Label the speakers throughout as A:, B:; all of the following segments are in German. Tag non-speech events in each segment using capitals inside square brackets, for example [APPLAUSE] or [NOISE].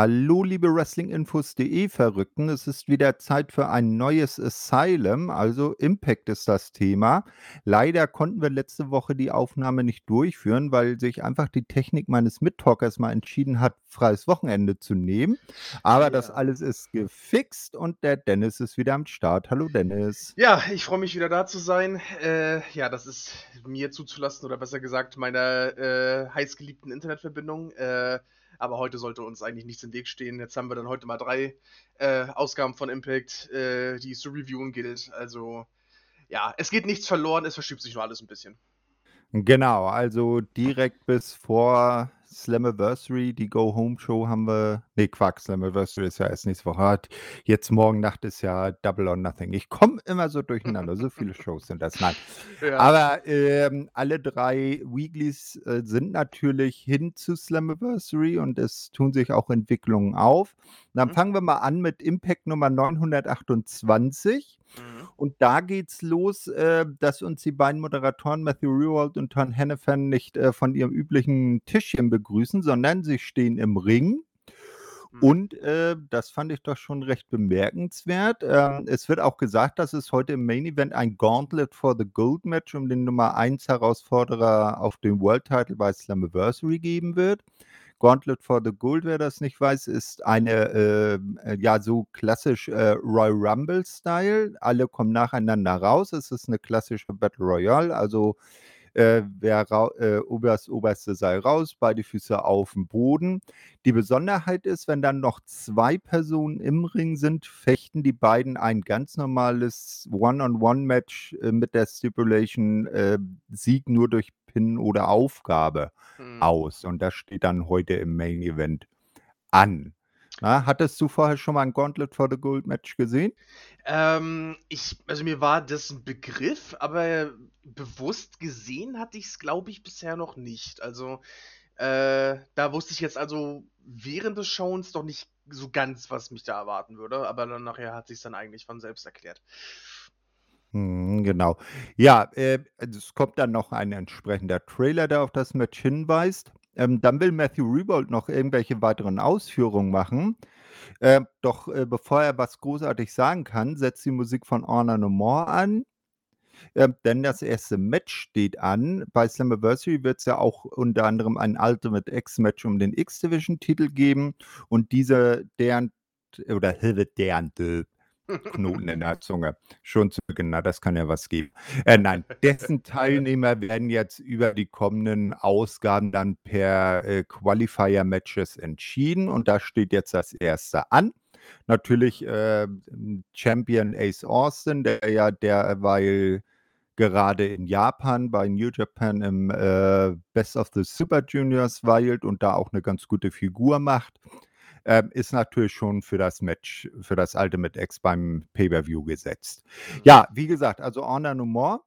A: Hallo, liebe Wrestlinginfos.de Verrückten. Es ist wieder Zeit für ein neues Asylum, also Impact ist das Thema. Leider konnten wir letzte Woche die Aufnahme nicht durchführen, weil sich einfach die Technik meines Mittalkers mal entschieden hat, freies Wochenende zu nehmen. Aber das
B: Ja.
A: alles ist gefixt und der Dennis ist wieder am Start. Hallo Dennis.
B: Ja, ich freue mich wieder da zu sein. Äh, ja, das ist mir zuzulassen oder besser gesagt meiner äh, heißgeliebten Internetverbindung. Äh, aber heute sollte uns eigentlich nichts im Weg stehen. Jetzt haben wir dann heute mal drei äh, Ausgaben von Impact, äh, die es zu reviewen gilt. Also ja, es geht nichts verloren, es verschiebt sich nur alles ein bisschen.
A: Genau, also direkt bis vor Slammiversary, die Go-Home-Show haben wir. Nee, Quark, Slammiversary ist ja erst nächste Woche. Jetzt morgen Nacht ist ja Double or Nothing. Ich komme immer so durcheinander. So viele [LAUGHS] Shows sind das. Nein.
B: Ja.
A: Aber ähm, alle drei Weeklies äh, sind natürlich hin zu Slammiversary und es tun sich auch Entwicklungen auf. Dann
B: Mhm.
A: fangen wir mal an mit Impact Nummer 928.
B: Mhm.
A: Und da geht's los, äh, dass uns die beiden Moderatoren Matthew Rewald und Tom Hannafan nicht äh, von ihrem üblichen Tischchen begrüßen, sondern sie stehen im Ring.
B: Mhm.
A: Und äh, das fand ich doch schon recht bemerkenswert. Ähm, es wird auch gesagt, dass es heute im Main Event ein Gauntlet for the Gold Match um den Nummer 1 Herausforderer auf den World Title bei Slammiversary geben wird. Gauntlet for the Gold, wer das nicht weiß, ist eine, äh, äh, ja, so klassisch äh, Royal Rumble-Style. Alle kommen nacheinander raus. Es ist eine klassische Battle Royale, also äh, wer äh, oberst, oberste sei raus, beide Füße auf dem Boden. Die Besonderheit ist, wenn dann noch zwei Personen im Ring sind, fechten die beiden ein ganz normales One-on-One-Match äh, mit der Stipulation äh, Sieg nur durch Pin oder Aufgabe
B: Mhm.
A: aus. Und das steht dann heute im Main Event an. Na, hattest du vorher schon mal ein Gauntlet for the Gold Match gesehen?
B: Ähm, ich, also mir war das ein Begriff, aber bewusst gesehen hatte ich es, glaube ich, bisher noch nicht. Also, äh, da wusste ich jetzt also während des Showens doch nicht so ganz, was mich da erwarten würde, aber dann nachher hat sich dann eigentlich von selbst erklärt.
A: Mhm, genau. Ja, äh, es kommt dann noch ein entsprechender Trailer, der auf das Match hinweist. Ähm, dann will Matthew Rebold noch irgendwelche weiteren Ausführungen machen. Äh, doch äh, bevor er was großartig sagen kann, setzt die Musik von Honor No More an. Ähm, denn das erste Match steht an. Bei Slammiversary wird es ja auch unter anderem ein Ultimate X-Match um den X-Division-Titel geben. Und diese, deren, oder deren, Knoten in der Zunge. Schon zu Beginn, na, das kann ja was geben. Äh, nein, dessen [LAUGHS] Teilnehmer werden jetzt über die kommenden Ausgaben dann per äh, Qualifier-Matches entschieden und da steht jetzt das erste an. Natürlich äh, Champion Ace Austin, der ja derweil gerade in Japan bei New Japan im äh, Best of the Super Juniors weilt und da auch eine ganz gute Figur macht ähm, ist natürlich schon für das Match, für das Ultimate X beim Pay-Per-View gesetzt. Ja, wie gesagt, also Honor No More.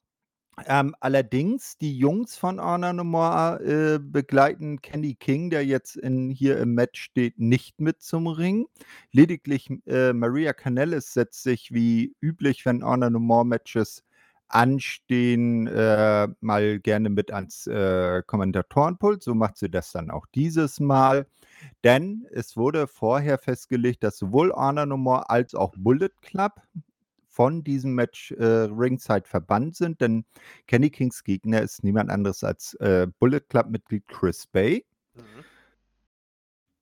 A: Ähm, allerdings, die Jungs von Honor No More äh, begleiten Kenny King, der jetzt in, hier im Match steht, nicht mit zum Ring. Lediglich äh, Maria Canellis setzt sich wie üblich, wenn Honor No More Matches anstehen, äh, mal gerne mit ans äh, Kommentatorenpult. So macht sie das dann auch dieses Mal. Denn es wurde vorher festgelegt, dass sowohl Honor No More als auch Bullet Club von diesem Match äh, Ringside verbannt sind, denn Kenny Kings Gegner ist niemand anderes als äh, Bullet Club-Mitglied Chris Bay.
B: Mhm.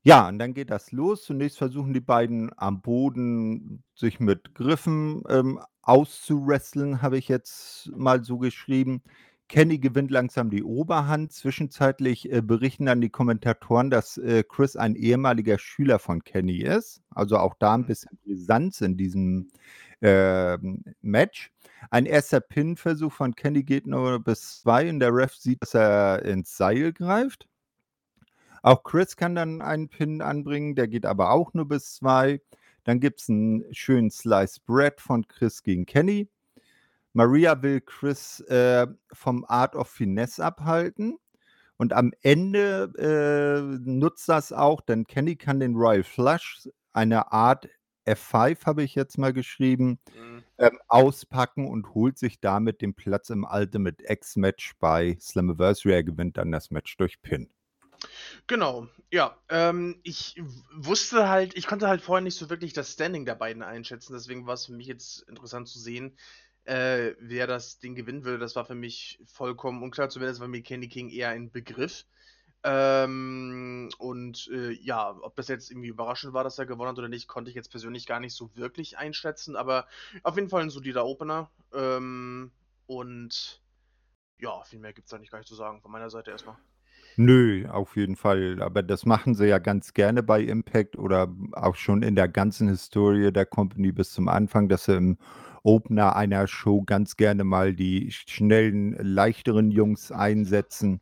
A: Ja, und dann geht das los. Zunächst versuchen die beiden am Boden sich mit Griffen ähm, auszuwresteln, habe ich jetzt mal so geschrieben. Kenny gewinnt langsam die Oberhand. Zwischenzeitlich äh, berichten dann die Kommentatoren, dass äh, Chris ein ehemaliger Schüler von Kenny ist. Also auch da ein
B: Mhm.
A: bisschen Brisanz in diesem ähm, Match. Ein erster Pin-Versuch von Kenny geht nur bis zwei und der Ref sieht, dass er ins Seil greift. Auch Chris kann dann einen Pin anbringen, der geht aber auch nur bis zwei. Dann gibt es einen schönen Slice Bread von Chris gegen Kenny. Maria will Chris äh, vom Art of Finesse abhalten. Und am Ende äh, nutzt das auch, denn Kenny kann den Royal Flush, eine Art F5 habe ich jetzt mal geschrieben,
B: Mhm.
A: ähm, auspacken und holt sich damit den Platz im Ultimate X-Match bei Slammiversary. Er gewinnt dann das Match durch Pin.
B: Genau, ja. Ähm, ich wusste halt ich konnte halt vorher nicht so wirklich das Standing der beiden einschätzen, deswegen war es für mich jetzt interessant zu sehen, äh, wer das Ding gewinnen würde. Das war für mich vollkommen unklar, zumindest war mir Candy King eher ein Begriff. Ähm, und, äh, ja, ob das jetzt irgendwie überraschend war, dass er gewonnen hat oder nicht, konnte ich jetzt persönlich gar nicht so wirklich einschätzen, aber auf jeden Fall ein solider Opener. Ähm, und ja, viel mehr gibt's eigentlich gar nicht zu sagen von meiner Seite erstmal.
A: Nö, auf jeden Fall. Aber das machen sie ja ganz gerne bei Impact oder auch schon in der ganzen Historie der Company bis zum Anfang, dass sie im Opener einer Show ganz gerne mal die schnellen, leichteren Jungs einsetzen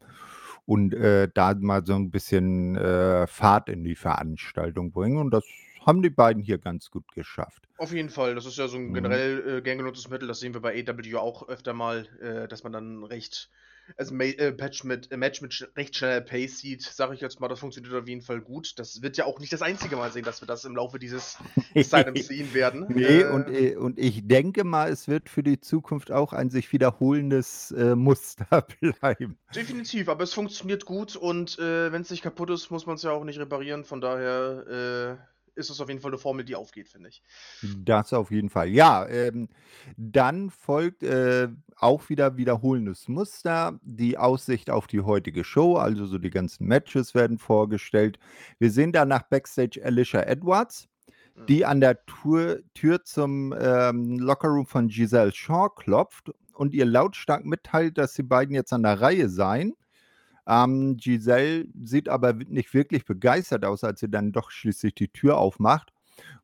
A: und, äh, da mal so ein bisschen, äh, Fahrt in die Veranstaltung bringen und das haben die beiden hier ganz gut geschafft.
B: Auf jeden Fall, das ist ja so 'n
A: Mhm.
B: generell, äh, gern genutztes Mittel. Das sehen wir bei AEW auch öfter mal, äh, dass man dann recht also Ma äh, Patch mit äh, Match mit recht schneller Pace sieht, sage ich jetzt mal. Das funktioniert auf jeden Fall gut. Das wird ja auch nicht das einzige Mal sein, dass wir das im Laufe dieses [LAUGHS] Asylums sehen werden.
A: Ne, und
B: Äh
A: äh, und ich denke mal, es wird für die Zukunft auch ein sich wiederholendes, äh, Muster [LAUGHS] bleiben.
B: Definitiv, aber es funktioniert gut und, äh, wenn's nicht kaputt ist, muss man's ja auch nicht reparieren. Von daher, äh, ist es auf jeden Fall 'ne Formel, die aufgeht, finde ich.
A: Das auf jeden Fall. Ja, ähm, dann folgt, äh, auch wieder wiederholendes Muster, die Aussicht auf die heutige Show, also so die ganzen Matches werden vorgestellt. Wir sehen danach Backstage Alicia Edwards,
B: Mhm.
A: die an der Tour Tür zum, ähm, Lockerroom von Giselle Shaw klopft und ihr lautstark mitteilt, dass die beiden jetzt an der Reihe seien. Ähm, Giselle sieht aber nicht wirklich begeistert aus, als sie dann doch schließlich die Tür aufmacht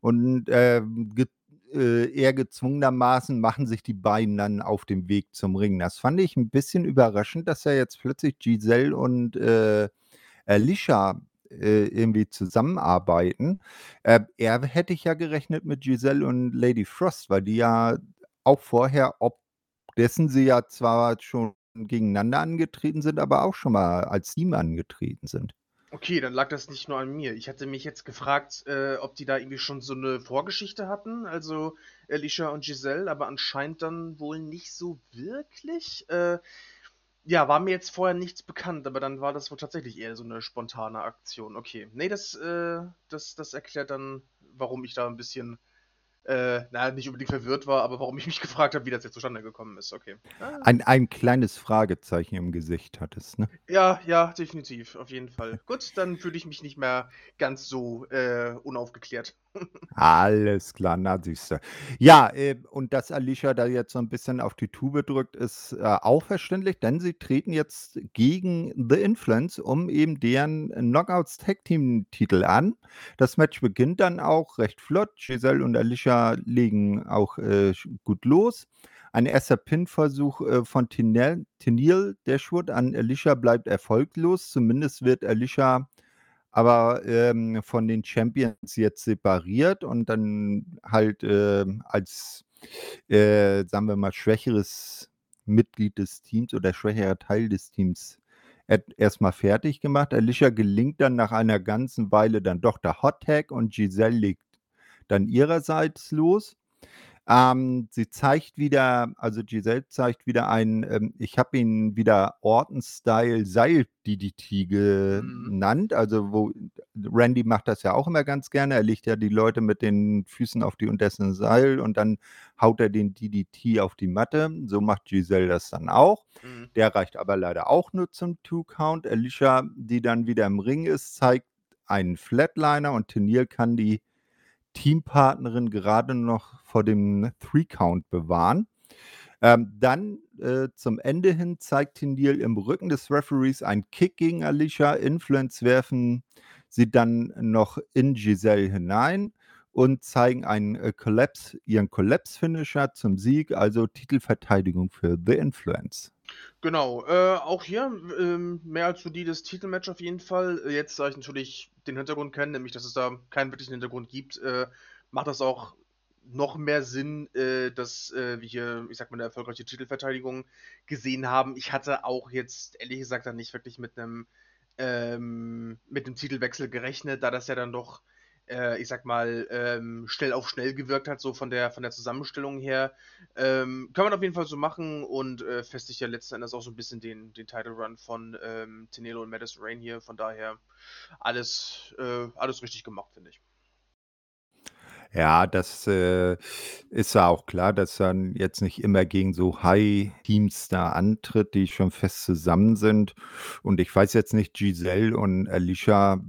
A: und, ähm, ge äh, eher gezwungenermaßen machen sich die beiden dann auf den Weg zum Ring. Das fand ich 'n bisschen überraschend, dass ja jetzt plötzlich Giselle und, äh, Alicia, äh, irgendwie zusammenarbeiten. Äh, eher hätte ich ja gerechnet mit Giselle und Lady Frost, weil die ja auch vorher ob dessen sie ja zwar schon gegeneinander angetreten sind, aber auch schon mal als Team angetreten sind.
B: Okay, dann lag das nicht nur an mir. Ich hatte mich jetzt gefragt, äh, ob die da irgendwie schon so 'ne Vorgeschichte hatten, also Alicia und Giselle, aber anscheinend dann wohl nicht so wirklich. Äh, ja, war mir jetzt vorher nichts bekannt, aber dann war das wohl tatsächlich eher so 'ne spontane Aktion. Okay. Ne, das, äh das das erklärt dann, warum ich da 'n bisschen, äh, na nicht unbedingt verwirrt war, aber warum ich mich [LAUGHS] gefragt habe, wie das jetzt zustande gekommen ist. Okay. Ah.
A: Ein ein kleines Fragezeichen im Gesicht hattest, ne?
B: Ja, ja, definitiv, auf jeden Fall. [LAUGHS] Gut, dann fühle ich mich nicht mehr ganz so, äh, unaufgeklärt. [LAUGHS]
A: Alles klar, na siehste. Ja, äh, und dass Alicia da jetzt so 'n bisschen auf die Tube drückt, ist, äh, auch verständlich, denn sie treten jetzt gegen The Influence um eben deren Knockouts Tag Team Titel an. Das Match beginnt dann auch recht flott. Giselle und Alicia legen auch, äh, gut los. Ein erster Pin-Versuch, äh, von Tenille Dashwood an Alicia bleibt erfolglos. Zumindest wird Alicia aber, ähm, von den Champions jetzt separiert und dann halt, ähm, als, äh, sagen wir mal, schwächeres Mitglied des Teams oder schwächerer Teil des Teams et erst mal fertiggemacht. Alicia gelingt dann nach einer ganzen Weile dann doch der Hot Tag und Giselle legt dann ihrerseits los. Ähm, sie zeigt wieder also Giselle zeigt wieder ein, ähm ich habe ihn wieder Orton-Style Seil-DDT
B: Mhm.
A: genannt, also wo Randy macht das ja auch immer ganz gerne. Er legt ja die Leute mit den Füßen auf die untersten Seil und dann haut er den DDT auf die Matte. So macht Giselle das dann auch.
B: Mhm.
A: Der reicht aber leider auch nur zum Two-Count. Alicia, die dann wieder im Ring ist, zeigt einen Flatliner und Tenille kann die Teampartnerin gerade noch vor dem Three-Count bewahren. Ähm, dann, äh, zum Ende hin zeigt Tenille im Rücken des Referees einen Kick gegen Alicia. Influence werfen sie dann noch in Giselle hinein und zeigen einen, äh, Collapse ihren Collapse-Finisher zum Sieg, also Titelverteidigung für The Influence.
B: Genau, äh, auch hier, ähm, mehr als solides Titelmatch auf jeden Fall. Jetzt, da ich natürlich den Hintergrund kenne, nämlich dass es da keinen wirklichen Hintergrund gibt, äh, macht das auch noch mehr Sinn, äh, dass, äh, wir hier, ich sage mal, 'ne erfolgreiche Titelverteidigung gesehen haben. Ich hatte auch jetzt ehrlich gesagt da nicht wirklich mit 'nem ähm, mit 'nem Titelwechsel gerechnet, da das ja dann doch äh, ich sag mal, ähm, schnell auf schnell gewirkt hat, so von der, von der Zusammenstellung her. Ähm, kann man auf jeden Fall so machen und äh, festigt ja letzten Endes auch so ein bisschen den, den Title Run von ähm, Tenelo und Madison Rain hier. Von daher alles, äh, alles richtig gemacht, finde ich.
A: Ja, das äh, ist ja auch klar, dass er jetzt nicht immer gegen so High-Teams da antritt, die schon fest zusammen sind. Und ich weiß jetzt nicht, Giselle und Alicia,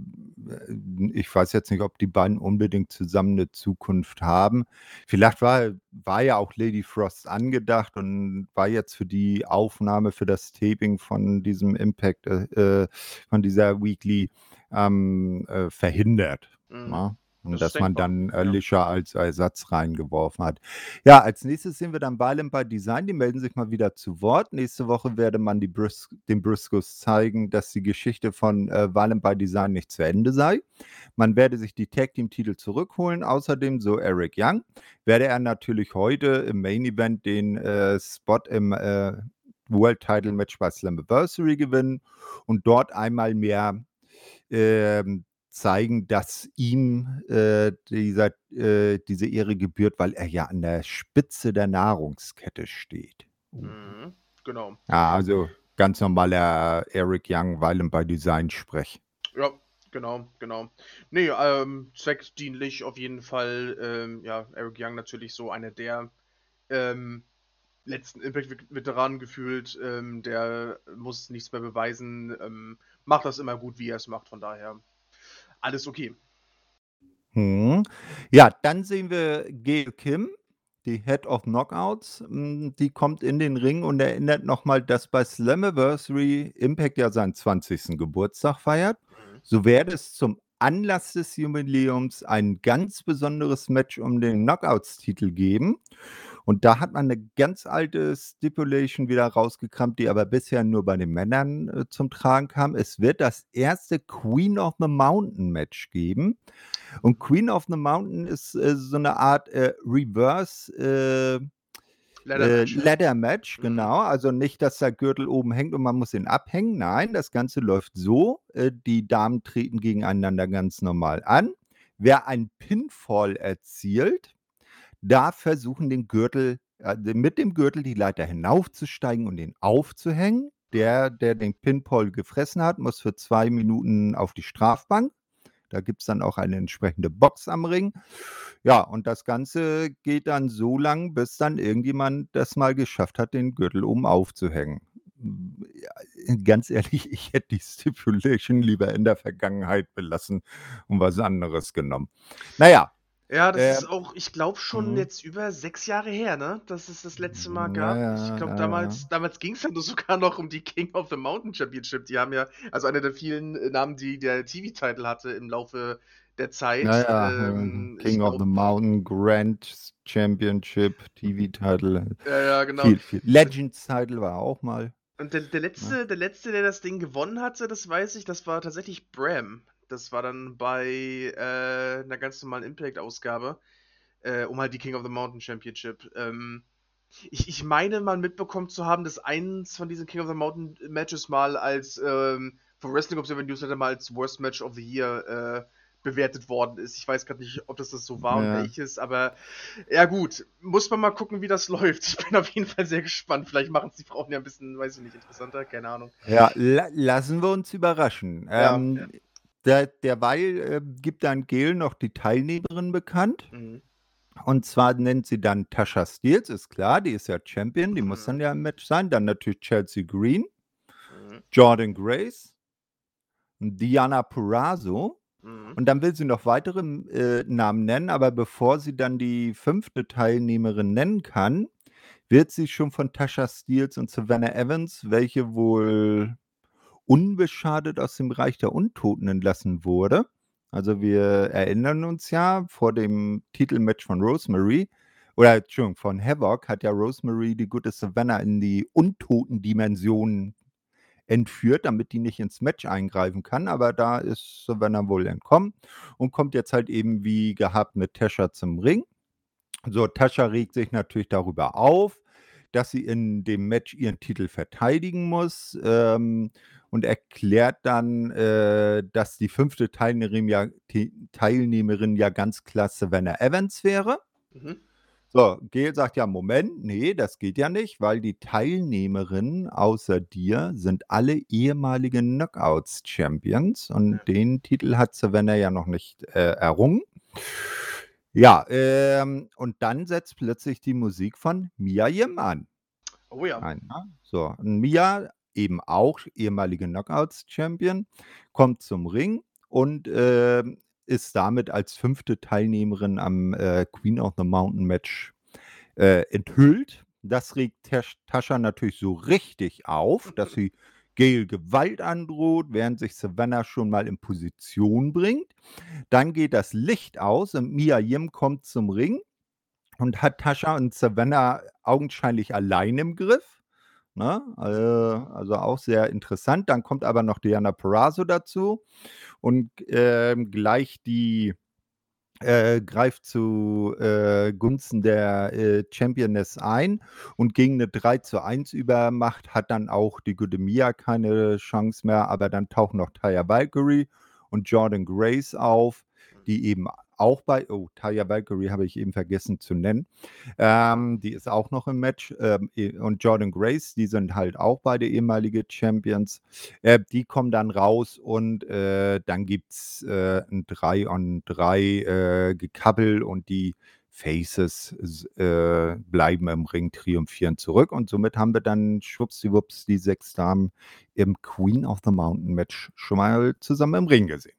A: ich weiß jetzt nicht, ob die beiden unbedingt zusammen eine Zukunft haben. Vielleicht war, war ja auch Lady Frost angedacht und war jetzt für die Aufnahme, für das Taping von diesem Impact, äh, äh von dieser Weekly ähm, äh, verhindert. Mhm. Ja? Und das dass man dann äh, Lischer als Ersatz reingeworfen hat. Ja, als nächstes sehen wir dann Violent by Design. Die melden sich mal wieder zu Wort. Nächste Woche werde man die Bris den Briscoes zeigen, dass die Geschichte von äh, by Design nicht zu Ende sei. Man werde sich die Tag Team Titel zurückholen. Außerdem, so Eric Young, werde er natürlich heute im Main Event den äh, Spot im äh, World Title Match bei Slammiversary gewinnen und dort einmal mehr ähm, zeigen, dass ihm äh, dieser, äh, diese Ehre gebührt, weil er ja an der Spitze der Nahrungskette steht.
B: Uh. Mhm, genau.
A: Ja, also ganz normaler Eric Young, Weilen bei Design Sprech.
B: Ja, genau, genau. Nee, ähm, zweckdienlich auf jeden Fall. Ähm, ja, Eric Young natürlich so einer der ähm, letzten Impact-Veteranen gefühlt. Ähm, der muss nichts mehr beweisen. Ähm, macht das immer gut, wie er es macht, von daher alles okay.
A: Hm. Ja, dann sehen wir Gail Kim, die Head of Knockouts. Hm, die kommt in den Ring und erinnert nochmal, dass bei Slammiversary Impact ja seinen 20. Geburtstag feiert. Mhm. So werde es zum Anlass des Jubiläums ein ganz besonderes Match um den Knockouts-Titel geben. Und da hat man eine ganz alte Stipulation wieder rausgekramt, die aber bisher nur bei den Männern äh, zum Tragen kam. Es wird das erste Queen of the Mountain Match geben. Und Queen of the Mountain ist äh, so eine Art äh, Reverse äh, Ladder äh, Match. Ladder Match, mhm. genau. Also nicht, dass der Gürtel oben hängt und man muss ihn abhängen. Nein, das Ganze läuft so. Äh, die Damen treten gegeneinander ganz normal an. Wer einen Pinfall erzielt, da versuchen den Gürtel, äh, mit dem Gürtel die Leiter hinaufzusteigen und den aufzuhängen. Der, der den Pinball gefressen hat, muss für zwei Minuten auf die Strafbank. Da gibt es dann auch eine entsprechende Box am Ring. Ja, und das Ganze geht dann so lang, bis dann irgendjemand das mal geschafft hat, den Gürtel oben aufzuhängen. Ja, ganz ehrlich, [LAUGHS] ich hätte die Stipulation lieber in der Vergangenheit belassen und was anderes genommen. Naja,
B: ja, das Ähm, ist auch, ich glaube, schon mhm. jetzt über sechs Jahre her, ne? Dass es das letzte Mal gab. Ich
A: ja,
B: glaube,
A: ja,
B: damals, damals ging es ja sogar noch um die King of the Mountain Championship. Die haben ja, also einer der vielen äh, Namen, die der TV-Title hatte im Laufe der Zeit.
A: Ja, ja, Ähm, King of the Mountain, Grand Championship, TV-Title,
B: ja, ja, genau.
A: viel, viel. Legends-Title war auch mal.
B: Und der, der
A: Ja.
B: letzte, der letzte, der das Ding gewonnen hatte, das weiß ich, das war tatsächlich Bram. Das war dann bei äh, einer ganz normalen Impact-Ausgabe, äh, um halt die King of the Mountain Championship. Ähm, ich, ich meine mal mitbekommen zu haben, dass eins von diesen King of the Mountain Matches mal als ähm, vom Wrestling Observer Newsletter mal als Worst Match of the Year äh, bewertet worden ist. Ich weiß gerade nicht, ob das das so war ja. und welches, aber ja gut, muss man mal gucken, wie das [LAUGHS] läuft. Ich bin auf jeden Fall sehr gespannt. Vielleicht machen es die Frauen ja ein bisschen, weiß ich nicht, interessanter, keine Ahnung.
A: Ja, la lassen wir uns überraschen. Ja, ähm, ja. Der, derweil äh, gibt dann Gail noch die Teilnehmerin bekannt. Mhm. Und zwar nennt sie dann Tasha Steels, ist klar, die ist ja Champion, die mhm. muss dann ja im Match sein. Dann natürlich Chelsea Green, mhm. Jordan Grace, Diana Purazo. Mhm. Und dann will sie noch weitere äh, Namen nennen, aber bevor sie dann die fünfte Teilnehmerin nennen kann, wird sie schon von Tasha Steels und Savannah Evans, welche wohl unbeschadet aus dem Reich der Untoten entlassen wurde. Also wir erinnern uns ja, vor dem Titelmatch von Rosemary, oder Entschuldigung, von Havoc hat ja Rosemary die gute Savannah in die Untoten-Dimension entführt, damit die nicht ins Match eingreifen kann. Aber da ist Savannah wohl entkommen und kommt jetzt halt eben wie gehabt mit Tasha zum Ring. So, Tasha regt sich natürlich darüber auf, dass sie in dem Match ihren Titel verteidigen muss ähm, und erklärt dann, äh, dass die fünfte Teilnehmerin ja, Teilnehmerin ja ganz klar Savannah Evans wäre. Mhm. So, Gail sagt ja, Moment, nee, das geht ja nicht, weil die Teilnehmerinnen außer dir sind alle ehemalige Knockouts-Champions und ja. den Titel hat Savannah ja noch nicht äh, errungen. Ja, ähm, und dann setzt plötzlich die Musik von Mia Yim an.
B: Oh ja.
A: Ein, ne? so, Mia, eben auch ehemalige Knockouts-Champion, kommt zum Ring und äh, ist damit als fünfte Teilnehmerin am äh, Queen of the Mountain Match äh, enthüllt. Das regt Tascha natürlich so richtig auf, dass sie Gail Gewalt androht, während sich Savannah schon mal in Position bringt. Dann geht das Licht aus und Mia Yim kommt zum Ring und hat Tascha und Savannah augenscheinlich allein im Griff. Ne? Äh, also auch sehr interessant. Dann kommt aber noch Diana Perazzo dazu und äh, gleich die äh, greift zu äh, Gunsten der äh, Championess ein und gegen eine 3 zu 1 Übermacht hat dann auch die gute Mia keine Chance mehr, aber dann tauchen noch Taya Valkyrie und Jordan Grace auf, die eben auch bei, oh, Taya Valkyrie habe ich eben vergessen zu nennen. Ähm, die ist auch noch im Match. Ähm, und Jordan Grace, die sind halt auch beide ehemalige Champions. Äh, die kommen dann raus und äh, dann gibt es äh, ein 3 on 3 äh, und die Faces äh, bleiben im Ring triumphieren zurück. Und somit haben wir dann schwuppsdiwupps die sechs Damen im Queen of the Mountain Match schon mal zusammen im Ring gesehen.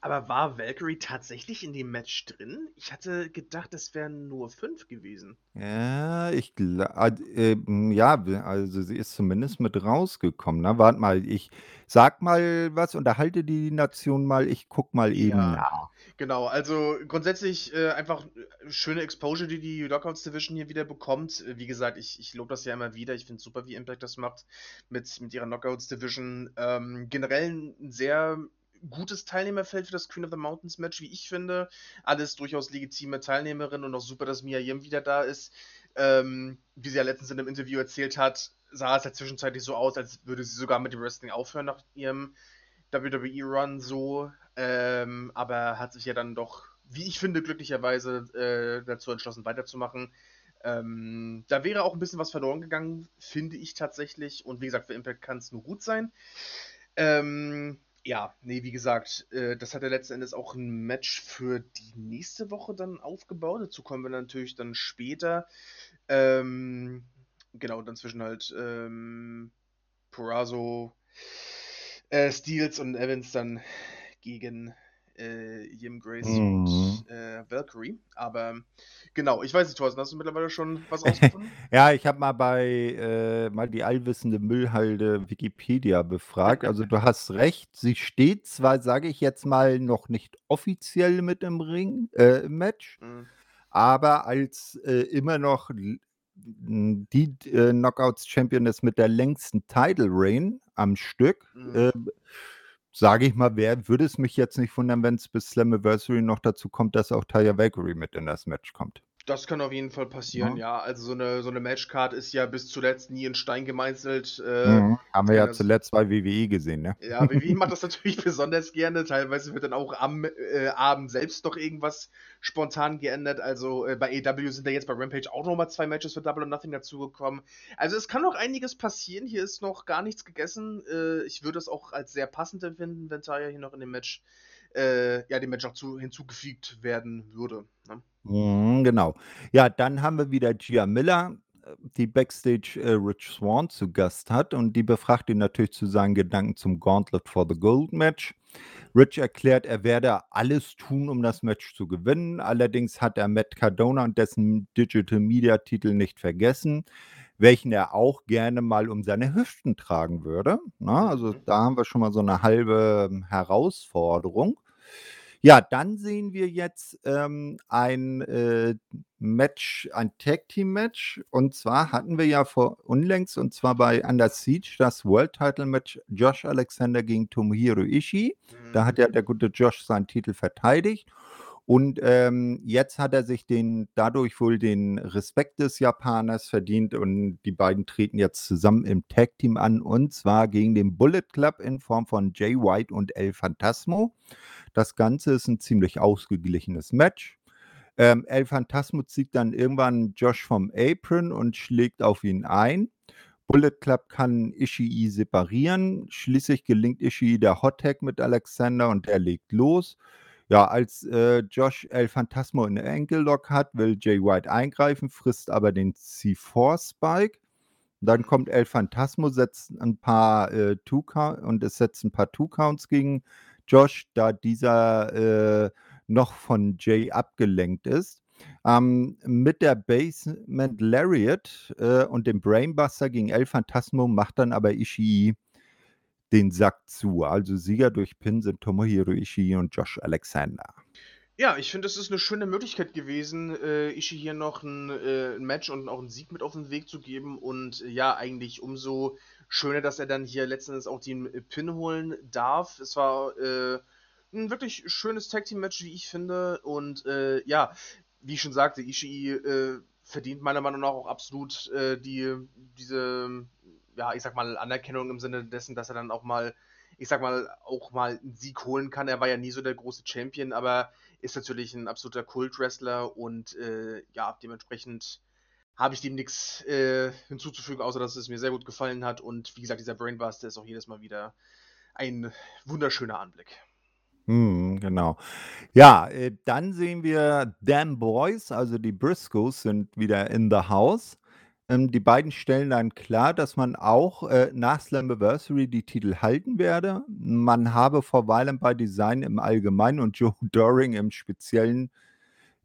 B: Aber war Valkyrie tatsächlich in dem Match drin? Ich hatte gedacht, es wären nur fünf gewesen.
A: Ja, ich glaube, äh, ja, also sie ist zumindest mit rausgekommen. Ne? Warte mal, ich sag mal was, unterhalte die Nation mal, ich guck mal eben ja, nach.
B: Genau, also grundsätzlich äh, einfach äh, schöne Exposure, die die Lockouts Division hier wieder bekommt. Wie gesagt, ich, ich lobe das ja immer wieder. Ich finde es super, wie Impact das macht mit, mit ihrer Knockouts Division. Ähm, generell ein sehr gutes Teilnehmerfeld für das Queen of the Mountains Match, wie ich finde. Alles durchaus legitime Teilnehmerinnen und auch super, dass Mia Yim wieder da ist. Ähm, wie sie ja letztens in einem Interview erzählt hat, sah es ja zwischenzeitlich so aus, als würde sie sogar mit dem Wrestling aufhören nach ihrem WWE-Run so. Ähm, aber hat sich ja dann doch, wie ich finde, glücklicherweise äh, dazu entschlossen, weiterzumachen. Ähm, da wäre auch ein bisschen was verloren gegangen, finde ich tatsächlich. Und wie gesagt, für Impact kann es nur gut sein. Ähm, ja, nee, wie gesagt, äh, das hat ja letzten Endes auch ein Match für die nächste Woche dann aufgebaut. Dazu kommen wir natürlich dann später. Ähm, genau, dann zwischen halt ähm, Perazzo, äh, Steels und Evans dann gegen äh, Jim Grace mhm. und äh, Valkyrie. Aber genau, ich weiß nicht, Thorsten, hast du mittlerweile schon was [LAUGHS] rausgefunden?
A: ja, ich habe mal bei äh, mal die allwissende Müllhalde Wikipedia befragt. Also du hast recht, sie steht zwar, sage ich jetzt mal, noch nicht offiziell mit im Ring, äh, im Match, mhm. aber als äh, immer noch die äh, Knockouts Championess mit der längsten Title Reign am Stück. Mhm. Äh, sage ich mal, wer würde es mich jetzt nicht wundern, wenn es bis Slammiversary noch dazu kommt, dass auch Taya Valkyrie mit in das Match kommt.
B: Das kann auf jeden Fall passieren, ja. ja. Also so eine, so eine Matchcard ist ja bis zuletzt nie in Stein gemeißelt.
A: Äh, mhm. Haben wir ja zuletzt bei WWE gesehen, ne?
B: Ja, WWE [LAUGHS] macht das natürlich besonders gerne. Teilweise wird dann auch am äh, Abend selbst doch irgendwas spontan geändert. Also äh, bei AW sind da jetzt bei Rampage auch nochmal zwei Matches für Double or Nothing dazugekommen. Also es kann noch einiges passieren. Hier ist noch gar nichts gegessen. Äh, ich würde es auch als sehr passend empfinden, wenn Taya hier noch in dem Match, äh, ja, dem Match auch zu, hinzugefügt werden würde. Ne?
A: Mhm, genau. Ja, dann haben wir wieder Gia Miller, äh, die Backstage äh, Rich Swan zu Gast hat und die befragt ihn natürlich zu seinen Gedanken zum Gauntlet for the Gold Match. Rich erklärt, er werde alles tun, um das Match zu gewinnen. Allerdings hat er Matt Cardona und dessen Digital Media Titel nicht vergessen, welchen er auch gerne mal um seine Hüften tragen würde. Na, also mhm. da haben wir schon mal so eine halbe ähm, Herausforderung. Ja, dann sehen wir jetzt ähm, ein äh, Match, ein Tag-Team-Match. Und zwar hatten wir ja vor unlängst, und zwar bei Under Siege, das World-Title-Match Josh Alexander gegen Tomohiro Ishii. Da hat ja mhm. der gute Josh seinen Titel verteidigt. Und ähm, jetzt hat er sich den, dadurch wohl den Respekt des Japaners verdient und die beiden treten jetzt zusammen im Tag Team an und zwar gegen den Bullet Club in Form von Jay White und El Fantasmo. Das Ganze ist ein ziemlich ausgeglichenes Match. Ähm, El Fantasmo zieht dann irgendwann Josh vom Apron und schlägt auf ihn ein. Bullet Club kann Ishii separieren. Schließlich gelingt Ishii der Hot Tag mit Alexander und er legt los. Ja, als äh, Josh El Phantasmo in Ankle Lock hat, will Jay White eingreifen, frisst aber den C4 Spike. Dann kommt El Phantasmo, setzt ein paar äh, Two Count und es setzt ein paar Two Counts gegen Josh, da dieser äh, noch von Jay abgelenkt ist. Ähm, mit der Basement Lariat äh, und dem Brainbuster gegen El Phantasmo macht dann aber Ishii den Sack zu. Also Sieger durch Pin sind Tomohiro Ishii und Josh Alexander.
B: Ja, ich finde, es ist eine schöne Möglichkeit gewesen, äh, Ishii hier noch ein, äh, ein, Match und auch einen Sieg mit auf den Weg zu geben. Und äh, ja, eigentlich umso schöner, dass er dann hier letztendlich auch den Pin holen darf. Es war äh, ein wirklich schönes Tag Team Match, wie ich finde. Und äh, ja, wie ich schon sagte, Ishii äh, verdient meiner Meinung nach auch absolut äh, die, diese, ja, ich sag mal, Anerkennung im Sinne dessen, dass er dann auch mal, ich sag mal, auch mal einen Sieg holen kann. Er war ja nie so der große Champion, aber ist natürlich ein absoluter Kult-Wrestler und äh, ja, dementsprechend habe ich dem nichts äh, hinzuzufügen, außer dass es mir sehr gut gefallen hat. Und wie gesagt, dieser Brainbuster ist auch jedes Mal wieder ein wunderschöner Anblick.
A: Mhm, genau. Ja, äh, dann sehen wir Damn Boys, also die Briscoes sind wieder in the house. Ähm, die beiden stellen dann klar, dass man auch äh, nach Slammiversary die Titel halten werde. Man habe vor Weilen bei Design im Allgemeinen und Joe [LAUGHS] Doring im Speziellen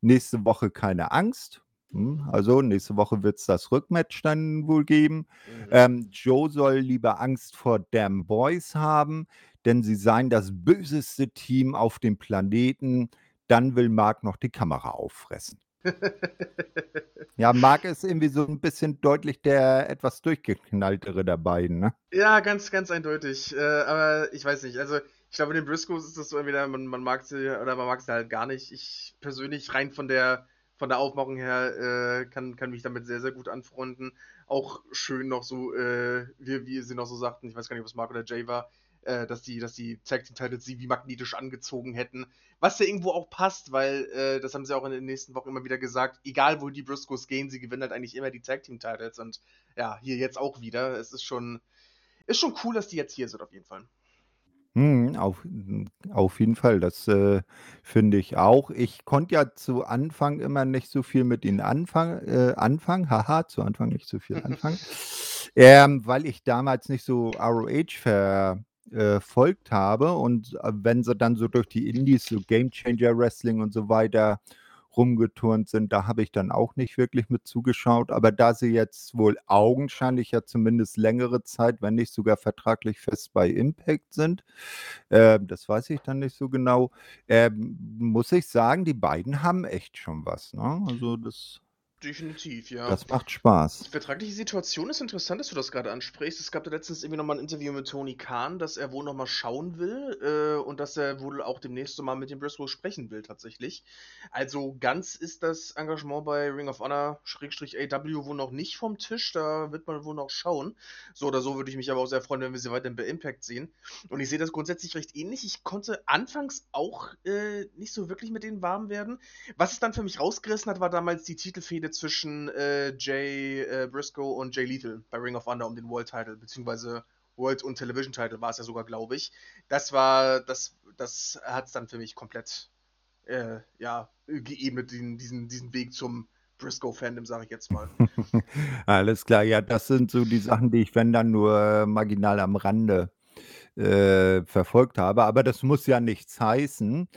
A: nächste Woche keine Angst. Hm, also nächste Woche wird es das Rückmatch dann wohl geben. Mhm. Ähm, Joe soll lieber Angst vor Damn Boys haben denn sie seien das böseste Team auf dem Planeten. Dann will Mark noch die Kamera auffressen. [LAUGHS] ja, Mark ist irgendwie so ein bisschen deutlich der etwas durchgeknalltere der beiden, ne?
B: Ja, ganz, ganz eindeutig. Äh, aber ich weiß nicht, also ich glaube, den Briscoes ist das so entweder man, man mag sie oder man mag sie halt gar nicht. Ich persönlich rein von der von der Aufmachung her äh, kann, kann mich damit sehr, sehr gut anfreunden. Auch schön noch so, äh, wie, wie sie noch so sagten, ich weiß gar nicht, ob es Mark oder Jay war, äh, dass die, dass die Tag Team Titles sie wie magnetisch angezogen hätten. Was ja irgendwo auch passt, weil äh, das haben sie auch in den nächsten Wochen immer wieder gesagt. Egal wo die Briscoes gehen, sie gewinnen halt eigentlich immer die Tag Team Titles und ja, hier jetzt auch wieder. Es ist schon, ist schon cool, dass die jetzt hier sind auf jeden Fall.
A: Mhm, auf, auf jeden Fall, das äh, finde ich auch. Ich konnte ja zu Anfang immer nicht so viel mit ihnen anfangen, äh, anfangen. Haha, zu Anfang nicht so viel [LAUGHS] anfangen. ähm, weil ich damals nicht so ROH ver, äh, folgt habe. Und äh, wenn sie dann so durch die Indies, so Game Changer Wrestling und so weiter rumgeturnt sind, da habe ich dann auch nicht wirklich mit zugeschaut. Aber da sie jetzt wohl augenscheinlich ja zumindest längere Zeit, wenn nicht sogar vertraglich fest bei Impact sind, äh, das weiß ich dann nicht so genau, äh, muss ich sagen, die beiden haben echt schon was. Ne? Also das
B: Definitiv, ja.
A: Das macht Spaß.
B: Die vertragliche Situation ist interessant, dass du das gerade ansprichst. Es gab da letztens irgendwie nochmal ein Interview mit Tony Khan, dass er wohl nochmal schauen will äh, und dass er wohl auch demnächst mal mit dem Briscoe sprechen will, tatsächlich. Also ganz ist das Engagement bei Ring of Honor AW wohl noch nicht vom Tisch. Da wird man wohl noch schauen. So oder so würde ich mich aber auch sehr freuen, wenn wir sie weiterhin bei Impact sehen. Und ich sehe das grundsätzlich recht ähnlich. Ich konnte anfangs auch äh, nicht so wirklich mit denen warm werden. Was es dann für mich rausgerissen hat, war damals die Titelfehde zwischen äh, Jay äh, Briscoe und Jay Lethal bei Ring of Honor um den World Title, beziehungsweise World und Television Title war es ja sogar, glaube ich. Das war, das, das hat es dann für mich komplett, äh, ja, geebnet, diesen, diesen, diesen Weg zum Briscoe-Fandom, sage ich jetzt mal. [LAUGHS]
A: Alles klar, ja, das sind so die Sachen, die ich, wenn dann, nur marginal am Rande äh, verfolgt habe. Aber das muss ja nichts heißen,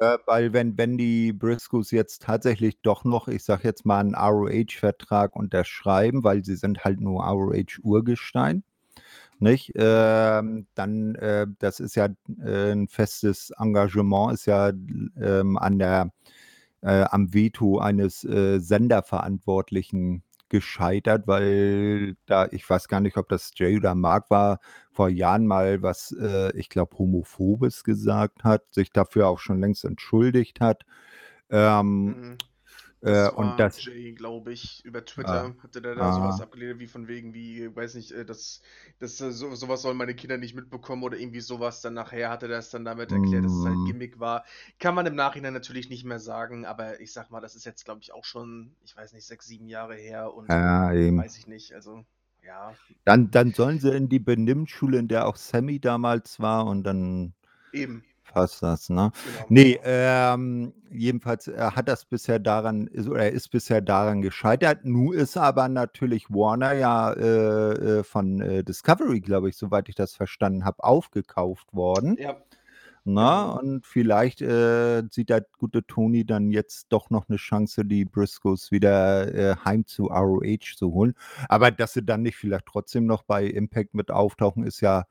A: äh, weil wenn, wenn die Briscoes jetzt tatsächlich doch noch, ich sage jetzt mal, einen ROH-Vertrag unterschreiben, weil sie sind halt nur ROH-Urgestein, nicht? Ähm, dann, äh, das ist ja äh, ein festes Engagement, ist ja ähm, an der, äh, am Veto eines äh, Senderverantwortlichen gescheitert, weil da, ich weiß gar nicht, ob das Jay oder Mark war, vor Jahren mal was, äh, ich glaube, Homophobes gesagt hat, sich dafür auch schon längst entschuldigt hat. Ähm,
B: Mhm.
A: Äh,
B: Das
A: und
B: war
A: das
B: Jay, glaube ich, über
A: ah,
B: Twitter hatte der da sowas
A: ah,
B: abgeledert, wie von wegen, wie, weiß nicht, äh, das, das, äh, so, sowas sollen meine Kinder nicht mitbekommen oder irgendwie sowas. Dann nachher hatte er es dann damit erklärt, dass es halt
A: mm,
B: Gimmick war. Kann man im Nachhinein natürlich nicht mehr sagen, aber ich sag mal, das ist jetzt, glaube ich, auch schon, ich weiß nicht, sechs, sieben Jahre her und
A: ja,
B: weiß ich nicht, also, ja.
A: Dann, dann sollen sie in die Benimmschule, in der auch Sammy damals war, und dann
B: Eben,
A: passt das, ne?
B: genau.
A: Nee, ähm, jedenfalls äh, hat das bisher daran, ist, oder er ist bisher daran gescheitert. Nu ist aber natürlich Warner ja äh, äh, von äh, Discovery, glaube ich, soweit ich das verstanden habe, aufgekauft worden.
B: Ja,
A: Na,
B: genau.
A: und vielleicht äh, sieht der gute Tony dann jetzt doch noch eine Chance, die Briscoes wieder äh, heim zu ROH zu holen. Aber dass sie dann nicht vielleicht trotzdem noch bei Impact mit auftauchen, ist ja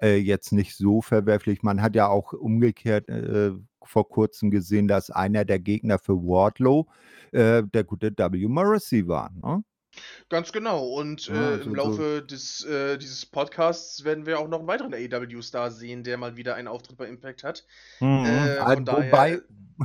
A: äh, jetzt nicht so verwerflich. Man hat ja auch umgekehrt äh, vor kurzem gesehen, dass einer der Gegner für Wardlow äh, der gute W. Morrissey war. Ne?
B: Ganz genau. Und
A: Ja,
B: äh, im
A: also so,
B: Laufe des, äh, dieses Podcasts werden wir auch noch einen weiteren AEW-Star sehen, der mal wieder einen Auftritt bei Impact hat.
A: Mhm.
B: Äh, daher.
A: Wobei,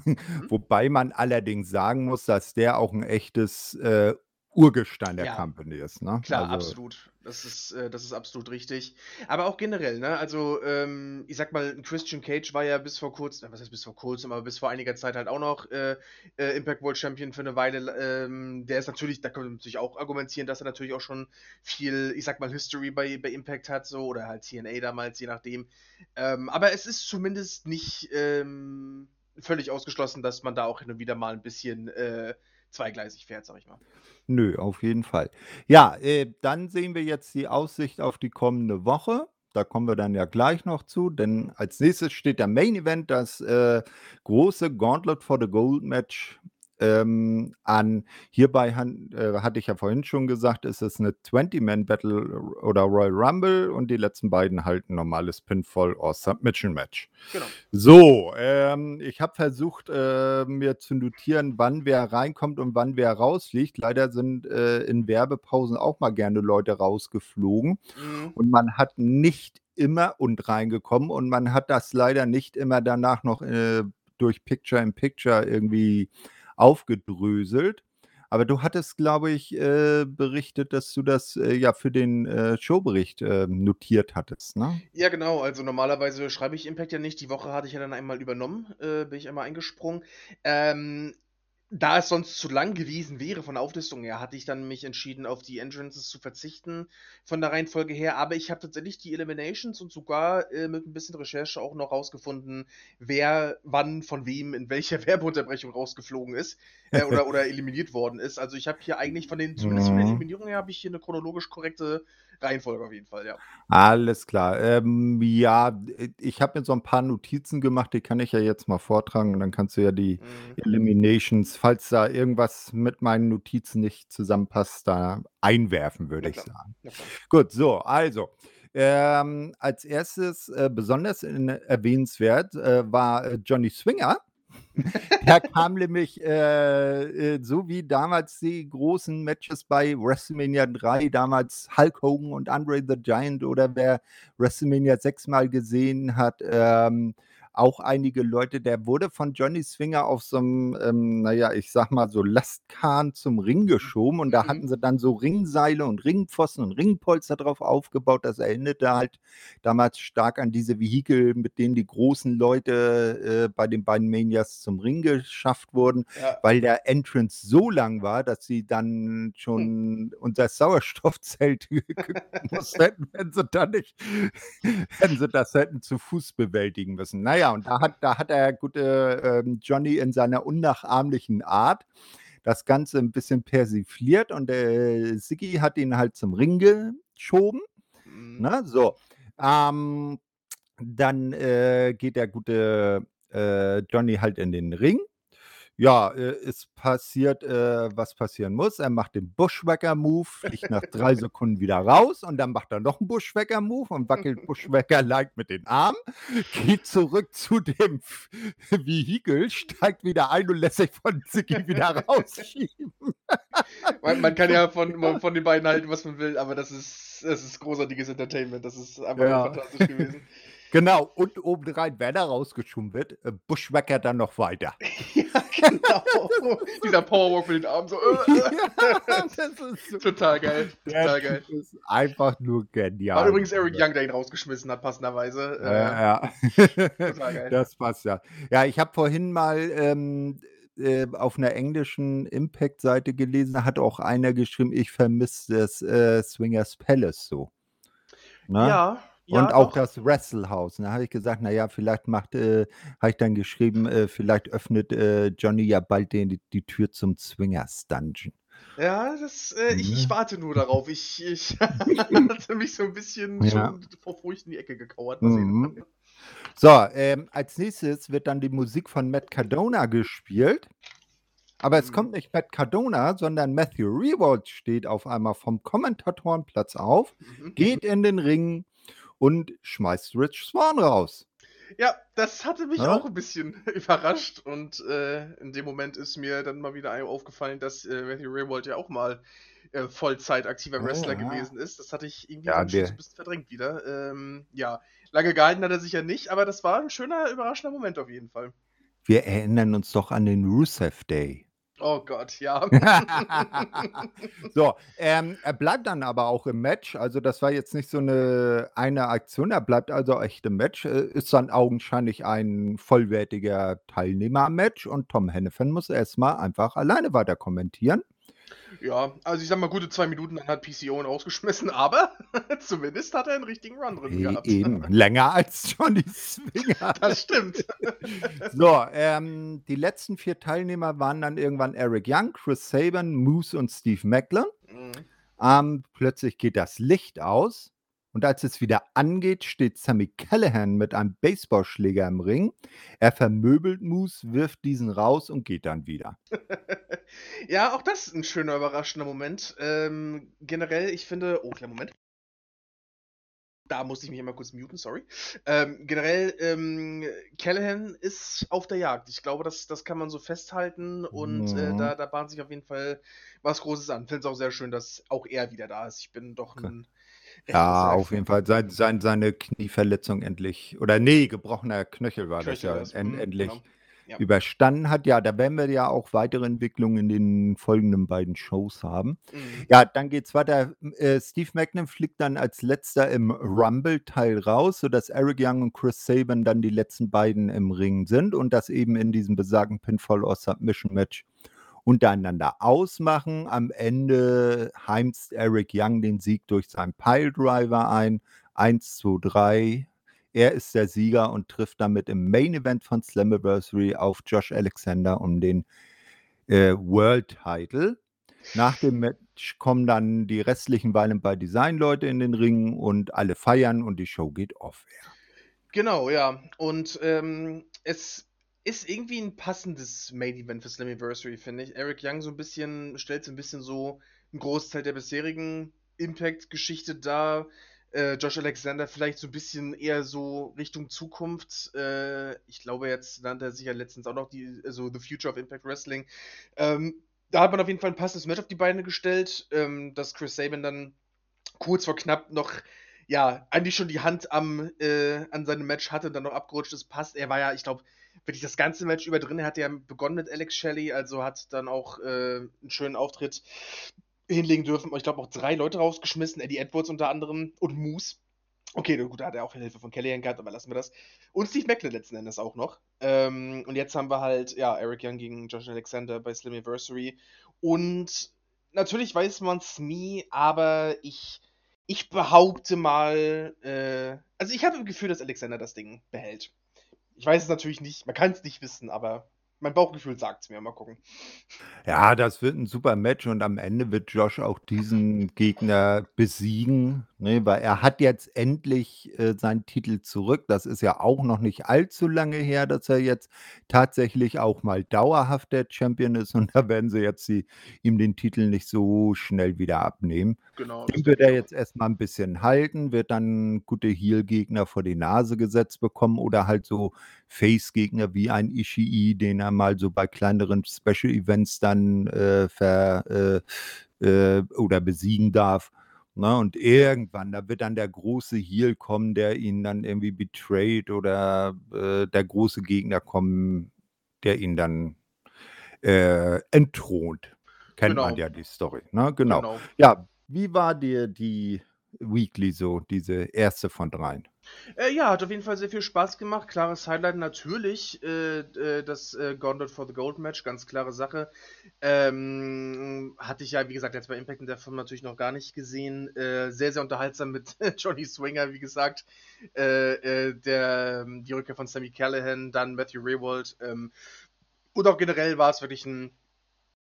B: Hm? [LAUGHS]
A: wobei man allerdings sagen muss, dass der auch ein echtes äh, Urgestein der
B: Ja,
A: Company ist. Ne?
B: klar,
A: Also,
B: absolut. Das ist, äh, das ist absolut richtig. Aber auch generell, ne? Also, ähm, ich sag mal, Christian Cage war ja bis vor kurzem, äh, was heißt bis vor kurzem, aber bis vor einiger Zeit halt auch noch äh, äh, Impact World Champion für eine Weile. Ähm, der ist natürlich, da kann man natürlich auch argumentieren, dass er natürlich auch schon viel, ich sag mal, History bei, bei Impact hat, so, oder halt TNA damals, je nachdem. Ähm, aber es ist zumindest nicht ähm, völlig ausgeschlossen, dass man da auch hin und wieder mal ein bisschen äh, zweigleisig fährt, sag ich mal.
A: Nö, auf jeden Fall. Ja, äh, dann sehen wir jetzt die Aussicht auf die kommende Woche. Da kommen wir dann ja gleich noch zu, denn als nächstes steht der Main Event, das äh, große Gauntlet for the Gold Match ähm, an. Hierbei han, äh, hatte ich ja vorhin schon gesagt, ist es eine 20-Man-Battle oder Royal Rumble und die letzten beiden halten normales Pinfall or Submission Match.
B: Genau.
A: So, ähm, ich habe versucht, äh, mir zu notieren, wann wer reinkommt und wann wer rausfliegt. Leider sind äh, in Werbepausen auch mal gerne Leute rausgeflogen
B: Mhm.
A: und man hat nicht immer und reingekommen und man hat das leider nicht immer danach noch äh, durch Picture in Picture irgendwie aufgedröselt. Aber du hattest, glaube ich, äh, berichtet, dass du das äh, ja für den äh, Showbericht äh, notiert hattest, ne?
B: Ja, genau. Also normalerweise schreibe ich Impact ja nicht. Die Woche hatte ich ja dann einmal übernommen, äh, bin ich einmal eingesprungen. Ähm, da es sonst zu lang gewesen wäre von der Auflistung her, hatte ich dann mich entschieden, auf die Entrances zu verzichten von der Reihenfolge her. Aber ich habe tatsächlich die Eliminations und sogar äh, mit ein bisschen Recherche auch noch rausgefunden, wer wann von wem in welcher [LAUGHS] Werbeunterbrechung rausgeflogen ist äh, oder, oder [LAUGHS] eliminiert worden ist. Also ich habe hier eigentlich von den, zumindest von den
A: Mhm.
B: Eliminierungen her, habe ich hier eine chronologisch korrekte Reihenfolge auf jeden Fall, ja.
A: Alles klar. Ähm, ja, ich habe mir so ein paar Notizen gemacht, die kann ich ja jetzt mal vortragen und dann kannst du ja die
B: Mhm.
A: Eliminations, falls da irgendwas mit meinen Notizen nicht zusammenpasst, da einwerfen, würde
B: Na
A: ich
B: klar,
A: sagen.
B: na klar.
A: Gut, so, also, ähm, als erstes äh, besonders in, erwähnenswert äh, war äh, Johnny Swinger. [LAUGHS] Der kam nämlich, äh, äh, so wie damals die großen Matches bei WrestleMania 3, damals Hulk Hogan und Andre the Giant oder wer WrestleMania 6 mal gesehen hat, ähm, auch einige Leute, der wurde von Johnny Swinger auf so einem, ähm, naja, ich sag mal so Lastkahn zum Ring geschoben und da
B: Mhm.
A: hatten sie dann so Ringseile und Ringpfosten und Ringpolster drauf aufgebaut. Das erinnerte halt damals stark an diese Vehikel, mit denen die großen Leute äh, bei den beiden Manias zum Ring geschafft wurden,
B: Ja.
A: weil der Entrance so lang war, dass sie dann
B: Hm.
A: schon unser Sauerstoffzelt [LAUGHS] gemusst hätten, wenn sie da nicht, wenn sie das hätten zu Fuß bewältigen müssen. Naja, und da hat, da hat der gute ähm, Johnny in seiner unnachahmlichen Art das Ganze ein bisschen persifliert und der Siggi hat ihn halt zum Ring geschoben.
B: Mhm.
A: Ne? So. Ähm, dann äh, geht der gute äh, Johnny halt in den Ring. Ja, äh, es passiert, äh, was passieren muss. Er macht den Bushwacker-Move, fliegt nach drei [LAUGHS] Sekunden wieder raus und dann macht er noch einen Bushwacker-Move und wackelt [LAUGHS] Bushwacker-like mit den Armen, geht zurück zu dem Vehikel, [LAUGHS] steigt wieder ein und lässt sich von Ziggy wieder rausschieben.
B: Man, man kann ja von, von den beiden halten, was man will, aber das ist, das ist großartiges Entertainment. Das ist einfach
A: Ja.
B: fantastisch gewesen.
A: Genau, und obendrein, wenn er rausgeschoben wird, äh, Bushwacker dann noch weiter.
B: Ja, Ja, genau. [LAUGHS] Dieser Powerwalk mit den Armen so. [LAUGHS] Äh,
A: Ja, das so
B: total geil. Total geil.
A: Typ ist einfach nur genial.
B: War übrigens Eric Young, der ihn rausgeschmissen hat, passenderweise. Äh,
A: Ja, ja.
B: Total [LAUGHS] geil.
A: Das passt ja. Ja, ich habe vorhin mal ähm, äh, auf einer englischen Impact-Seite gelesen, da hat auch einer geschrieben, ich vermisse das äh, Swingers Palace so. Ne?
B: Ja, ja,
A: Und auch
B: doch.
A: das Wrestlehouse. Und da habe ich gesagt, naja, vielleicht macht, äh, habe ich dann geschrieben, äh, vielleicht öffnet äh, Johnny ja bald den, die Tür zum Swingers Dungeon.
B: Ja, das, äh, ich, ich
A: Ne?
B: warte nur darauf. Ich, ich [LAUGHS] hatte mich so ein bisschen
A: Ja.
B: schon vor Furcht in die Ecke gekauert.
A: Mhm. So, ähm, als nächstes wird dann die Musik von Matt Cardona gespielt. Aber es
B: Mhm.
A: kommt nicht Matt Cardona, sondern Matthew Rewald steht auf einmal vom Kommentatorenplatz auf,
B: Mhm.
A: geht in den Ring und schmeißt Rich Swan raus.
B: Ja, das hatte mich
A: Ja?
B: auch ein bisschen [LAUGHS] überrascht und äh, in dem Moment ist mir dann mal wieder aufgefallen, dass äh, Matthew Raybold ja auch mal äh, Vollzeit aktiver Wrestler
A: ja.
B: gewesen ist. Das hatte ich irgendwie
A: Ja,
B: so ein bisschen verdrängt wieder. Ähm, ja, lange gehalten hat er sich ja nicht, aber das war ein schöner, überraschender Moment auf jeden Fall.
A: Wir erinnern uns doch an den Rusev Day.
B: Oh Gott, ja. [LAUGHS] [LAUGHS]
A: so, ähm, er bleibt dann aber auch im Match. Also, das war jetzt nicht so eine, eine Aktion. Er bleibt also echt im Match. Äh, Ist dann augenscheinlich ein vollwertiger Teilnehmer am Match. Und Tom Hennefan muss erstmal einfach alleine weiter kommentieren.
B: Ja, also ich sag mal, gute zwei Minuten, dann hat PCO ihn rausgeschmissen, aber [LAUGHS] zumindest hat er einen richtigen Run drin
A: E
B: gehabt.
A: eben, länger als Johnny Swinger. [LAUGHS]
B: Das stimmt.
A: So, ähm, die letzten vier Teilnehmer waren dann irgendwann Eric Young, Chris Saban, Moose und Steve Macklin.
B: Mhm.
A: Ähm, plötzlich geht das Licht aus und als es wieder angeht, steht Sammy Callahan mit einem Baseballschläger im Ring. Er vermöbelt Moose, wirft diesen raus und geht dann wieder. [LAUGHS]
B: Ja, auch das ist ein schöner, überraschender Moment. Ähm, generell, ich finde. Oh, kleinen Moment. Da musste ich mich einmal kurz muten, sorry. Ähm, generell, ähm, Callahan ist auf der Jagd. Ich glaube, das, das kann man so festhalten und äh,
A: Mhm.
B: da, da bahnt sich auf jeden Fall was Großes an. Finde es auch sehr schön, dass auch er wieder da ist. Ich bin doch ein.
A: Ja, auf jeden Fall. Sein, sein, seine Knieverletzung endlich, oder nee, gebrochener Knöchel war das
B: Knöchel
A: ja,
B: war's.
A: en,
B: Mhm,
A: endlich
B: genau. Ja.
A: überstanden hat. Ja, da werden wir ja auch weitere Entwicklungen in den folgenden beiden Shows haben.
B: Mhm.
A: Ja, dann geht's weiter. Äh, Steve Macklin fliegt dann als letzter im Rumble-Teil raus, sodass Eric Young und Chris Saban dann die letzten beiden im Ring sind und das eben in diesem besagten Pinfall- or Submission-Match untereinander ausmachen. Am Ende heimst Eric Young den Sieg durch seinen Piledriver ein. 1, 2, 3. Er ist der Sieger und trifft damit im Main Event von Slammiversary auf Josh Alexander um den äh, World Title. Nach dem Match kommen dann die restlichen Violent by Design Leute in den Ring und alle feiern und die Show geht off.
B: Genau, ja. Und ähm, es ist irgendwie ein passendes Main Event für Slammiversary, finde ich. Eric Young so ein bisschen, stellt so ein bisschen so einen Großteil der bisherigen Impact-Geschichte dar. Äh, Josh Alexander vielleicht so ein bisschen eher so Richtung Zukunft. Äh, ich glaube, jetzt nannte er sich ja letztens auch noch die, also The Future of Impact Wrestling. Ähm, da hat man auf jeden Fall ein passendes Match auf die Beine gestellt, ähm, dass Chris Sabin dann kurz vor knapp noch ja, eigentlich schon die Hand am, äh, an seinem Match hatte dann noch abgerutscht ist, passt. Er war ja, ich glaube, wirklich das ganze Match über drin. Er hat ja begonnen mit Alex Shelley, also hat dann auch äh, einen schönen Auftritt hinlegen dürfen. Ich glaube auch drei Leute rausgeschmissen, Eddie Edwards unter anderem und Moose. Okay, gut, da hat er auch Hilfe von Kellyanne gehabt, aber lassen wir das. Und Steve Macklin letzten Endes auch noch. Ähm, und jetzt haben wir halt, ja, Eric Young gegen Josh Alexander bei Slammiversary. Und natürlich weiß man es nie, aber ich, ich behaupte mal, äh, also ich habe im Gefühl, dass Alexander das Ding behält. Ich weiß es natürlich nicht, man kann es nicht wissen, aber mein Bauchgefühl sagt es mir. Mal gucken.
A: Ja, das wird ein super Match und am Ende wird Josh auch diesen Gegner besiegen, ne, weil er hat jetzt endlich äh, seinen Titel zurück. Das ist ja auch noch nicht allzu lange her, dass er jetzt tatsächlich auch mal dauerhaft der Champion ist und da werden sie jetzt die, ihm den Titel nicht so schnell wieder abnehmen.
B: Genau.
A: Den wird er jetzt erstmal ein bisschen halten, wird dann gute Heal-Gegner vor die Nase gesetzt bekommen oder halt so Face-Gegner wie ein Ishii, den er mal so bei kleineren Special-Events dann äh, ver, äh, äh, oder besiegen darf. Ne? Und irgendwann, da wird dann der große Heal kommen, der ihn dann irgendwie betrayt oder äh, der große Gegner kommen, der ihn dann äh, entthront. Kennt man
B: Genau.
A: ja die Story, ne? Genau.
B: Genau.
A: Ja, wie war dir die Weekly so, diese erste von dreien?
B: Äh, ja, hat auf jeden Fall sehr viel Spaß gemacht. Klares Highlight natürlich, äh, äh, das äh, Gauntlet for the Gold Match, ganz klare Sache. Ähm, hatte ich ja, wie gesagt, jetzt bei Impact in der Form natürlich noch gar nicht gesehen. Äh, sehr, sehr unterhaltsam mit [LAUGHS] Johnny Swinger, wie gesagt. Äh, der, die Rückkehr von Sammy Callahan, dann Matthew Rehwald. Ähm, und auch generell war es wirklich ein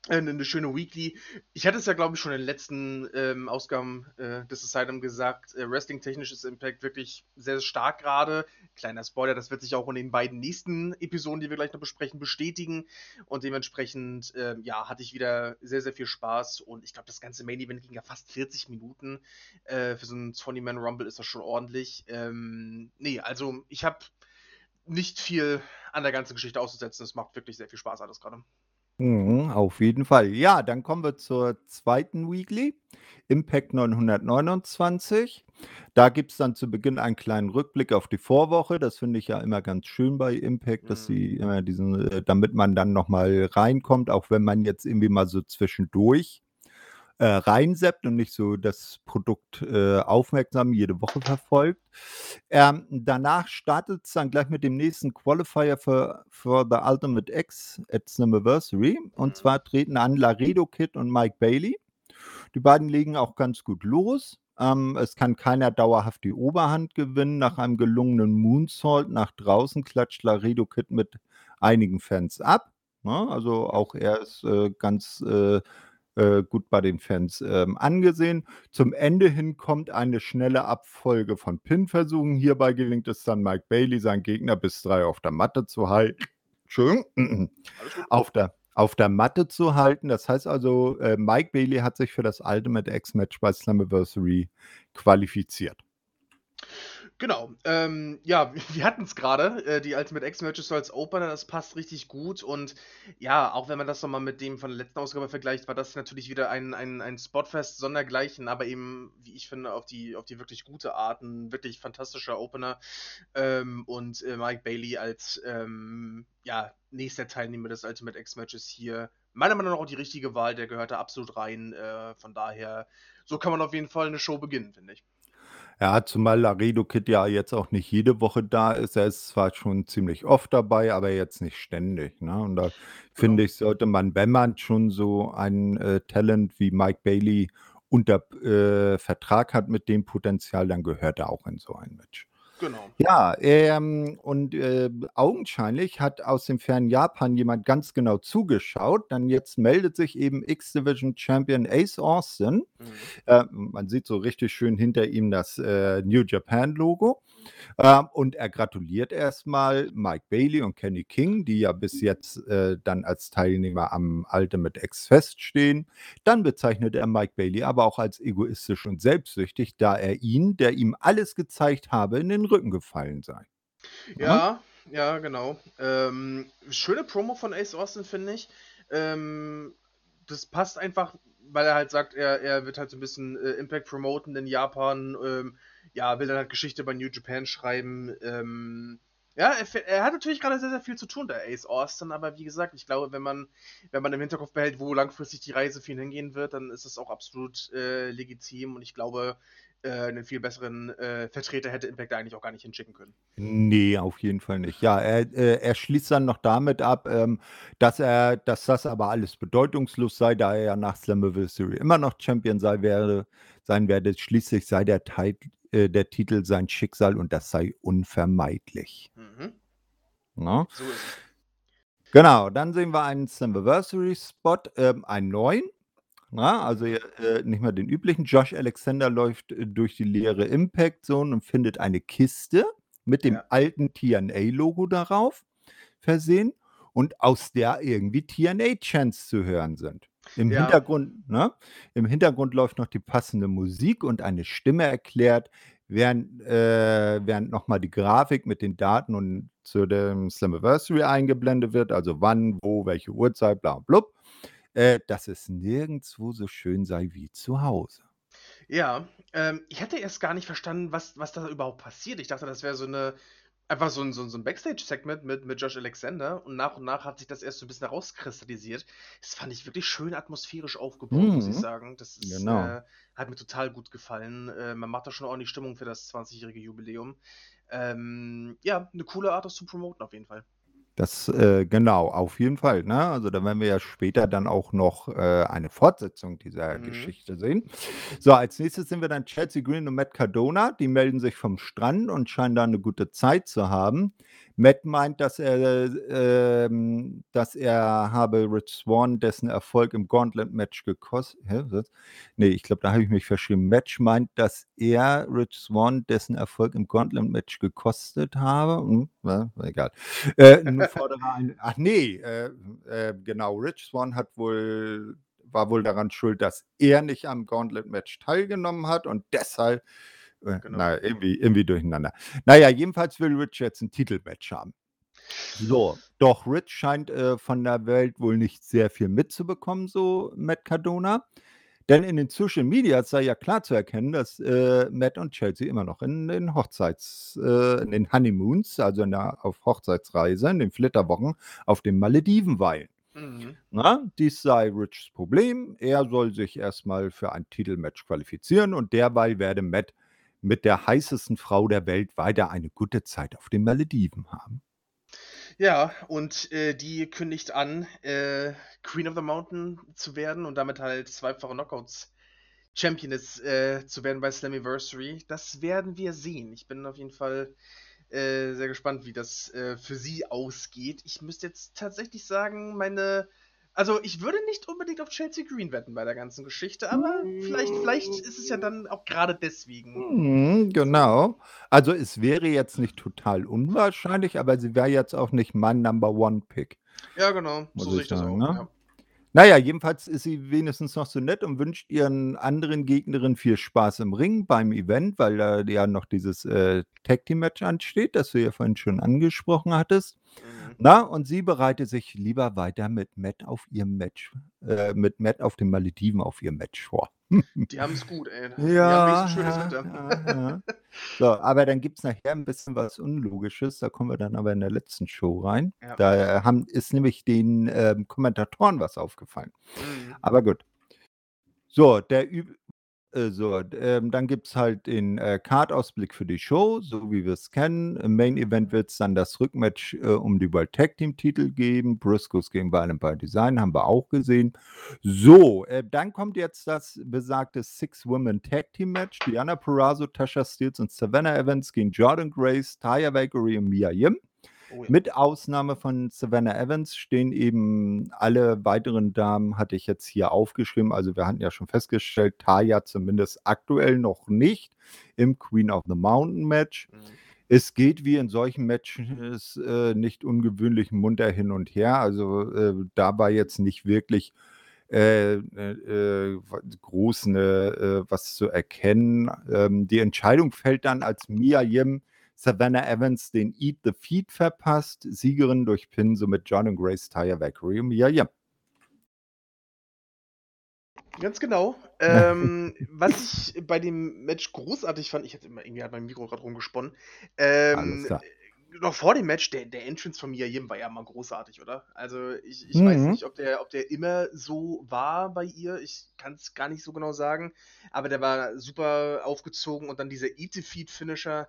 B: eine schöne Weekly. Ich hatte es ja, glaube ich, schon in den letzten ähm, Ausgaben äh, des Asylum gesagt. Äh, Wrestling-technisches Impact wirklich sehr, sehr stark gerade. Kleiner Spoiler, das wird sich auch in den beiden nächsten Episoden, die wir gleich noch besprechen, bestätigen. Und dementsprechend, äh, ja, hatte ich wieder sehr, sehr viel Spaß. Und ich glaube, das ganze Main Event ging ja fast 40 Minuten. Äh, für so einen 20-Man Rumble ist das schon ordentlich. Ähm, nee, also ich habe nicht viel an der ganzen Geschichte auszusetzen. Es macht wirklich sehr viel Spaß alles gerade.
A: Mhm, auf jeden Fall. Ja, dann kommen wir zur zweiten Weekly, Impact 929. Da gibt es dann zu Beginn einen kleinen Rückblick auf die Vorwoche. Das finde ich ja immer ganz schön bei Impact, dass
B: Mhm.
A: sie immer diesen, äh, damit man dann noch mal reinkommt, auch wenn man jetzt irgendwie mal so zwischendurch äh, reinseppt und nicht so das Produkt äh, aufmerksam jede Woche verfolgt. Ähm, danach startet es dann gleich mit dem nächsten Qualifier für, für The Ultimate X at Slammiversary. Und
B: Mhm.
A: zwar treten an Laredo Kid und Mike Bailey. Die beiden legen auch ganz gut los. Ähm, es kann keiner dauerhaft die Oberhand gewinnen. Nach einem gelungenen Moonsault nach draußen klatscht Laredo Kid mit einigen Fans ab. Ne? Also auch er ist äh, ganz äh, äh, gut bei den Fans ähm, angesehen. Zum Ende hin kommt eine schnelle Abfolge von Pin-Versuchen. Hierbei gelingt es dann Mike Bailey, seinen Gegner bis drei auf der Matte zu halten.
B: Gut.
A: Auf der, auf der Matte zu halten. Das heißt also, äh, Mike Bailey hat sich für das Ultimate X-Match bei Slammiversary qualifiziert.
B: Genau. Ähm, ja, [LAUGHS] wir hatten es gerade, äh, die Ultimate X-Matches als Opener, das passt richtig gut. Und ja, auch wenn man das nochmal mit dem von der letzten Ausgabe vergleicht, war das natürlich wieder ein, ein, ein Spotfest sondergleichen, aber eben, wie ich finde, auf die, auf die wirklich gute Art, ein wirklich fantastischer Opener. Ähm, und äh, Mike Bailey als ähm, ja, nächster Teilnehmer des Ultimate X-Matches hier. Meiner Meinung nach auch die richtige Wahl, der gehört da absolut rein. Äh, von daher, so kann man auf jeden Fall eine Show beginnen, finde ich.
A: Ja, zumal Laredo Kid ja jetzt auch nicht jede Woche da ist. Er ist zwar schon ziemlich oft dabei, aber jetzt nicht ständig. Ne? Und da finde
B: Genau.
A: ich, sollte man, wenn man schon so ein äh, Talent wie Mike Bailey unter äh, Vertrag hat mit dem Potenzial, dann gehört er auch in so ein Match.
B: Genau.
A: Ja, ähm, und äh, augenscheinlich hat aus dem fernen Japan jemand ganz genau zugeschaut. Dann jetzt meldet sich eben X-Division Champion Ace Austin.
B: Mhm.
A: Äh, man sieht so richtig schön hinter ihm das äh, New Japan Logo. Äh, und er gratuliert erstmal Mike Bailey und Kenny King, die ja bis jetzt äh, dann als Teilnehmer am Ultimate X feststehen. Dann bezeichnet er Mike Bailey aber auch als egoistisch und selbstsüchtig, da er ihn, der ihm alles gezeigt habe, in den Rücken gefallen sei. Ne?
B: Ja, ja, genau. Ähm, schöne Promo von Ace Austin, finde ich. Ähm, das passt einfach, weil er halt sagt, er, er wird halt so ein bisschen äh, Impact promoten in Japan. Ähm, ja, will dann halt Geschichte bei New Japan schreiben. Ja, er, er hat natürlich gerade sehr, sehr viel zu tun, der Ace Austin, aber wie gesagt, ich glaube, wenn man, wenn man im Hinterkopf behält, wo langfristig die Reise für ihn hingehen wird, dann ist es auch absolut äh, legitim und ich glaube, äh, einen viel besseren äh, Vertreter hätte Impact da eigentlich auch gar nicht hinschicken können.
A: Nee, auf jeden Fall nicht. Ja, er, äh, er schließt dann noch damit ab, ähm, dass er, dass das aber alles bedeutungslos sei, da er ja nach Slammiversary immer noch Champion sei werde, sein werde. Schließlich sei der, Tit äh, der Titel sein Schicksal und das sei unvermeidlich.
B: Mhm.
A: Ne?
B: So.
A: Genau, dann sehen wir einen Slammiversary-Spot, ähm, einen neuen. Na, also äh, nicht mehr den üblichen. Josh Alexander läuft äh, durch die leere Impact Zone und findet eine Kiste mit dem
B: Ja.
A: alten TNA-Logo darauf versehen und aus der irgendwie TNA-Chants zu hören sind. Im
B: Ja.
A: Hintergrund, ne? Im Hintergrund läuft noch die passende Musik und eine Stimme erklärt, während, äh, während nochmal die Grafik mit den Daten und zu dem Slammiversary eingeblendet wird, also wann, wo, welche Uhrzeit, bla blub, äh, dass es nirgendwo so schön sei wie zu Hause.
B: Ja, ähm, ich hatte erst gar nicht verstanden, was, was da überhaupt passiert. Ich dachte, das wäre so eine Einfach so 'n so 'n so 'n Backstage-Segment mit mit Josh Alexander und nach und nach hat sich das erst so 'n bisschen herauskristallisiert. Das fand ich wirklich schön atmosphärisch aufgebaut, muss ich
A: Mhm.
B: sagen. Das ist,
A: Genau.
B: äh hat mir total gut gefallen. Äh, man macht da schon ordentlich Stimmung für das 20-jährige Jubiläum. Ähm, ja, 'ne coole Art, das zu promoten auf jeden Fall.
A: Das, äh genau, auf jeden Fall, ne? Also, da werden wir ja später dann auch noch, äh, eine Fortsetzung dieser
B: Mhm.
A: Geschichte sehen. So, als Nächstes sehen wir dann Chelsea Green und Matt Cardona. Die melden sich vom Strand und scheinen da 'ne gute Zeit zu haben. Matt meint, dass er, ähm dass er habe Rich Swann dessen Erfolg im Gauntlet-Match gekos hä, was? Ne, ich glaube, da habe ich mich verschrieben. Matt meint, dass er Rich Swann dessen Erfolg im Gauntlet-Match gekostet habe. Hm, na, egal. Äh, ein ach ne, äh, äh, genau, Rich Swann hat wohl war wohl daran schuld, dass er nicht am Gauntlet-Match teilgenommen hat und deshalb äh,
B: Genau.
A: na irgendwie irgendwie durcheinander. Na ja, jedenfalls will Rich jetzt 'n Titelmatch haben. So, doch Rich scheint, äh, von der Welt wohl nicht sehr viel mitzubekommen, so Matt Cardona. Denn in den Social Medias sei ja klar zu erkennen, dass, äh, Matt und Chelsea immer noch in den Hochzeits äh, in den Honeymoons, also in der auf Hochzeitsreise, in den Flitterwochen auf den Malediven weilen.
B: Mhm.
A: Ne? Dies sei Richs Problem. Er soll sich erst mal für ein Titelmatch qualifizieren und derweil werde Matt mit der heißesten Frau der Welt weiter eine gute Zeit auf den Malediven haben.
B: Ja, und, äh, die kündigt an, äh, Queen of the Mountain zu werden und damit halt zweifache Knockouts-Championess, äh, zu werden bei Slammiversary. Das werden wir sehen. Ich bin auf jeden Fall, äh, sehr gespannt, wie das, äh, für sie ausgeht. Ich müsste jetzt tatsächlich sagen, meine also, ich würde nicht unbedingt auf Chelsea Green wetten bei der ganzen Geschichte, aber vielleicht vielleicht ist es ja dann auch grade deswegen
A: Mhm, genau. Also, es wäre jetzt nicht total unwahrscheinlich, aber sie wäre jetzt auch nicht mein Number One Pick.
B: Ja, genau, so sehe
A: ich
B: das
A: sagen,
B: auch,
A: ne?
B: ja.
A: Na ja, jedenfalls ist sie wenigstens noch so nett und wünscht ihren anderen Gegnerinnen viel Spaß im Ring beim Event, weil da ja noch dieses, äh, Tag-Team-Match ansteht, das du ja vorhin schon angesprochen hattest.
B: Mhm.
A: Na, und sie bereitet sich lieber weiter mit Matt auf ihr Match äh, mit Matt auf den Malediven auf ihr Match vor.
B: Die haben's gut, ey. [LAUGHS] Haben
A: Ja, ja,
B: Wetter.
A: ja, ja. [LAUGHS] So, aber dann gibt's nachher 'n bisschen was Unlogisches, da kommen wir dann aber in der letzten Show rein. Da, äh, haben ist nämlich den, ähm, Kommentatoren was aufgefallen.
B: Mhm.
A: Aber gut. So, der üb äh, so, ähm, dann gibt's halt den, äh, Card-Ausblick für die Show, so wie wir's kennen. Im Main Event wird's dann das Rückmatch, äh, um die World Tag Team Titel geben. Briscoes gegen Violent by Design, haben wir auch gesehen. So, äh, dann kommt jetzt das besagte Six-Woman Tag Team Match. Deonna Purrazzo, Tasha Steelz und Savannah Evans gegen Jordynne Grace, Taya Valkyrie und Mia Yim.
B: Oh ja.
A: Mit Ausnahme von Savannah Evans stehen eben alle weiteren Damen hatte ich jetzt hier aufgeschrieben. Also, wir hatten ja schon festgestellt, Taya zumindest aktuell noch nicht im Queen of the Mountain Match.
B: Mhm.
A: Es geht wie in solchen Matches, äh, nicht ungewöhnlich munter hin und her. Also, äh, da war jetzt nicht wirklich, äh, äh, äh, groß 'ne äh, was zu erkennen. Ähm, die Entscheidung fällt dann, als Mia Yim Savannah Evans den Eat the Feed verpasst. Siegerin durch Pin, somit Jordynne Grace, Taya Valkyrie und Mia Yim.
B: Ganz genau. [LAUGHS] Ähm, was ich bei dem Match großartig fand ich hatte immer irgendwie hat mein Mikro grad rumgesponnen.
A: Alles
B: Ähm,
A: klar.
B: äh, noch vor dem Match, der der Entrance von Mia Yim war ja mal großartig, oder? Also, ich ich weiß
A: Mhm.
B: nicht, ob der ob der immer so war bei ihr. Ich kann's gar nicht so genau sagen, aber der war super aufgezogen und dann dieser Eat the Feed Finisher,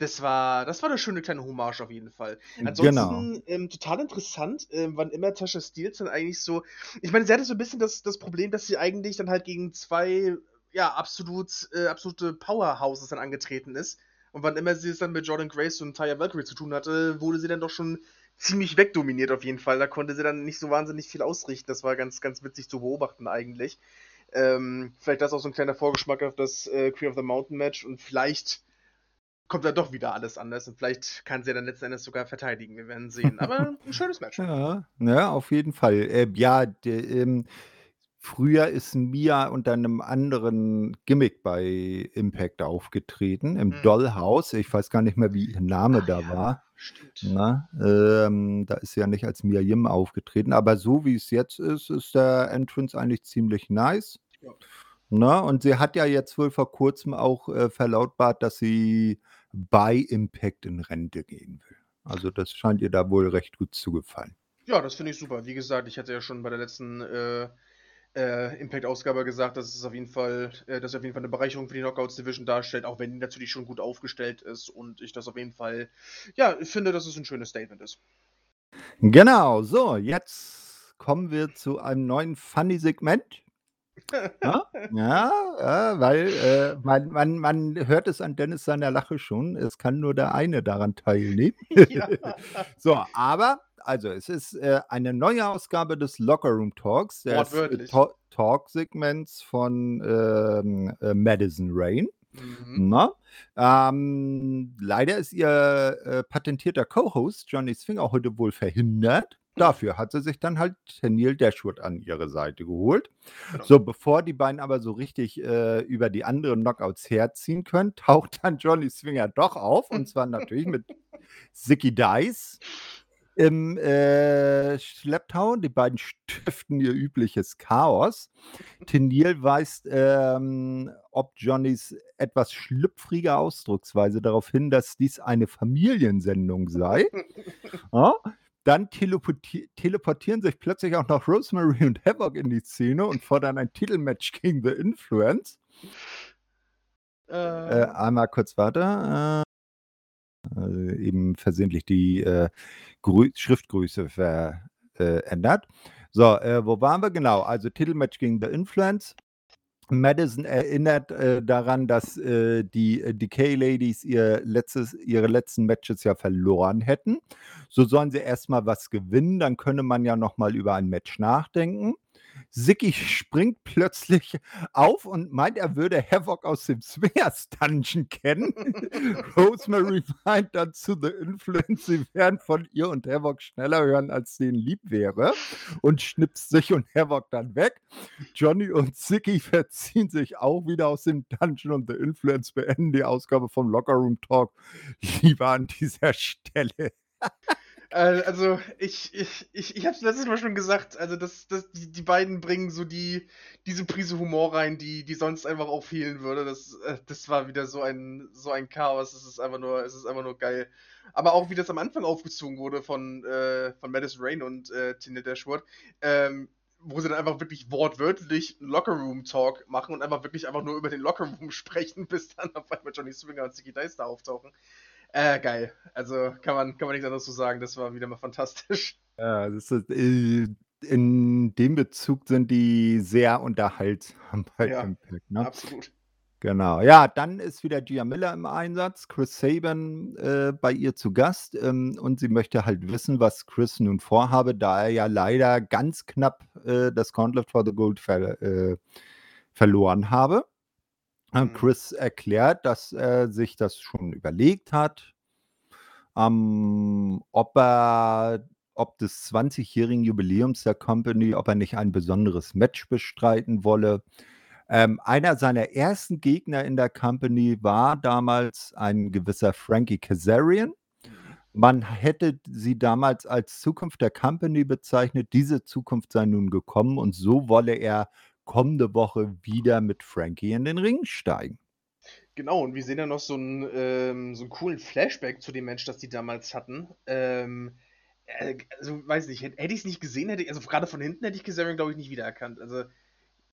B: das war das war 'ne schöne kleine Hommage auf jeden Fall.
A: Genau.
B: Ansonsten, ähm, total interessant, ähm, wann immer Tasha Steelz dann eigentlich so ich meine, sie hatte so 'n bisschen das das Problem, dass sie eigentlich dann halt gegen 2, ja, absolut äh, absolute Powerhouses dann angetreten ist. Und wann immer sie es dann mit Jordynne Grace und Taya Valkyrie zu tun hatte, wurde sie dann doch schon ziemlich wegdominiert auf jeden Fall. Da konnte sie dann nicht so wahnsinnig viel ausrichten. Das war ganz, ganz witzig zu beobachten eigentlich. Ähm, vielleicht das auch so 'n kleiner Vorgeschmack auf das, äh, Queen of the Mountain Match und vielleicht kommt dann doch wieder alles anders und vielleicht kann sie ja dann letzten Endes sogar verteidigen. Wir werden sehen. Aber [LAUGHS] 'n schönes Match.
A: Ja, ne, auf jeden Fall. Ähm, ja, de ähm, früher ist Mia unter 'nem anderen Gimmick bei Impact aufgetreten, im
B: Mhm.
A: Dollhouse. Ich weiß gar nicht mehr, wie ihr Name
B: Ah
A: da
B: ja,
A: war,
B: stimmt.
A: ne? Ähm, da ist sie ja nicht als Mia Yim aufgetreten, aber so wie es jetzt ist, ist der Entrance eigentlich ziemlich nice,
B: Ja.
A: ne? Und sie hat ja jetzt wohl vor Kurzem auch, äh, verlautbart, dass sie bei Impact in Rente gehen will. Also das scheint ihr da wohl recht gut zu gefallen.
B: Ja, das finde ich super. Wie gesagt, ich hatte ja schon bei der letzten äh, äh, Impact-Ausgabe gesagt, dass es auf jeden Fall, äh, dass auf jeden Fall eine Bereicherung für die Knockouts Division darstellt, auch wenn die natürlich schon gut aufgestellt ist und ich das auf jeden Fall, ja, finde, dass es ein schönes Statement ist.
A: Genau, so, jetzt kommen wir zu einem neuen Funny-Segment. Ja, ja, weil äh, man, man, man hört es an Dennis seiner Lache schon. Es kann nur der eine daran teilnehmen. [LAUGHS] Ja. [LAUGHS] so, aber also es ist äh, eine neue Ausgabe des Locker Room Talks, des äh, Talk-Segments von ähm, äh, Madison Rain. Mhm. Ähm, leider ist ihr äh, patentierter Co-Host Johnny Swinger heute wohl verhindert. Dafür hat sie sich dann halt Neil Dashwood an ihre Seite geholt. Genau. So, bevor die beiden aber so richtig äh, über die anderen Knockouts herziehen können, [LAUGHS] taucht dann Johnny Swinger doch auf. Und zwar natürlich mit Zicky Dice im äh, Schlepptau. Die beiden stiften ihr übliches Chaos. Tenil weist ähm, ob Johnnys etwas schlüpfrige Ausdrucksweise darauf hin, dass dies eine Familiensendung sei. [LAUGHS] ja? Dann teleporti teleportieren sich plötzlich auch noch Rosemary und Havoc in die Szene und fordern ein Titelmatch gegen The Influence. Äh, äh, einmal kurz weiter. Äh, also eben versehentlich die äh, Schriftgröße verändert. Äh, so, äh, wo waren wir? Genau, also Titelmatch gegen The Influence. Madison erinnert äh, daran, dass äh, die äh, Decay Ladies ihr letztes, ihre letzten Matches ja verloren hätten. So sollen sie erstmal was gewinnen, dann könne man ja nochmal über ein Match nachdenken. Sicky springt plötzlich auf und meint, er würde Havoc aus dem Swingers Dungeon kennen. [LAUGHS] Rosemary meint dann zu The Influence, sie werden von ihr und Havoc schneller hören, als denen lieb wäre und schnipst sich und Havoc dann weg. Johnny und Sicky verziehen sich auch wieder aus dem Dungeon und The Influence beenden die Ausgabe vom Locker Room Talk lieber an dieser Stelle. [LAUGHS]
B: Äh, also, ich, ich, ich, ich hab's letztes Mal schon gesagt, also das, das, die, die beiden bringen so die, diese Prise Humor rein, die, die sonst einfach auch fehlen würde. Das, äh, das war wieder so ein, so ein Chaos. Es ist einfach nur, es ist einfach nur geil. Aber auch wie das am Anfang aufgezogen wurde von, äh, von Madison Rain und äh, Tina Dashwood, ähm, wo sie dann einfach wirklich wortwörtlich Lockerroom-Talk machen und einfach wirklich einfach nur über den Lockerroom [LAUGHS] sprechen, bis dann auf einmal Johnny Swinger und Ziggy Dice da auftauchen. Äh, geil. Also kann man, kann man nichts anderes zu sagen. Das war wieder mal fantastisch. [LAUGHS]
A: Ja, das ist, äh, in dem Bezug sind die sehr unterhaltsam bei [LAUGHS] ja, Impact. Ne?
B: Absolut.
A: Genau. Ja, dann ist wieder Gia Miller im Einsatz, Chris Saban äh, bei ihr zu Gast ähm, und sie möchte halt wissen, was Chris nun vorhabe, da er ja leider ganz knapp äh, das Gauntlet for the Gold ver äh, verloren habe. Äh, mhm. Chris erklärt, dass er sich das schon überlegt hat, ähm, ob er ob des 20-jährigen Jubiläums der Company, ob er nicht ein besonderes Match bestreiten wolle. Ähm, einer seiner ersten Gegner in der Company war damals ein gewisser Frankie Kazarian. Mhm. Man hätte sie damals als Zukunft der Company bezeichnet. Diese Zukunft sei nun gekommen und so wolle er kommende Woche wieder mit Frankie in den Ring steigen.
B: Genau, und wir sehen ja noch so einen, ähm, so einen coolen Flashback zu dem Match, das die damals hatten. Ähm, äh, also, weiß nicht, hätte, hätte ich es nicht gesehen, hätte ich, also gerade von hinten hätte ich Kazarian, glaube ich, nicht wiedererkannt. Also,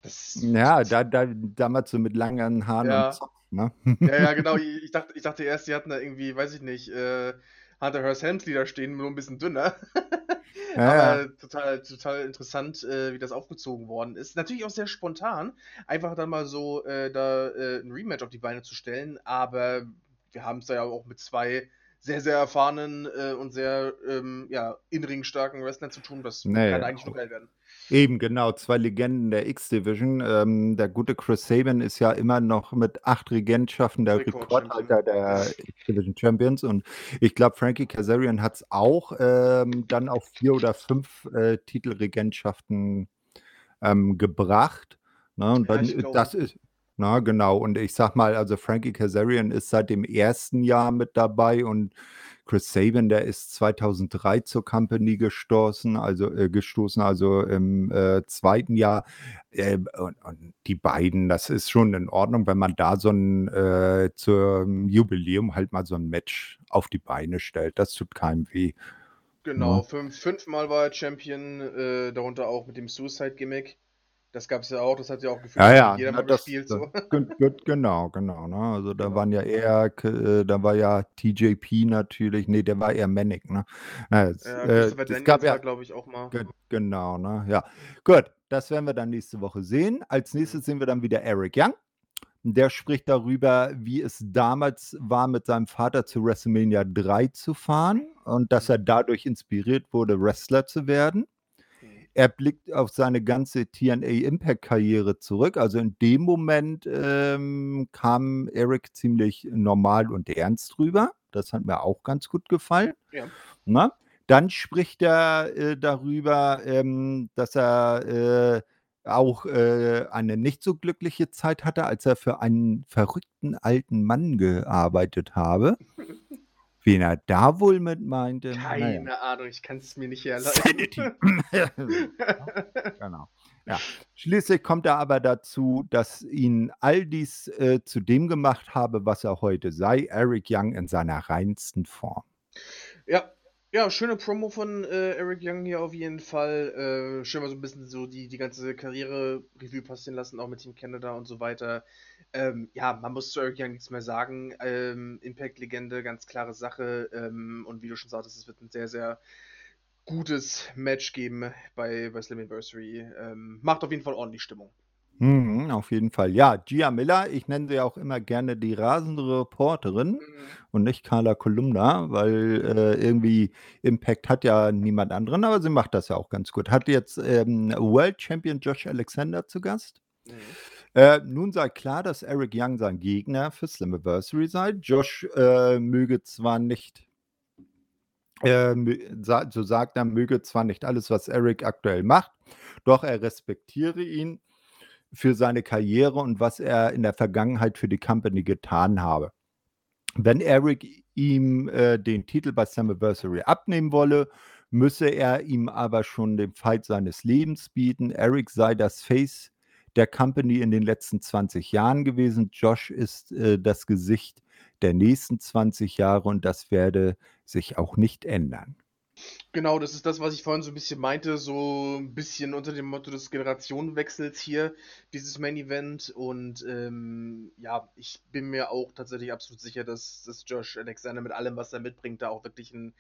A: das, ja, da, da, damals so mit langen Haaren
B: ja.
A: und Zopf, ne?
B: Ja, ja, [LAUGHS] genau. Ich dachte, ich dachte erst, die hatten da irgendwie, weiß ich nicht, äh, Hunter Hearst Helmsley da stehen, nur ein bisschen dünner. [LAUGHS] Ja, Aber total, total interessant, äh, wie das aufgezogen worden ist. Natürlich auch sehr spontan, einfach dann mal so äh, da äh, ein Rematch auf die Beine zu stellen. Aber wir haben es da ja auch mit zwei sehr, sehr erfahrenen äh, und sehr ähm, ja, in starken Wrestlern zu tun. Das nee, kann eigentlich nur geil werden.
A: Eben, genau, zwei Legenden der X-Division. Ähm, der gute Chris Sabin ist ja immer noch mit acht Regentschaften der Rekordhalter der X-Division Champions. Und ich glaube, Frankie Kazarian hat es auch ähm, dann auf vier oder fünf äh, Titelregentschaften ähm, gebracht. Ne? Und dann, ja, das ist, na, genau. Und ich sag mal, also Frankie Kazarian ist seit dem ersten Jahr mit dabei und Chris Sabin, der ist 2003 zur Company gestoßen, also äh, gestoßen, also im äh, zweiten Jahr. Äh, und, und, die beiden, das ist schon in Ordnung, wenn man da so ein äh, zum Jubiläum halt mal so ein Match auf die Beine stellt. Das tut keinem weh.
B: Genau, ja. fünf, fünfmal war er Champion, äh, darunter auch mit dem Suicide-Gimmick. Das gab es ja auch, das hat ja auch gefühlt
A: ja, ja,
B: jeder
A: na,
B: mal
A: das,
B: gespielt.
A: Das,
B: So. [LAUGHS]
A: genau, genau. Ne? Also da
B: Genau.
A: waren ja eher, äh, da war ja TJP natürlich, nee, der war eher Manic, ne? Na, es,
B: Ja,
A: äh,
B: Christopher Daniels
A: gab ja,
B: glaube ich, auch mal.
A: ge genau, ne? Ja. Gut, das werden wir dann nächste Woche sehen. Als
B: Mhm.
A: nächstes sehen wir dann wieder Eric Young. Der spricht darüber, wie es damals war, mit seinem Vater zu WrestleMania 3 zu fahren und dass er
B: Mhm.
A: dadurch inspiriert wurde, Wrestler zu werden. Er blickt auf seine ganze TNA Impact Karriere zurück. Also in dem Moment ähm, kam Eric ziemlich normal und ernst rüber. Das hat mir auch ganz gut gefallen.
B: Ja.
A: Na? Dann spricht er äh, darüber, ähm, dass er äh, auch äh, eine nicht so glückliche Zeit hatte, als er für einen verrückten alten Mann gearbeitet habe. [LAUGHS] Wen er da wohl mit meinte?
B: Keine
A: Naja.
B: Ahnung, ich kann es mir nicht.
A: Sanity. genau. Ja. Schließlich kommt er aber dazu, dass ihn all dies äh, zu dem gemacht habe, was er heute sei. Eric Young in seiner reinsten Form.
B: Ja, ja, schöne Promo von äh, Eric Young hier auf jeden Fall. Äh, schön mal so ein bisschen so die, die ganze Karriere Revue passieren lassen, auch mit Team Canada und so weiter. Ähm, ja, man muss zu Eric Young nichts mehr sagen. Ähm, Impact-Legende, ganz klare Sache. Ähm, und wie du schon sagtest, es wird ein sehr, sehr gutes Match geben bei, bei Slammiversary. Ähm, macht auf jeden Fall ordentlich Stimmung.
A: Mhm, auf jeden Fall. Ja, Gia Miller, ich nenne sie auch immer gerne die rasende Reporterin
B: Mhm.
A: und nicht Carla Kolumna, weil äh, irgendwie Impact hat ja niemand anderen, aber sie macht das ja auch ganz gut. Hat jetzt ähm, World Champion Josh Alexander zu Gast.
B: Mhm.
A: Äh, nun sei klar, dass Eric Young sein Gegner für Slammiversary sei. Josh äh, möge zwar nicht, äh, mö- sa- so sagt er, möge zwar nicht alles, was Eric aktuell macht, doch er respektiere ihn für seine Karriere und was er in der Vergangenheit für die Company getan habe. Wenn Eric ihm äh, den Titel bei Slammiversary abnehmen wolle, müsse er ihm aber schon den Fight seines Lebens bieten. Eric sei das Face der Company in den letzten 20 Jahren gewesen. Josh ist äh, das Gesicht der nächsten 20 Jahre und das werde sich auch nicht ändern.
B: Genau, das ist das, was ich vorhin so ein bisschen meinte, so ein bisschen unter dem Motto des Generationenwechsels hier, dieses Main Event. Und ähm, ja, ich bin mir auch tatsächlich absolut sicher, dass, dass Josh Alexander mit allem, was er mitbringt, da auch wirklich ein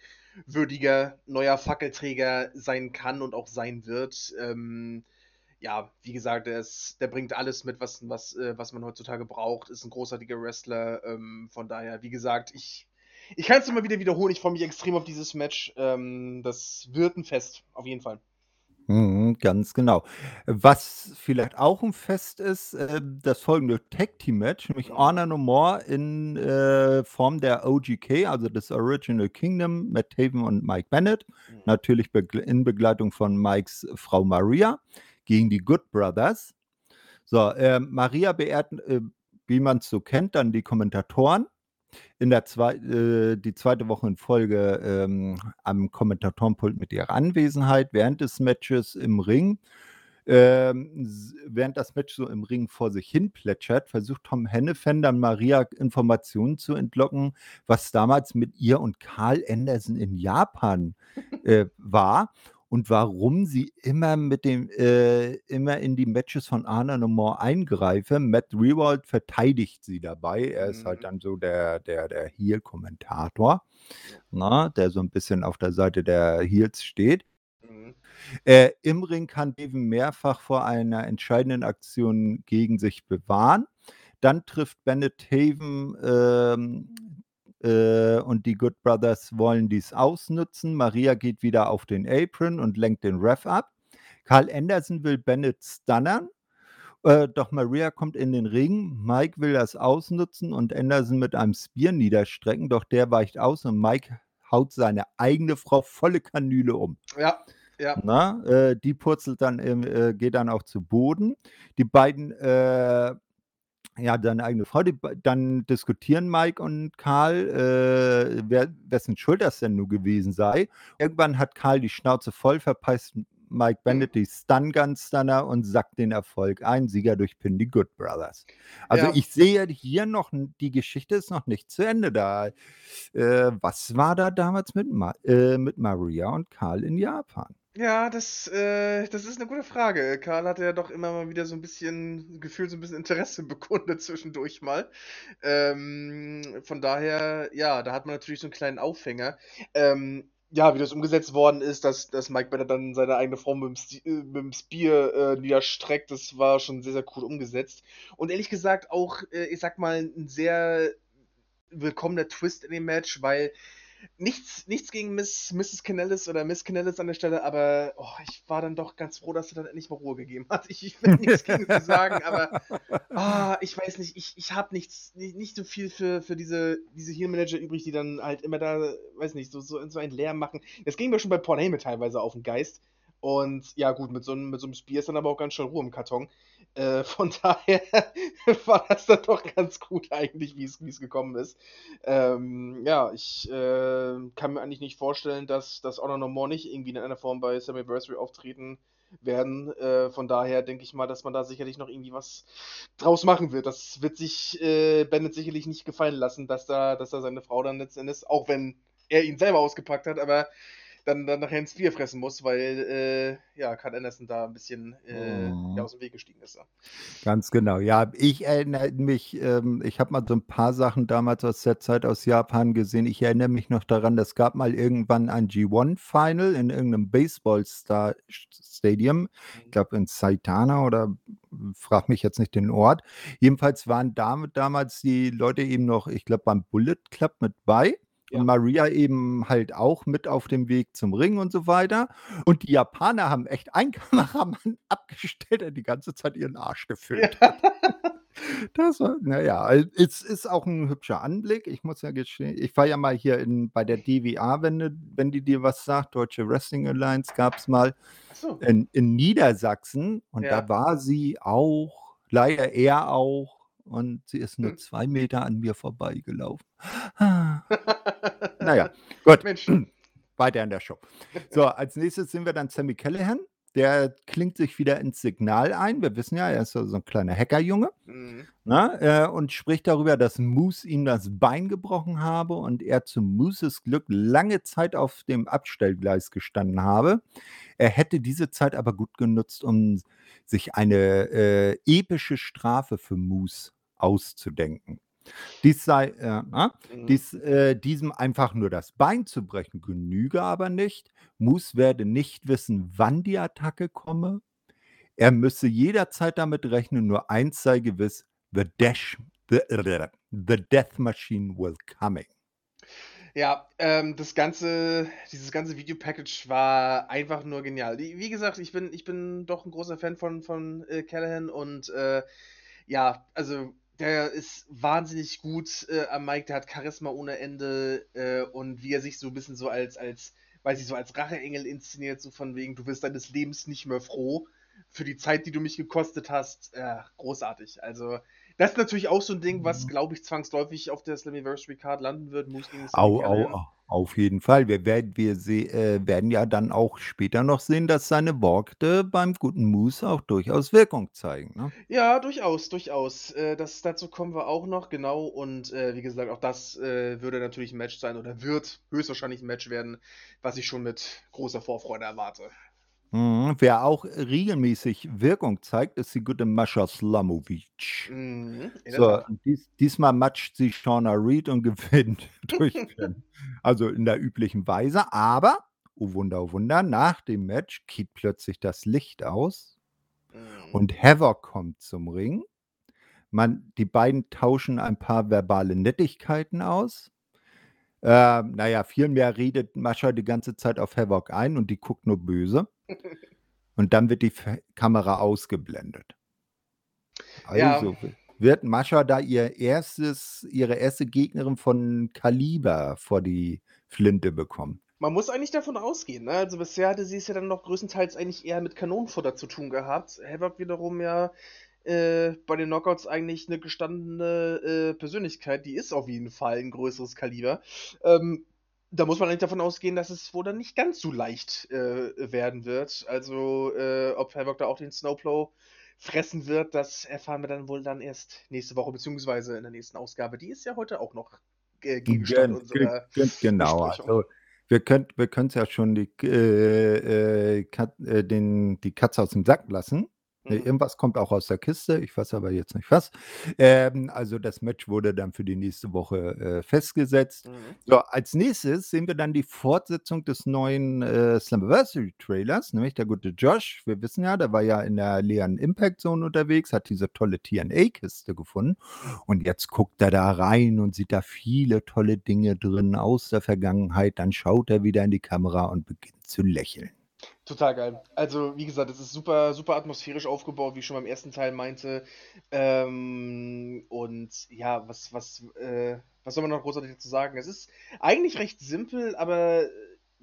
B: würdiger neuer Fackelträger sein kann und auch sein wird. Ähm, ja, wie gesagt, der, ist, der bringt alles mit, was, was, äh, was man heutzutage braucht, ist ein großartiger Wrestler. Ähm, von daher, wie gesagt, ich, ich kann es immer wieder wiederholen. Ich freue mich extrem auf dieses Match. Ähm, das wird ein Fest, auf jeden Fall.
A: Mhm, ganz genau. Was vielleicht auch ein Fest ist, äh, das folgende Tag Team Match, nämlich. Honor No More in äh, Form der OGK, also des Original Kingdom, Matt Taven und Mike Bennett,
B: Mhm.
A: natürlich begle in Begleitung von Mikes Frau Maria gegen die Good Brothers. So, äh, Maria beehrt, äh, wie man es so kennt, dann die Kommentatoren. In der zwei, äh, die zweite Woche in Folge ähm, am Kommentatorenpult mit ihrer Anwesenheit während des Matches im Ring. Ähm, während das Match so im Ring vor sich hin plätschert, versucht Tom Hennefan dann Maria Informationen zu entlocken, was damals mit ihr und Carl Anderson in Japan äh, war und warum sie immer mit dem äh, immer in die Matches von Arna No More eingreife. Matt Rewald verteidigt sie dabei. Er ist halt
B: Mhm.
A: dann so der der der Heel-Kommentator, na, der so ein bisschen auf der Seite der Heels steht.
B: Mhm.
A: Äh, Im Ring kann Devon mehrfach vor einer entscheidenden Aktion gegen sich bewahren. Dann trifft Bennett Haven ähm, äh, und die Good Brothers wollen dies ausnutzen. Maria geht wieder auf den Apron und lenkt den Ref ab. Carl Anderson will Bennett stunnern. Äh, doch Maria kommt in den Ring. Mike will das ausnutzen und Anderson mit einem Spear niederstrecken. Doch der weicht aus und Mike haut seine eigene Frau volle Kanüle um.
B: Ja, ja.
A: Na, äh, die purzelt dann, äh, geht dann auch zu Boden. Die beiden äh, Ja, deine eigene Frau, die dann diskutieren Mike und Karl, äh, wer wessen Schuld das denn nun gewesen sei. Irgendwann hat Karl die Schnauze voll, verpasst Mike. Bennett die Stun Gun Stunner und sackt den Erfolg ein. Sieger durch Pin die Good Brothers. Also,
B: Ja.
A: ich sehe hier noch die Geschichte ist noch nicht zu Ende da. Äh, was war da damals mit Ma äh, mit Maria und Karl in Japan?
B: Ja, das, äh das ist 'ne gute Frage. Karl hatte ja doch immer mal wieder so 'n bisschen gefühlt so 'n bisschen Interesse [LAUGHS] bekundet zwischendurch mal. Ähm, von daher, ja, da hat man natürlich so 'n kleinen Aufhänger. Ähm, ja, wie das umgesetzt worden ist, dass dass Mike Bennett dann seine eigene Frau mit'm Sti äh, mit'm Spear, äh, niederstreckt, das war schon sehr, sehr cool umgesetzt. Und ehrlich gesagt auch, äh, ich sage mal, 'n sehr willkommener Twist in dem Match, weil nichts nichts gegen Miss Mrs. Kanellis oder Miss Kanellis an der Stelle, aber, oh, ich war dann doch ganz froh, dass sie dann endlich mal Ruhe gegeben hat. Ich ich will nix gegen sie sagen, aber, [LAUGHS] ah, ich weiß nicht, ich ich habe nichts ni nicht so viel für für diese diese Heel Manager übrig, die dann halt immer da, weiß nicht, so so so einen Lärm machen. Das ging mir schon bei Paul Heyman teilweise auf 'n Geist. Und ja gut, mit so 'nem mit so 'nem Spear ist dann aber auch ganz schnell Ruhe im Karton. Äh, [LAUGHS] von daher [LAUGHS] war das dann doch ganz gut eigentlich, wie's wie's gekommen ist. Ähm, ja, ich, äh, kann mir eigentlich nicht vorstellen, dass dass Honor No More nicht irgendwie in einer Form bei Slammiversary auftreten werden. Äh, von daher denke ich mal, dass man da sicherlich noch irgendwie was draus machen wird. Das wird sich, äh, Bennett sicherlich nicht gefallen lassen, dass da dass da seine Frau dann letzten Endes, auch wenn er ihn selber ausgepackt hat, aber dann dann nachher 'n Spear fressen muss, weil, äh, ja, Karl Anderson da 'n bisschen, äh, ja,
A: Mhm.
B: aus'm Weg gestiegen ist, ja.
A: Ganz genau. Ja, ich erinnere mich ähm, ich habe mal so 'n paar Sachen damals aus der Zeit aus Japan gesehen. Ich erinnere mich noch daran, es gab mal irgendwann ein G1 Final in irgend 'nem Baseball-Sta Stadium. Ich
B: Mhm.
A: glaube in Saitama oder frage mich jetzt nicht den Ort. Jedenfalls waren dam damals die Leute eben noch, ich glaube, beim Bullet Club mit bei
B: Ja.
A: und Maria eben halt auch mit auf dem Weg zum Ring und so weiter. Und die Japaner haben echt einen [LAUGHS] Kameramann abgestellt, der die ganze Zeit ihren Arsch gefilmt hat. [LAUGHS] Das war na ja, äh, es ist auch 'n hübscher Anblick. Ich muss ja gestehen, ich war ja mal hier in bei der DWA, wenn wenn die dir was sagt, Deutsche Wrestling Alliance gab's mal
B: Ach so.
A: in in Niedersachsen und
B: Ja.
A: da war sie auch, leider er auch und sie ist nur
B: Hm.
A: 2 Meter an mir vorbeigelaufen. Na ja, [LAUGHS] gut.
B: Mensch. [CLEARS THROAT]
A: Weiter in der Show. So, als Nächstes sehen wir dann Sami Callihan. Der klingt sich wieder ins Signal ein. Wir wissen ja, er ist so 'n kleiner Hackerjunge,
B: Mhm.
A: ne, äh, und spricht darüber, dass Moose ihm das Bein gebrochen habe und er zu Mooses Glück lange Zeit auf dem Abstellgleis gestanden habe. Er hätte diese Zeit aber gut genutzt, um sich eine, äh, epische Strafe für Moose auszudenken. Dies sei äh?
B: Mhm.
A: Dies äh, diesem einfach nur das Bein zu brechen genüge aber nicht. Moose werde nicht wissen, wann die Attacke komme. Er müsse jederzeit damit rechnen, nur eins sei gewiss: „The Dash the the Death Machine will coming.“
B: Ja, ähm, das ganze dieses ganze Video-Package war einfach nur genial. Wie gesagt, ich bin ich bin doch 'n großer Fan von von, äh, Callihan und, äh, ja, also, der ist wahnsinnig gut, äh, am Mic, der hat Charisma ohne Ende, äh, und wie er sich so 'n bisschen so als als weiß ich, so als Racheengel inszeniert, so von wegen: „Du wirst deines Lebens nicht mehr froh für die Zeit, die du mich gekostet hast.“ Äh, großartig. Also, das ist natürlich auch so 'n Ding, was,
A: Mhm.
B: glaube ich, zwangsläufig auf der Slammiversary Card landen wird, Moose gegen
A: Au au auf jeden Fall. Wir werden wir se äh, werden ja dann auch später noch sehen, dass seine Worte beim guten Moose auch durchaus Wirkung zeigen, ne?
B: Ja, durchaus, durchaus. Äh, das dazu kommen wir auch noch, genau. Und, äh, wie gesagt, auch das, äh, würde natürlich 'n Match sein oder wird höchstwahrscheinlich 'n Match werden, was ich schon mit großer Vorfreude erwarte.
A: Mhm. Wer auch regelmäßig Wirkung zeigt, ist die gute Mascha Slamovic.
B: Mhm, in der
A: So,
B: Tat.
A: dies diesmal matscht sie Shauna Reed und [LAUGHS] gewinnt durch [LAUGHS] Pin. Also, in der üblichen Weise, aber, oh Wunder, oh Wunder, nach dem Match geht plötzlich das Licht aus
B: Mhm.
A: und Havoc kommt zum Ring. Man die beiden tauschen ein paar verbale Nettigkeiten aus. Ähm, na ja, viel mehr redet Mascha die ganze Zeit auf Havoc ein und die guckt nur böse. Und dann wird die F Kamera ausgeblendet.
B: Ja.
A: Also, w wird Mascha da ihr erstes ihre erste Gegnerin von Kaliber vor die Flinte bekommen.
B: Man muss eigentlich davon ausgehen, ne? Also, bisher hatte sie es ja dann noch größtenteils eigentlich eher mit Kanonenfutter zu tun gehabt. Havoc wiederum ja äh, bei den Knockouts eigentlich eine gestandene äh, Persönlichkeit. Die ist auf jeden Fall ein größeres Kaliber. Ähm, da muss man eigentlich davon ausgehen, dass es wohl dann nicht ganz so leicht äh, werden wird. Also, äh, ob Havoc da auch den Snowplow fressen wird, das erfahren wir dann wohl dann erst nächste Woche, beziehungsweise in der nächsten Ausgabe. Die ist ja heute auch noch äh, Gegenstand unserer
A: Genau, also wir können wir es ja schon die, äh, äh, Kat, äh, den, die Katze aus dem Sack lassen. Mhm. Irgendwas kommt auch aus der Kiste, ich weiß aber jetzt nicht was. Ähm, also das Match wurde dann für die nächste Woche äh, festgesetzt. Mhm. So, als nächstes sehen wir dann die Fortsetzung des neuen äh, Slammiversary-Trailers, nämlich der gute Josh. Wir wissen ja, der war ja in der leeren Impact Zone unterwegs, hat diese tolle TNA-Kiste gefunden. Und jetzt guckt er da rein und sieht da viele tolle Dinge drin aus der Vergangenheit. Dann schaut er wieder in die Kamera und beginnt zu lächeln.
B: Total geil. Also, wie gesagt, es ist super, super atmosphärisch aufgebaut, wie ich schon beim ersten Teil meinte. Ähm, und ja, was, was, äh, was soll man noch großartig dazu sagen? Es ist eigentlich recht simpel, aber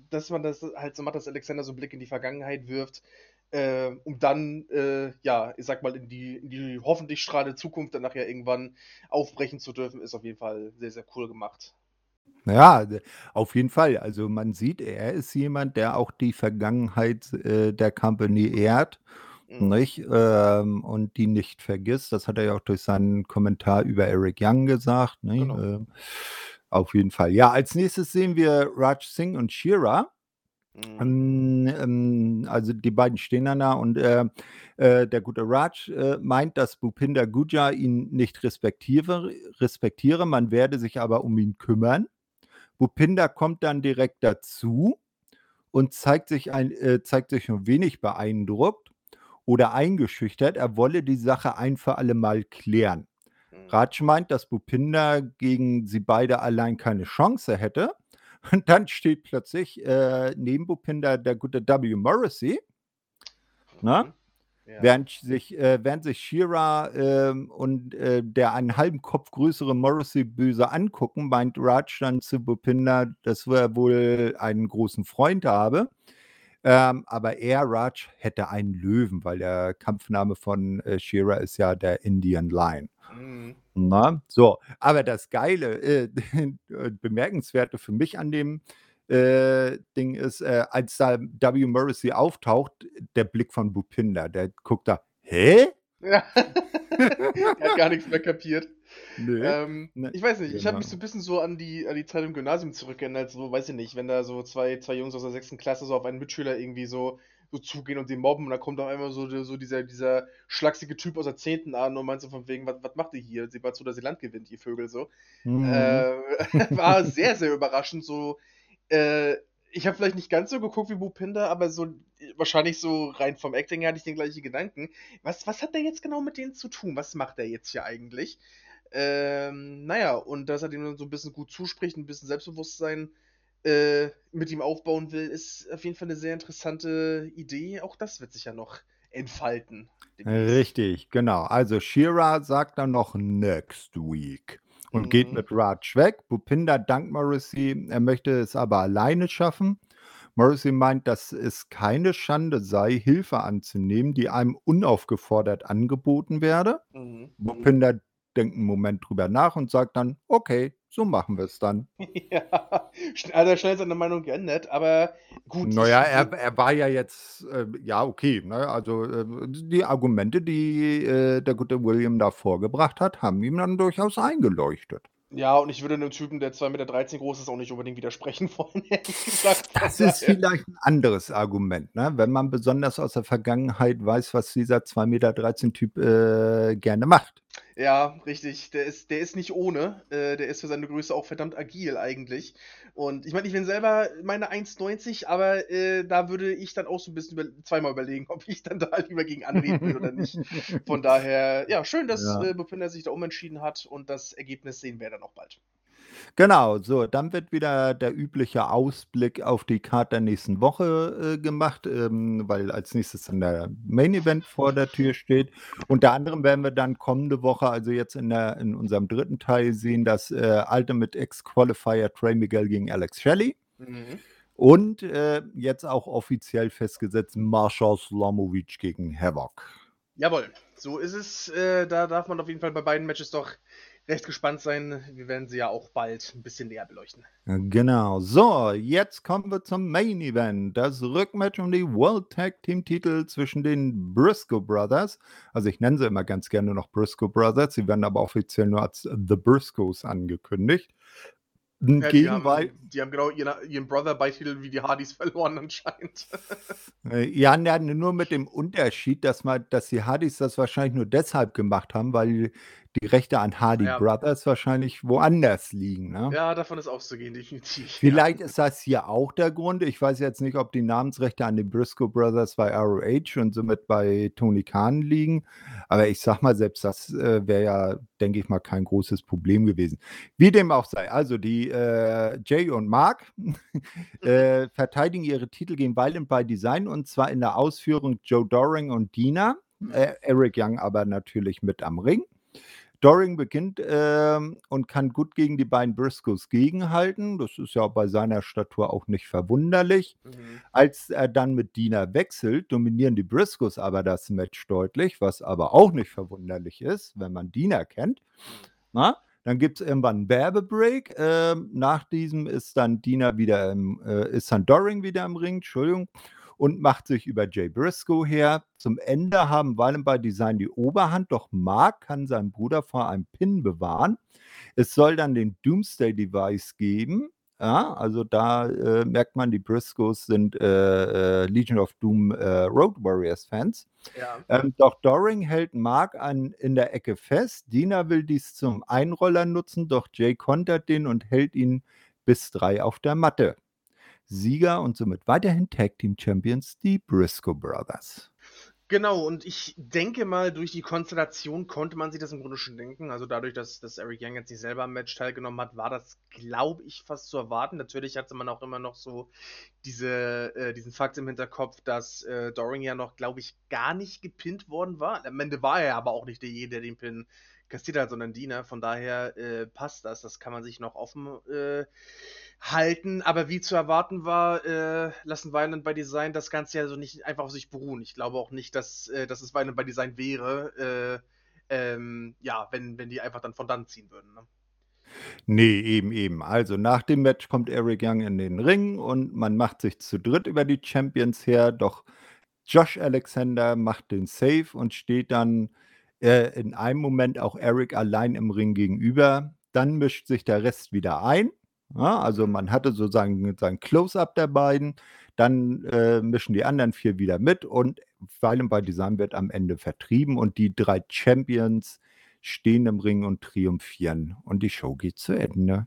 B: dass man das halt so macht, dass Alexander so einen Blick in die Vergangenheit wirft, äh, um dann, äh, ja, ich sag mal, in die, in die hoffentlich strahlende Zukunft dann nachher irgendwann aufbrechen zu dürfen, ist auf jeden Fall sehr, sehr cool gemacht.
A: Ja, auf jeden Fall. Also, man sieht, er ist jemand, der auch die Vergangenheit, äh, der Company ehrt, Mhm. nicht? Ähm, und die nicht vergisst. Das hat er ja auch durch seinen Kommentar über Eric Young gesagt, ne? Genau. Ähm, auf jeden Fall. Ja, als Nächstes sehen wir Raj Singh und Shira. Mhm. Ähm, ähm, also, die beiden stehen dann da und, äh, äh, der gute Raj, äh, meint, dass Bhupinder Guja ihn nicht respektiere respektiere, man werde sich aber um ihn kümmern. Bhupinder kommt dann direkt dazu und zeigt sich, ein, äh, zeigt sich nur wenig beeindruckt oder eingeschüchtert. Er wolle die Sache ein für alle Mal klären. Mhm. Raj meint, dass Bhupinder gegen sie beide allein keine Chance hätte. Und dann steht plötzlich äh, neben Bhupinder der gute W. Morrissey. Ne? Ja. Während sich, äh, während sich Shira ähm, und äh, der einen halben Kopf größere Morrissey böse angucken, meint Raj dann zu Bupinda, dass er wohl einen großen Freund habe. Ähm, aber er, Raj, hätte einen Löwen, weil der Kampfname von äh, Shira ist ja der Indian Lion. Mhm. Na, so, aber das Geile, äh, [LAUGHS] bemerkenswerte für mich an dem äh, Ding ist, äh, als da W. Morrissey auftaucht, der Blick von Bupinder, der guckt da, hä?
B: Ja. [LAUGHS] er hat gar nichts mehr kapiert. Nee. Ähm, nee. Ich weiß nicht, genau. ich habe mich so ein bisschen so an die, an die Zeit im Gymnasium zurückgeändert, so, weiß ich nicht, wenn da so zwei, zwei Jungs aus der sechsten Klasse so auf einen Mitschüler irgendwie so, so zugehen und den mobben und dann kommt auf einmal so, so dieser, dieser schlachsige Typ aus der zehnten an und meint so von wegen, was, was macht ihr hier? Seht mal zu, dass ihr Land gewinnt, ihr Vögel so. Mhm. Äh, [LAUGHS] war sehr, sehr überraschend, so äh, ich habe vielleicht nicht ganz so geguckt wie Bupinder, aber so wahrscheinlich so rein vom Acting her hatte ich den gleichen Gedanken. Was, was hat der jetzt genau mit denen zu tun? Was macht er jetzt hier eigentlich? Ähm, naja, und dass er dem so ein bisschen gut zuspricht, ein bisschen Selbstbewusstsein äh, mit ihm aufbauen will, ist auf jeden Fall eine sehr interessante Idee. Auch das wird sich ja noch entfalten.
A: Richtig, genau. Also Shira sagt dann noch next week und mhm. geht mit Raj weg. Bupinder dankt Morrissey, er möchte es aber alleine schaffen. Morrissey meint, dass es keine Schande sei, Hilfe anzunehmen, die einem unaufgefordert angeboten werde. Mhm. Bupinder denkt einen Moment drüber nach und sagt dann, okay, so machen wir es dann. [LAUGHS]
B: ja, also schnell seine Meinung geändert, aber gut.
A: Naja, er, er war ja jetzt, äh, ja, okay. Ne? Also äh, die Argumente, die äh, der gute William da vorgebracht hat, haben ihm dann durchaus eingeleuchtet.
B: Ja, und ich würde einem Typen, der 2,13 Meter groß ist, auch nicht unbedingt widersprechen wollen, [LAUGHS]
A: ehrlich gesagt. Das ist vielleicht ein anderes Argument, ne? wenn man besonders aus der Vergangenheit weiß, was dieser 2,13 Meter Typ äh, gerne macht.
B: Ja, richtig. Der ist, der ist nicht ohne. Äh, der ist für seine Größe auch verdammt agil eigentlich. Und ich meine, ich bin selber meine 1,90, aber äh, da würde ich dann auch so ein bisschen über, zweimal überlegen, [LAUGHS] ob ich dann da lieber gegen anreden will oder nicht. Von [LAUGHS] daher, ja, schön, dass ja. äh, Bupinder sich da umentschieden hat und das Ergebnis sehen wir dann auch bald.
A: Genau, so, dann wird wieder der übliche Ausblick auf die Karte der nächsten Woche äh, gemacht, ähm, weil als nächstes dann der Main Event vor der Tür steht. Unter anderem werden wir dann kommende Woche, also jetzt in, der, in unserem dritten Teil, sehen, dass äh, Ultimate Ex-Qualifier Trey Miguel gegen Alex Shelley. Mhm. Und äh, jetzt auch offiziell festgesetzt Marshall Slamovic gegen Havoc.
B: Jawohl, so ist es. Äh, da darf man auf jeden Fall bei beiden Matches doch recht gespannt sein. Wir werden sie ja auch bald ein bisschen näher beleuchten.
A: Genau. So, jetzt kommen wir zum Main Event. Das Rückmatch um die World Tag Team Titel zwischen den Briscoe Brothers. Also ich nenne sie immer ganz gerne noch Briscoe Brothers. Sie werden aber offiziell nur als The Briscoes angekündigt.
B: Ja, die, haben, die haben genau ihren, ihren Brother-Beititel wie die Hardys [LAUGHS] verloren anscheinend.
A: Äh, ja, nur mit dem Unterschied, dass, man, dass die Hardys das wahrscheinlich nur deshalb gemacht haben, weil die Rechte an Hardy ja. Brothers wahrscheinlich woanders liegen. Ne?
B: Ja, davon ist auszugehen, [LAUGHS] definitiv.
A: Vielleicht ja. ist das hier auch der Grund. Ich weiß jetzt nicht, ob die Namensrechte an den Briscoe Brothers bei ROH und somit bei Tony Khan liegen. Aber ich sag mal, selbst das äh, wäre ja, denke ich mal, kein großes Problem gewesen. Wie dem auch sei. Also die äh, Jay und Mark [LAUGHS] äh, verteidigen ihre Titel gegen Violent by Design und zwar in der Ausführung Joe Doring und Dina. Äh, Eric Young aber natürlich mit am Ring. Doring beginnt ähm, und kann gut gegen die beiden Briscoes gegenhalten. Das ist ja bei seiner Statur auch nicht verwunderlich. Mhm. Als er dann mit Dina wechselt, dominieren die Briscoes aber das Match deutlich, was aber auch nicht verwunderlich ist, wenn man Dina kennt. Na? Dann gibt es irgendwann einen Werbebreak. Ähm, nach diesem ist dann Dina wieder im, äh, ist dann Doring wieder im Ring, Entschuldigung und macht sich über Jay Briscoe her. Zum Ende haben Wallenby Design die Oberhand, doch Mark kann seinen Bruder vor einem Pin bewahren. Es soll dann den Doomsday Device geben. Ja, also da äh, merkt man, die Briscoes sind äh, äh, Legion of Doom äh, Road Warriors Fans. Ja. Ähm, doch Doring hält Mark an, in der Ecke fest. Dina will dies zum Einroller nutzen, doch Jay kontert den und hält ihn bis drei auf der Matte. Sieger und somit weiterhin Tag Team Champions, die Briscoe Brothers.
B: Genau, und ich denke mal, durch die Konstellation konnte man sich das im Grunde schon denken. Also dadurch, dass, dass Eric Young jetzt nicht selber am Match teilgenommen hat, war das, glaube ich, fast zu erwarten. Natürlich hatte man auch immer noch so diese, äh, diesen Fakt im Hinterkopf, dass äh, Doring ja noch, glaube ich, gar nicht gepinnt worden war. Am Ende war er aber auch nicht derjenige, der den Pin hat, sondern Diener. Von daher äh, passt das. Das kann man sich noch offen äh, halten, aber wie zu erwarten war, äh, lassen Violent by Design das Ganze ja so nicht einfach auf sich beruhen. Ich glaube auch nicht, dass, äh, dass es Violent by Design wäre, äh, ähm, ja, wenn, wenn die einfach dann von dann ziehen würden. Ne?
A: Nee, eben, eben. Also nach dem Match kommt Eric Young in den Ring und man macht sich zu dritt über die Champions her, doch Josh Alexander macht den Save und steht dann äh, in einem Moment auch Eric allein im Ring gegenüber. Dann mischt sich der Rest wieder ein ja, also man hatte sozusagen sein Close-up der beiden, dann äh, mischen die anderen vier wieder mit und Violent by Design wird am Ende vertrieben und die drei Champions stehen im Ring und triumphieren und die Show geht zu Ende.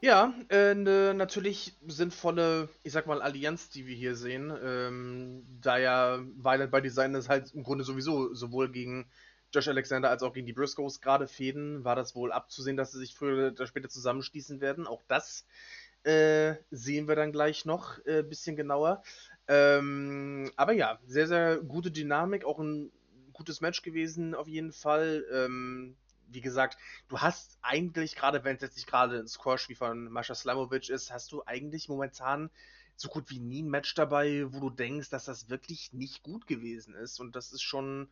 B: Ja, äh, ne natürlich sinnvolle, ich sag mal, Allianz, die wir hier sehen. Ähm, da ja Violent by Design ist halt im Grunde sowieso sowohl gegen Josh Alexander als auch gegen die Briscoes gerade fäden, war das wohl abzusehen, dass sie sich früher oder später zusammenschließen werden. Auch das äh, sehen wir dann gleich noch ein äh, bisschen genauer. Ähm, aber ja, sehr, sehr gute Dynamik, auch ein gutes Match gewesen auf jeden Fall. Ähm, wie gesagt, du hast eigentlich, gerade wenn es jetzt nicht gerade ein Squash wie von Mascha Slamovic ist, hast du eigentlich momentan so gut wie nie ein Match dabei, wo du denkst, dass das wirklich nicht gut gewesen ist. Und das ist schon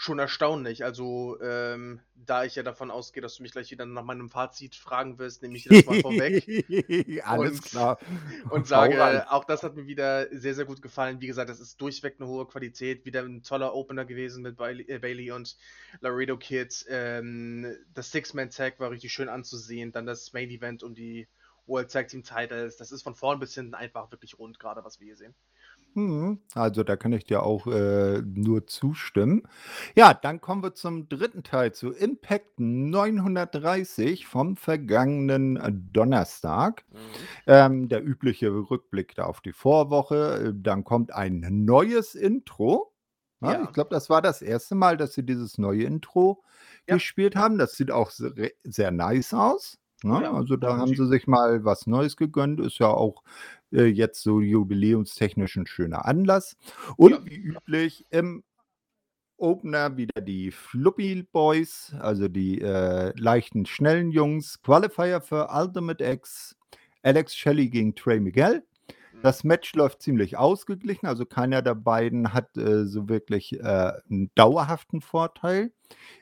B: schon erstaunlich. Also, ähm, da ich ja davon ausgehe, dass du mich gleich wieder nach meinem Fazit fragen wirst, nehme ich das mal vorweg. [LAUGHS]
A: Alles und, klar. [LAUGHS]
B: Und sage, auch das hat mir wieder sehr, sehr gut gefallen. Wie gesagt, das ist durchweg eine hohe Qualität. Wieder ein toller Opener gewesen mit Bailey, äh, Bailey und Laredo Kid. Ähm, das Six-Man-Tag war richtig schön anzusehen. Dann das Main-Event um die World Tag Team Titles. Das ist von vorn bis hinten einfach wirklich rund, gerade was wir hier sehen.
A: Mhm. Also, da kann ich dir auch, äh, nur zustimmen. Ja, dann kommen wir zum dritten Teil, zu Impact 930 vom vergangenen, äh, Donnerstag. Mhm. Ähm, der übliche Rückblick da auf die Vorwoche. Äh, dann kommt ein neues Intro, ne? Ich glaube, das war das erste Mal, dass sie dieses neue Intro Ja. gespielt haben. Das sieht auch se sehr nice aus, ne? Ja, Also, da haben sie sich mal was Neues gegönnt. Ist ja auch äh, jetzt so jubiläumstechnisch ein schöner Anlass. Und Ja. wie üblich im Opener wieder die Fluppy Boys, also die äh, leichten, schnellen Jungs. Qualifier für Ultimate X, Alex Shelley gegen Trey Miguel. Das Match läuft ziemlich ausgeglichen, also keiner der beiden hat äh, so wirklich äh, einen dauerhaften Vorteil.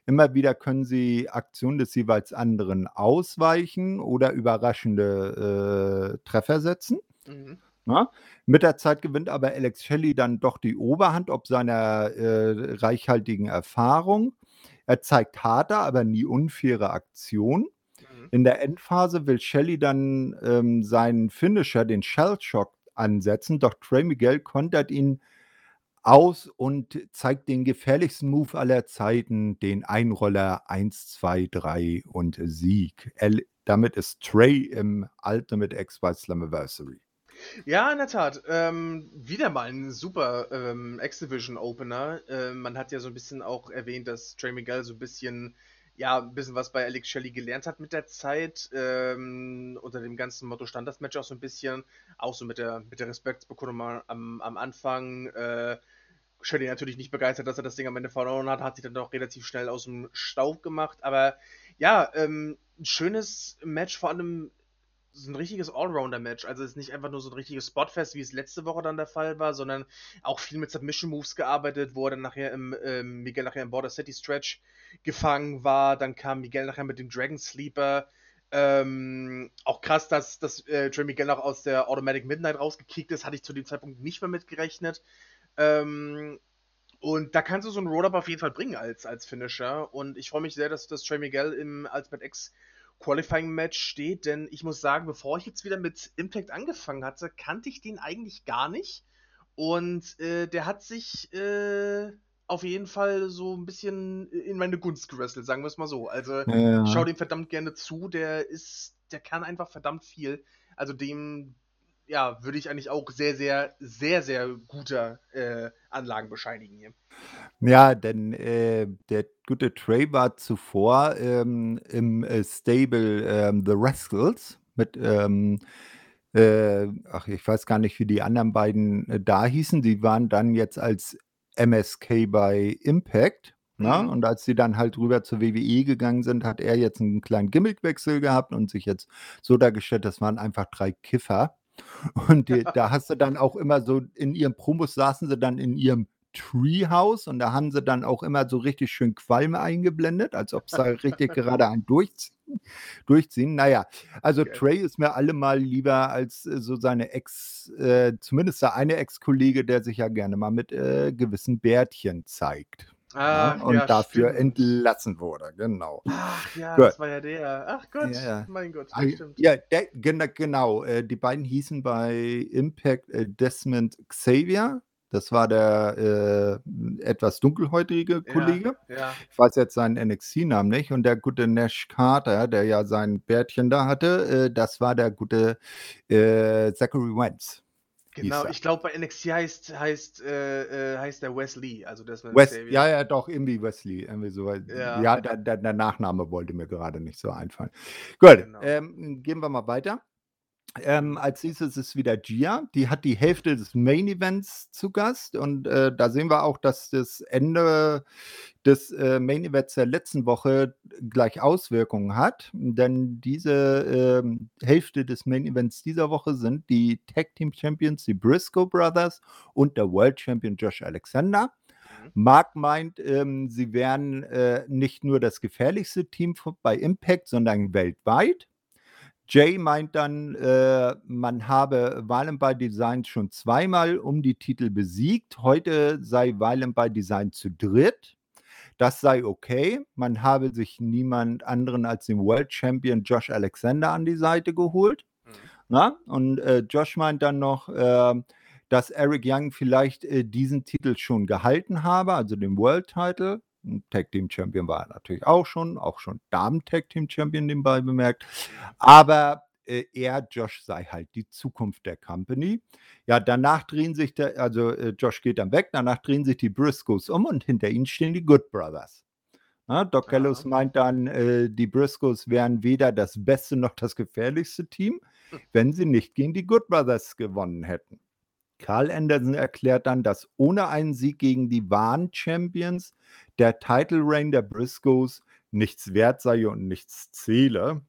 A: Immer wieder können sie Aktionen des jeweils anderen ausweichen oder überraschende äh, Treffer setzen.
B: Mhm.
A: Na? Mit der Zeit gewinnt aber Alex Shelley dann doch die Oberhand ob seiner äh, reichhaltigen Erfahrung. Er zeigt harte, aber nie unfaire Aktionen.
B: Mhm.
A: In der Endphase will Shelley dann ähm, seinen Finisher, den Shell Shock, ansetzen, doch Trey Miguel kontert ihn aus und zeigt den gefährlichsten Move aller Zeiten, den Einroller 1, 2, 3 und Sieg. Er, damit ist Trey im Ultimate X-Fight Slammiversary.
B: Ja, in der Tat. Ähm, wieder mal ein super ähm, X-Division-Opener. Ähm, man hat ja so ein bisschen auch erwähnt, dass Trey Miguel so ein bisschen, ja, ein bisschen was bei Alex Shelley gelernt hat mit der Zeit. Ähm, unter dem ganzen Motto stand das Match auch so ein bisschen, auch so mit der, mit der Respektsbekundung am, am Anfang. Äh, Shelley natürlich nicht begeistert, dass er das Ding am Ende verloren hat, hat sich dann doch relativ schnell aus dem Staub gemacht. Aber ja, ähm, ein schönes Match, vor allem so ein richtiges Allrounder-Match. Also es ist nicht einfach nur so ein richtiges Spotfest, wie es letzte Woche dann der Fall war, sondern auch viel mit Submission-Moves gearbeitet, wo er dann nachher im, ähm, Miguel nachher im Border City Stretch gefangen war. Dann kam Miguel nachher mit dem Dragon Sleeper. Ähm, auch krass, dass, dass äh, Trey Miguel noch aus der Automatic Midnight rausgekickt ist, hatte ich zu dem Zeitpunkt nicht mehr mitgerechnet. Ähm, und da kannst du so einen Roll-Up auf jeden Fall bringen als, als Finisher. Und ich freue mich sehr, dass, dass Trey Miguel im Ultimate X Qualifying Match steht, denn ich muss sagen, bevor ich jetzt wieder mit Impact angefangen hatte, kannte ich den eigentlich gar nicht. Und äh, der hat sich äh, auf jeden Fall so ein bisschen in meine Gunst gewrestelt, sagen wir es mal so. Also
A: Ja.
B: ich schaue dem verdammt gerne zu, der ist, der kann einfach verdammt viel. Also dem, ja, würde ich eigentlich auch sehr, sehr, sehr, sehr guter äh, Anlagen bescheinigen hier.
A: Ja, denn äh, der gute Trey war zuvor ähm, im äh, Stable ähm, The Rascals mit, ähm, äh, ach, ich weiß gar nicht, wie die anderen beiden äh, da hießen. Die waren dann jetzt als MSK bei Impact. Ne?
B: Mhm.
A: Und als sie dann halt rüber zur WWE gegangen sind, hat er jetzt einen kleinen Gimmickwechsel gehabt und sich jetzt so dargestellt, das waren einfach drei Kiffer. Und die, da hast du dann auch immer so, in ihren Promos saßen sie dann in ihrem Treehouse und da haben sie dann auch immer so richtig schön Qualme eingeblendet, als ob sie richtig gerade einen durchziehen. durchziehen. Naja, also
B: Geil.
A: Trey ist mir allemal lieber als äh, so seine Ex, äh, zumindest der eine Ex-Kollege, der sich ja gerne mal mit äh, gewissen Bärtchen zeigt.
B: Ah,
A: ne? Und
B: ja,
A: dafür
B: stimmt.
A: entlassen wurde, genau.
B: Ach ja,
A: Gut.
B: das war ja der. Ach Gott,
A: Ja, ja.
B: mein Gott, das stimmt.
A: Ja, der, genau, genau. Äh, die beiden hießen bei Impact äh, Desmond Xavier. Das war der äh, etwas dunkelhäutige Kollege.
B: Ja,
A: Ich weiß jetzt seinen NXT-Namen nicht. Und der gute Nash Carter, der ja sein Bärtchen da hatte, äh, das war der gute äh, Zachary Wentz.
B: Genau. Ich glaube, bei NXT heißt, heißt, äh, äh, heißt der Wesley. Also das
A: West,
B: Xavier.
A: ja, ja, doch, irgendwie Wesley. Irgendwie so.
B: Ja.
A: Ja, der, der, der Nachname wollte mir gerade nicht so einfallen. Gut,
B: Genau.
A: ähm, gehen wir mal weiter. Ähm, als nächstes ist wieder Gia. Die hat die Hälfte des Main Events zu Gast. Und äh, da sehen wir auch, dass das Ende des äh, Main Events der letzten Woche gleich Auswirkungen hat. Denn diese ähm, Hälfte des Main Events dieser Woche sind die Tag Team Champions, die Briscoe Brothers und der World Champion Josh Alexander.
B: Mhm.
A: Mark meint, ähm, sie wären äh, nicht nur das gefährlichste Team bei Impact, sondern weltweit. Jay meint dann, äh, man habe Violent by Design schon zweimal um die Titel besiegt. Heute sei Violent by Design zu dritt. Das sei okay. Man habe sich niemand anderen als den World Champion Josh Alexander an die Seite geholt.
B: Mhm.
A: Na? Und äh, Josh meint dann noch, ähm, dass Eric Young vielleicht äh, diesen Titel schon gehalten habe, also den World Title. Tag Team Champion war er natürlich auch schon, auch schon Damen Tag Team Champion nebenbei bemerkt. Aber äh, er, Josh, sei halt die Zukunft der Company. Ja, danach drehen sich, der, also äh, Josh geht dann weg, danach drehen sich die Briscoes um und hinter ihnen stehen die Good Brothers. Na, Doc
B: Ja.
A: Gallows meint dann, äh, die Briscoes wären weder das beste noch das gefährlichste Team, wenn sie nicht gegen die Good Brothers gewonnen hätten. Carl Anderson erklärt dann, dass ohne einen Sieg gegen die wahren Champions der Title Reign der Briscoes nichts wert sei und nichts zähle.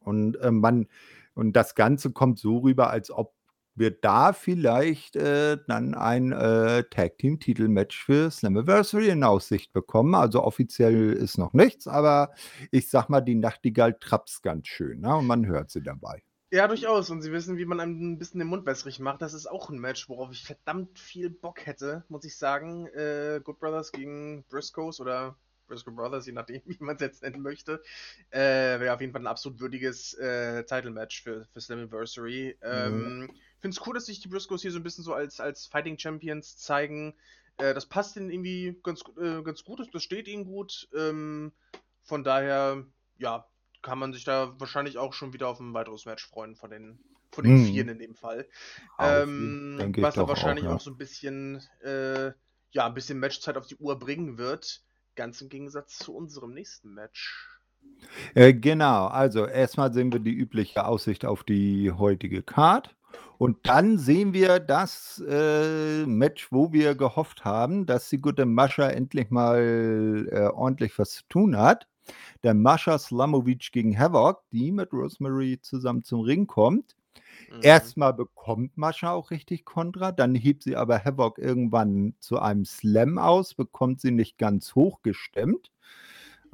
A: Und äh, man und das Ganze kommt so rüber, als ob wird da vielleicht äh, dann ein äh, Tag Team Titelmatch für Slammiversary in Aussicht bekommen. Also offiziell ist noch nichts, aber ich sag mal, die Nachtigall trapst ganz schön ne? und man hört sie dabei.
B: Ja, durchaus. Und sie wissen, wie man einem ein bisschen den Mund wässrig macht. Das ist auch ein Match, worauf ich verdammt viel Bock hätte, muss ich sagen. Äh, Good Brothers gegen Briscoes oder Briscoe Brothers, je nachdem, [LAUGHS] wie man es jetzt nennen möchte. Äh, Wäre auf jeden Fall ein absolut würdiges äh, Title-Match für, für Slammiversary. Ähm, mhm. Finde es cool, dass sich die Briscoes hier so ein bisschen so als, als Fighting Champions zeigen. Äh, das passt ihnen irgendwie ganz, äh, ganz gut, das steht ihnen gut. Ähm, von daher, ja, kann man sich da wahrscheinlich auch schon wieder auf ein weiteres Match freuen von den, von den mhm. Vieren in dem Fall. Ähm, was da wahrscheinlich auch, ja. auch, so ein bisschen, äh, ja, ein bisschen Matchzeit auf die Uhr bringen wird. Ganz im Gegensatz zu unserem nächsten Match.
A: Äh, genau, also erstmal sehen wir die übliche Aussicht auf die heutige Card. Und dann sehen wir das äh, Match, wo wir gehofft haben, dass die gute Mascha endlich mal äh, ordentlich was zu tun hat. Der Mascha Slamovic gegen Havoc, die mit Rosemary zusammen zum Ring kommt. Mhm. Erstmal bekommt Mascha auch richtig Kontra, dann hebt sie aber Havoc irgendwann zu einem Slam aus, bekommt sie nicht ganz hoch gestemmt.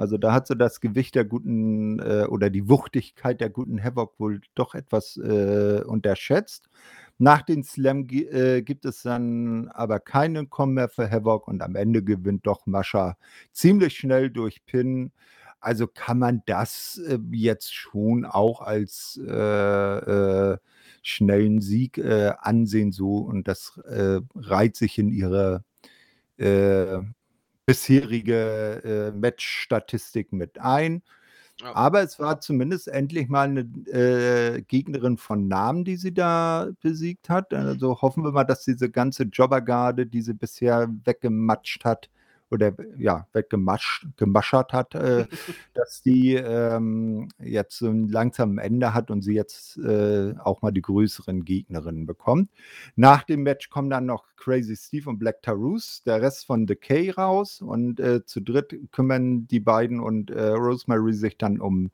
A: Also da hat sie das Gewicht der guten äh, oder die Wuchtigkeit der guten Havoc wohl doch etwas äh, unterschätzt. Nach dem Slam äh, gibt es dann aber keinen Kommen mehr für Havoc und am Ende gewinnt doch Mascha ziemlich schnell durch Pin. Also kann man das äh, jetzt schon auch als äh, äh, schnellen Sieg äh, ansehen so und das äh, reiht sich in ihre äh, bisherige äh, Match-Statistik mit ein. Ja. Aber es war zumindest endlich mal eine äh, Gegnerin von Namen, die sie da besiegt hat. Also hoffen wir mal, dass diese ganze Jobbergarde, die sie bisher weggematscht hat, oder ja, weggemaschert hat, äh, [LAUGHS] dass die ähm, jetzt so ein langsamen Ende hat und sie jetzt äh, auch mal die größeren Gegnerinnen bekommt. Nach dem Match kommen dann noch Crazy Steve und Black Tarus, der Rest von Decay raus und äh, zu dritt kümmern die beiden und äh, Rosemary sich dann um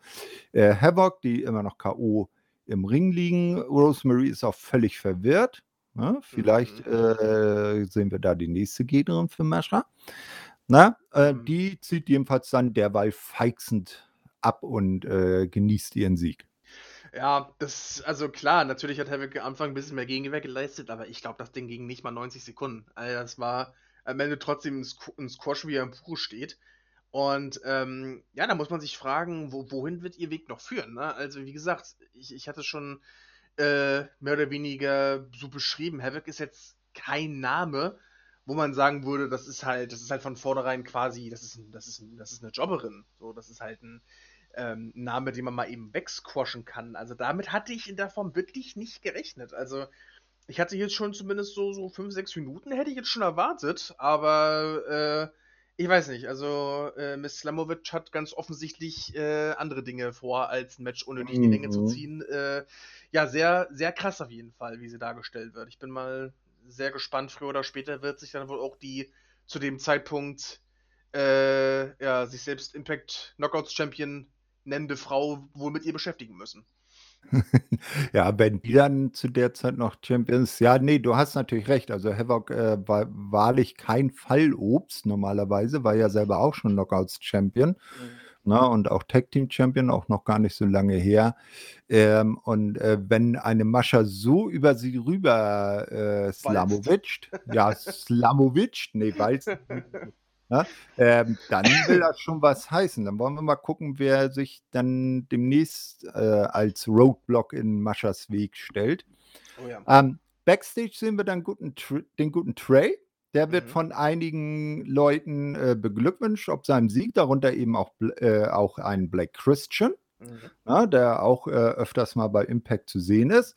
A: äh, Havoc, die immer noch K.O. im Ring liegen. Rosemary ist auch völlig verwirrt. Ne? vielleicht mhm. äh, sehen wir da die nächste Gegnerin für Mascha. Na, äh, mhm. die zieht jedenfalls dann derweil feixend ab und äh, genießt ihren Sieg.
B: Ja, das, also klar, natürlich hat Havoc am Anfang ein bisschen mehr Gegenwehr geleistet, aber ich glaube, das Ding ging nicht mal 90 Sekunden. Also das war am Ende trotzdem ein, Squash, wie er im Buch steht. Und ähm, ja, da muss man sich fragen, wo, wohin wird ihr Weg noch führen? Ne? Also, wie gesagt, ich, ich hatte schon äh, mehr oder weniger so beschrieben, Havoc ist jetzt kein Name, wo man sagen würde, das ist halt, das ist halt von vornherein quasi, das ist, das ist, das ist eine Jobberin. So, das ist halt ein ähm, Name, den man mal eben wegsquashen kann. Also damit hatte ich in der Form wirklich nicht gerechnet. Also ich hatte jetzt schon zumindest so, so fünf, sechs Minuten, hätte ich jetzt schon erwartet, aber äh, ich weiß nicht, also äh, Miss Slamovic hat ganz offensichtlich äh, andere Dinge vor, als ein Match unnötig in die Länge zu mhm. ziehen. Äh, ja, sehr, sehr krass auf jeden Fall, wie sie dargestellt wird. Ich bin mal sehr gespannt. Früher oder später wird sich dann wohl auch die zu dem Zeitpunkt äh, ja, sich selbst Impact Knockouts Champion nennende Frau wohl mit ihr beschäftigen müssen. [LAUGHS]
A: ja, wenn die dann zu der Zeit noch Champions, ja, nee, du hast natürlich recht. Also Havoc äh, war wahrlich kein Fallobst normalerweise, war ja selber auch schon Knockouts Champion. Mhm ne, und auch Tag Team Champion, auch noch gar nicht so lange her. Ähm, und äh, wenn eine Mascha so über sie rüber äh, Slamovic, ja, [LAUGHS] Slamovic, nee, walzt, ne, ähm, dann will das schon was heißen. Dann wollen wir mal gucken, wer sich dann demnächst äh, als Roadblock in Maschas Weg stellt. Oh ja. ähm, Backstage sehen wir dann guten, den guten Trey. Der wird Mhm. von einigen Leuten, äh, beglückwünscht ob seinem Sieg, darunter eben auch äh, auch ein Black Christian, Mhm. ja, der auch, äh, öfters mal bei Impact zu sehen ist.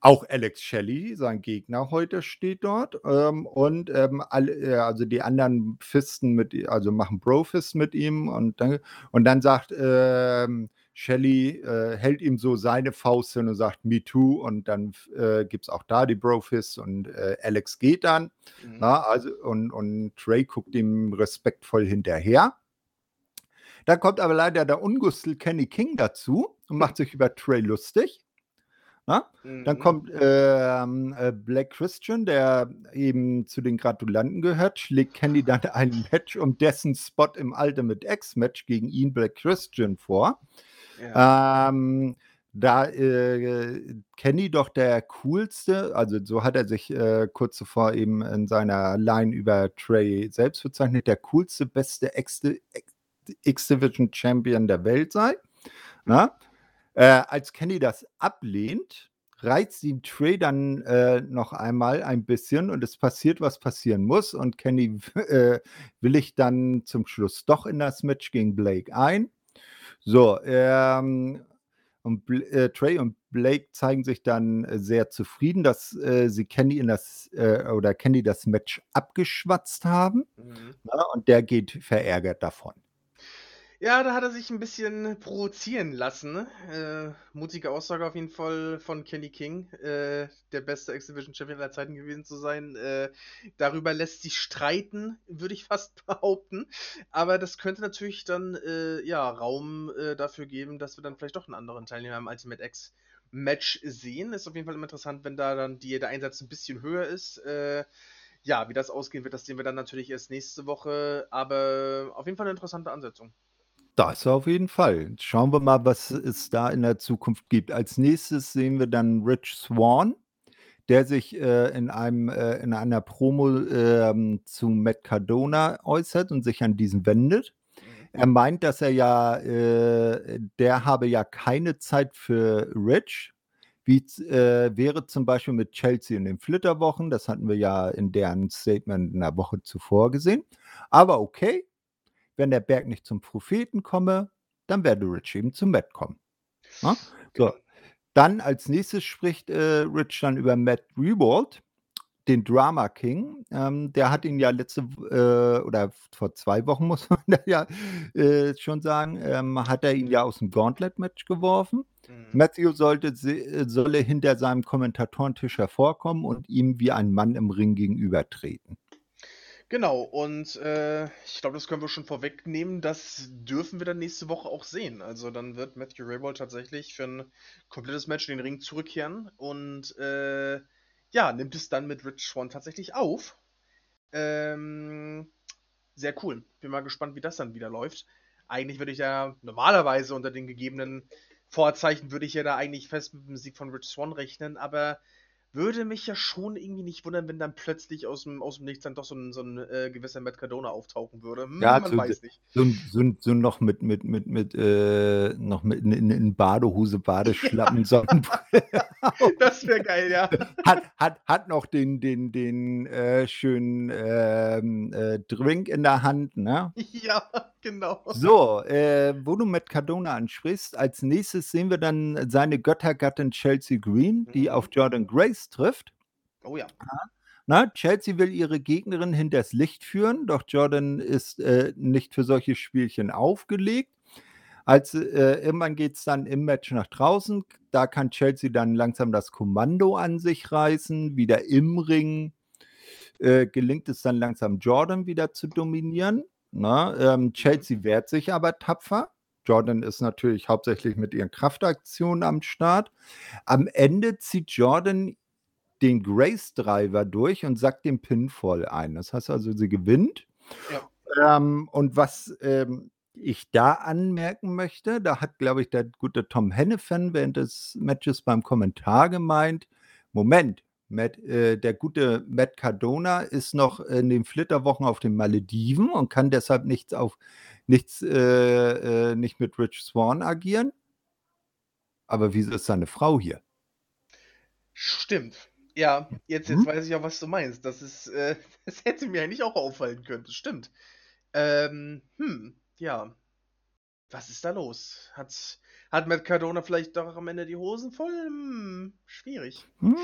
A: Auch Alex Shelley, sein Gegner heute, steht dort, ähm, und, ähm, alle äh, also die anderen Fisten mit also machen Brofist mit ihm und dann und dann sagt, ähm Shelly äh, hält ihm so seine Faust hin und sagt Me too und dann äh, gibt es auch da die Brofist und äh, Alex geht dann. Mhm. Na, also, und, und Trey guckt ihm respektvoll hinterher. Dann kommt aber leider der Ungustel Kenny King dazu und macht sich über Trey lustig. Ne? Dann
B: Mhm.
A: kommt, ähm, äh, Black Christian, der eben zu den Gratulanten gehört, schlägt Kenny dann ein Match um dessen Spot im Ultimate X-Match gegen ihn, Black Christian, vor.
B: Ja.
A: Ähm, da, äh, Kenny doch der Coolste also, so hat er sich, äh, kurz zuvor eben in seiner Line über Trey selbst bezeichnet, der coolste, beste X-Division Champion der Welt sei, ne? Äh, als Kenny das ablehnt, reizt ihn Trey dann, äh, noch einmal ein bisschen und es passiert, was passieren muss und Kenny äh, willigt dann zum Schluss doch in das Match gegen Blake ein. So, ähm, und äh, Trey und Blake zeigen sich dann äh, sehr zufrieden, dass, äh, sie Kenny in das äh, oder Kenny das Match abgeschwatzt haben,
B: Mhm.
A: ne, und der geht verärgert davon.
B: Ja, da hat er sich 'n bisschen provozieren lassen. Äh, mutige Aussage auf jeden Fall von Kenny King, äh, der beste X-Division Champion aller Zeiten gewesen zu sein. Äh, darüber lässt sich streiten, würde ich [LAUGHS] fast behaupten. Aber das könnte natürlich dann, äh, ja, Raum, äh, dafür geben, dass wir dann vielleicht doch 'n anderen Teilnehmer im Ultimate X Match sehen. Ist auf jeden Fall immer interessant, wenn da dann die der Einsatz 'n bisschen höher ist. Äh, ja, wie das ausgehen wird, das sehen wir dann natürlich erst nächste Woche, aber auf jeden Fall 'ne interessante Ansetzung.
A: Das auf jeden Fall. Schauen wir mal, was es da in der Zukunft gibt. Als Nächstes sehen wir dann Rich Swann, der sich, äh, in einem äh, in einer Promo, ähm, zu Matt Cardona äußert und sich an diesen wendet.
B: Mhm.
A: Er meint, dass er ja äh, der habe ja keine Zeit für Rich, wie äh, wäre zum Beispiel mit Chelsea in den Flitterwochen. Das hatten wir ja in deren Statement in der Woche zuvor gesehen. Aber okay, wenn der Berg nicht zum Propheten komme, dann werde Rich eben zu Matt kommen, ne? So,
B: Genau.
A: dann als Nächstes spricht, äh, Rich dann über Matt Riewoldt, den Drama King. Ähm, der hat ihn ja letzte äh, oder vor 2 Wochen, [LAUGHS] muss man ja, äh, schon sagen, ähm, hat er ihn ja aus'm Gauntlet-Match geworfen.
B: Mhm.
A: Matthew sollte äh, solle hinter seinem Kommentatorentisch hervorkommen und ihm wie ein Mann im Ring gegenübertreten.
B: Genau, und, äh, ich glaube, das können wir schon vorwegnehmen. Das dürfen wir dann nächste Woche auch sehen. Also, dann wird Matthew Riewoldt tatsächlich für 'n komplettes Match in den Ring zurückkehren und, äh, ja, nimmt es dann mit Rich Swann tatsächlich auf. Ähm, sehr cool. Bin mal gespannt, wie das dann wieder läuft. Eigentlich würde ich ja normalerweise unter den gegebenen Vorzeichen würde ich ja da eigentlich fest mit dem Sieg von Rich Swann rechnen, aber würde mich ja schon irgendwie nicht wundern, wenn dann plötzlich aus'm aus'm Nichts dann doch so 'n so 'n, äh, gewisser Matt Cardona auftauchen würde. Hm,
A: Ja,
B: man
A: so
B: weiß nicht.
A: so so so noch mit mit mit mit äh, noch mit in in in Badehose, Badeschlappen, [LAUGHS]
B: Ja.
A: Sonnenbrille. [LAUGHS]
B: Das wäre geil, ja.
A: Hat hat hat noch den den den, äh, schönen, ähm, äh, Drink in der Hand, ne? [LAUGHS]
B: Ja, genau.
A: So, äh, wo du Matt Cardona ansprichst, als Nächstes sehen wir dann seine Göttergattin Chelsea Green, die auf
B: Mhm.
A: Jordynne Grace trifft.
B: Oh ja.
A: Ja, ne? Chelsea will ihre Gegnerin hinters Licht führen, doch Jordynne ist, äh, nicht für solche Spielchen aufgelegt. Als äh, irgendwann geht's dann im Match nach draußen. Da kann Chelsea dann langsam das Kommando an sich reißen. Wieder im Ring, äh, gelingt es dann langsam Jordynne wieder zu dominieren, ne? Ähm,
B: Mhm.
A: Chelsea wehrt sich aber tapfer. Jordynne ist natürlich hauptsächlich mit ihren Kraftaktionen am Start. Am Ende zieht Jordynne den Grace Driver durch und sackt den Pinfall ein. Das heißt also, sie gewinnt.
B: Ja.
A: Ähm, und was, ähm, ich da anmerken möchte, da hat, glaube ich, der gute Tom Hennefan während des Matches beim Kommentar gemeint: „Moment, Matt äh, der gute Matt Cardona ist noch in den Flitterwochen auf den Malediven und kann deshalb nichts auf nichts äh, äh, nicht mit Rich Swann agieren?“ Aber wieso ist seine Frau hier?
B: Stimmt. Ja, jetzt jetzt
A: Mhm.
B: weiß ich auch, was du meinst. Das ist, äh [LAUGHS] das hätte mir eigentlich auch auffallen können. Das stimmt. Ähm, hm, ja. Was ist da los? Hat hat Matt Cardona vielleicht doch am Ende die Hosen voll? Hm, schwierig.
A: Hm,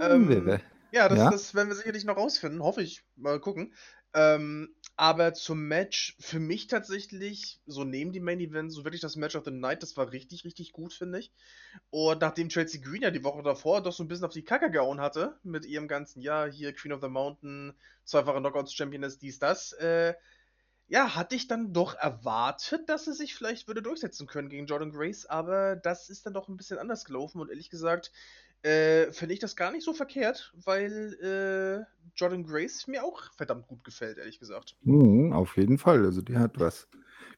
B: Ähm, ja, das
A: ja?
B: das werden wir sicherlich noch rausfinden, hoffe ich. Mal gucken. Ähm, aber zum Match für mich tatsächlich, so neben dem Main Event, so wirklich das Match of the Night, das war richtig, richtig gut, finde ich. Und nachdem Chelsea Green ja die Woche davor doch so 'n bisschen auf die Kacke gehauen hatte mit ihrem ganzen, ja, hier Queen of the Mountain, zweifache Knockouts Championess, dies, das, äh, ja, hatte ich dann doch erwartet, dass sie sich vielleicht würde durchsetzen können gegen Jordan Grace, aber das ist dann doch ein bisschen anders gelaufen und ehrlich gesagt äh, finde ich das gar nicht so verkehrt, weil äh, Jordan Grace mir auch verdammt gut gefällt, ehrlich gesagt.
A: Mhm, auf jeden Fall, also die hat was.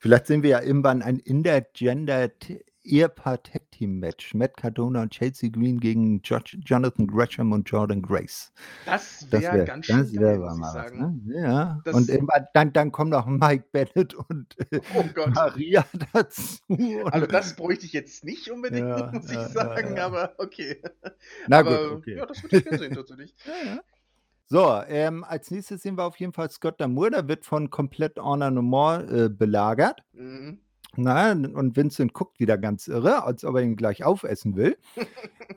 A: Vielleicht sehen wir ja irgendwann ein Intergendered Ehepaar Tag Team Match. Matt Cardona und Chelsea Green gegen jo Jonathan Gresham und Jordan Grace.
B: Das wäre wär, ganz schön das
A: ich sagen. Was, ne? Ja. Das und dann, dann kommen noch Mike Bennett und oh Maria [LAUGHS] dazu.
B: Also das bräuchte ich jetzt nicht unbedingt, ja, muss ich ja, sagen, aber okay.
A: Na aber, gut, okay. Ja, das würde ich gerne sehen, [LAUGHS] tatsächlich. ja, ja. So, ähm, als nächstes sehen wir auf jeden Fall Scott Damour. Der wird von komplett Honor No More äh, belagert. Mhm. Na, und Vincent guckt wieder ganz irre, als ob er ihn gleich aufessen will.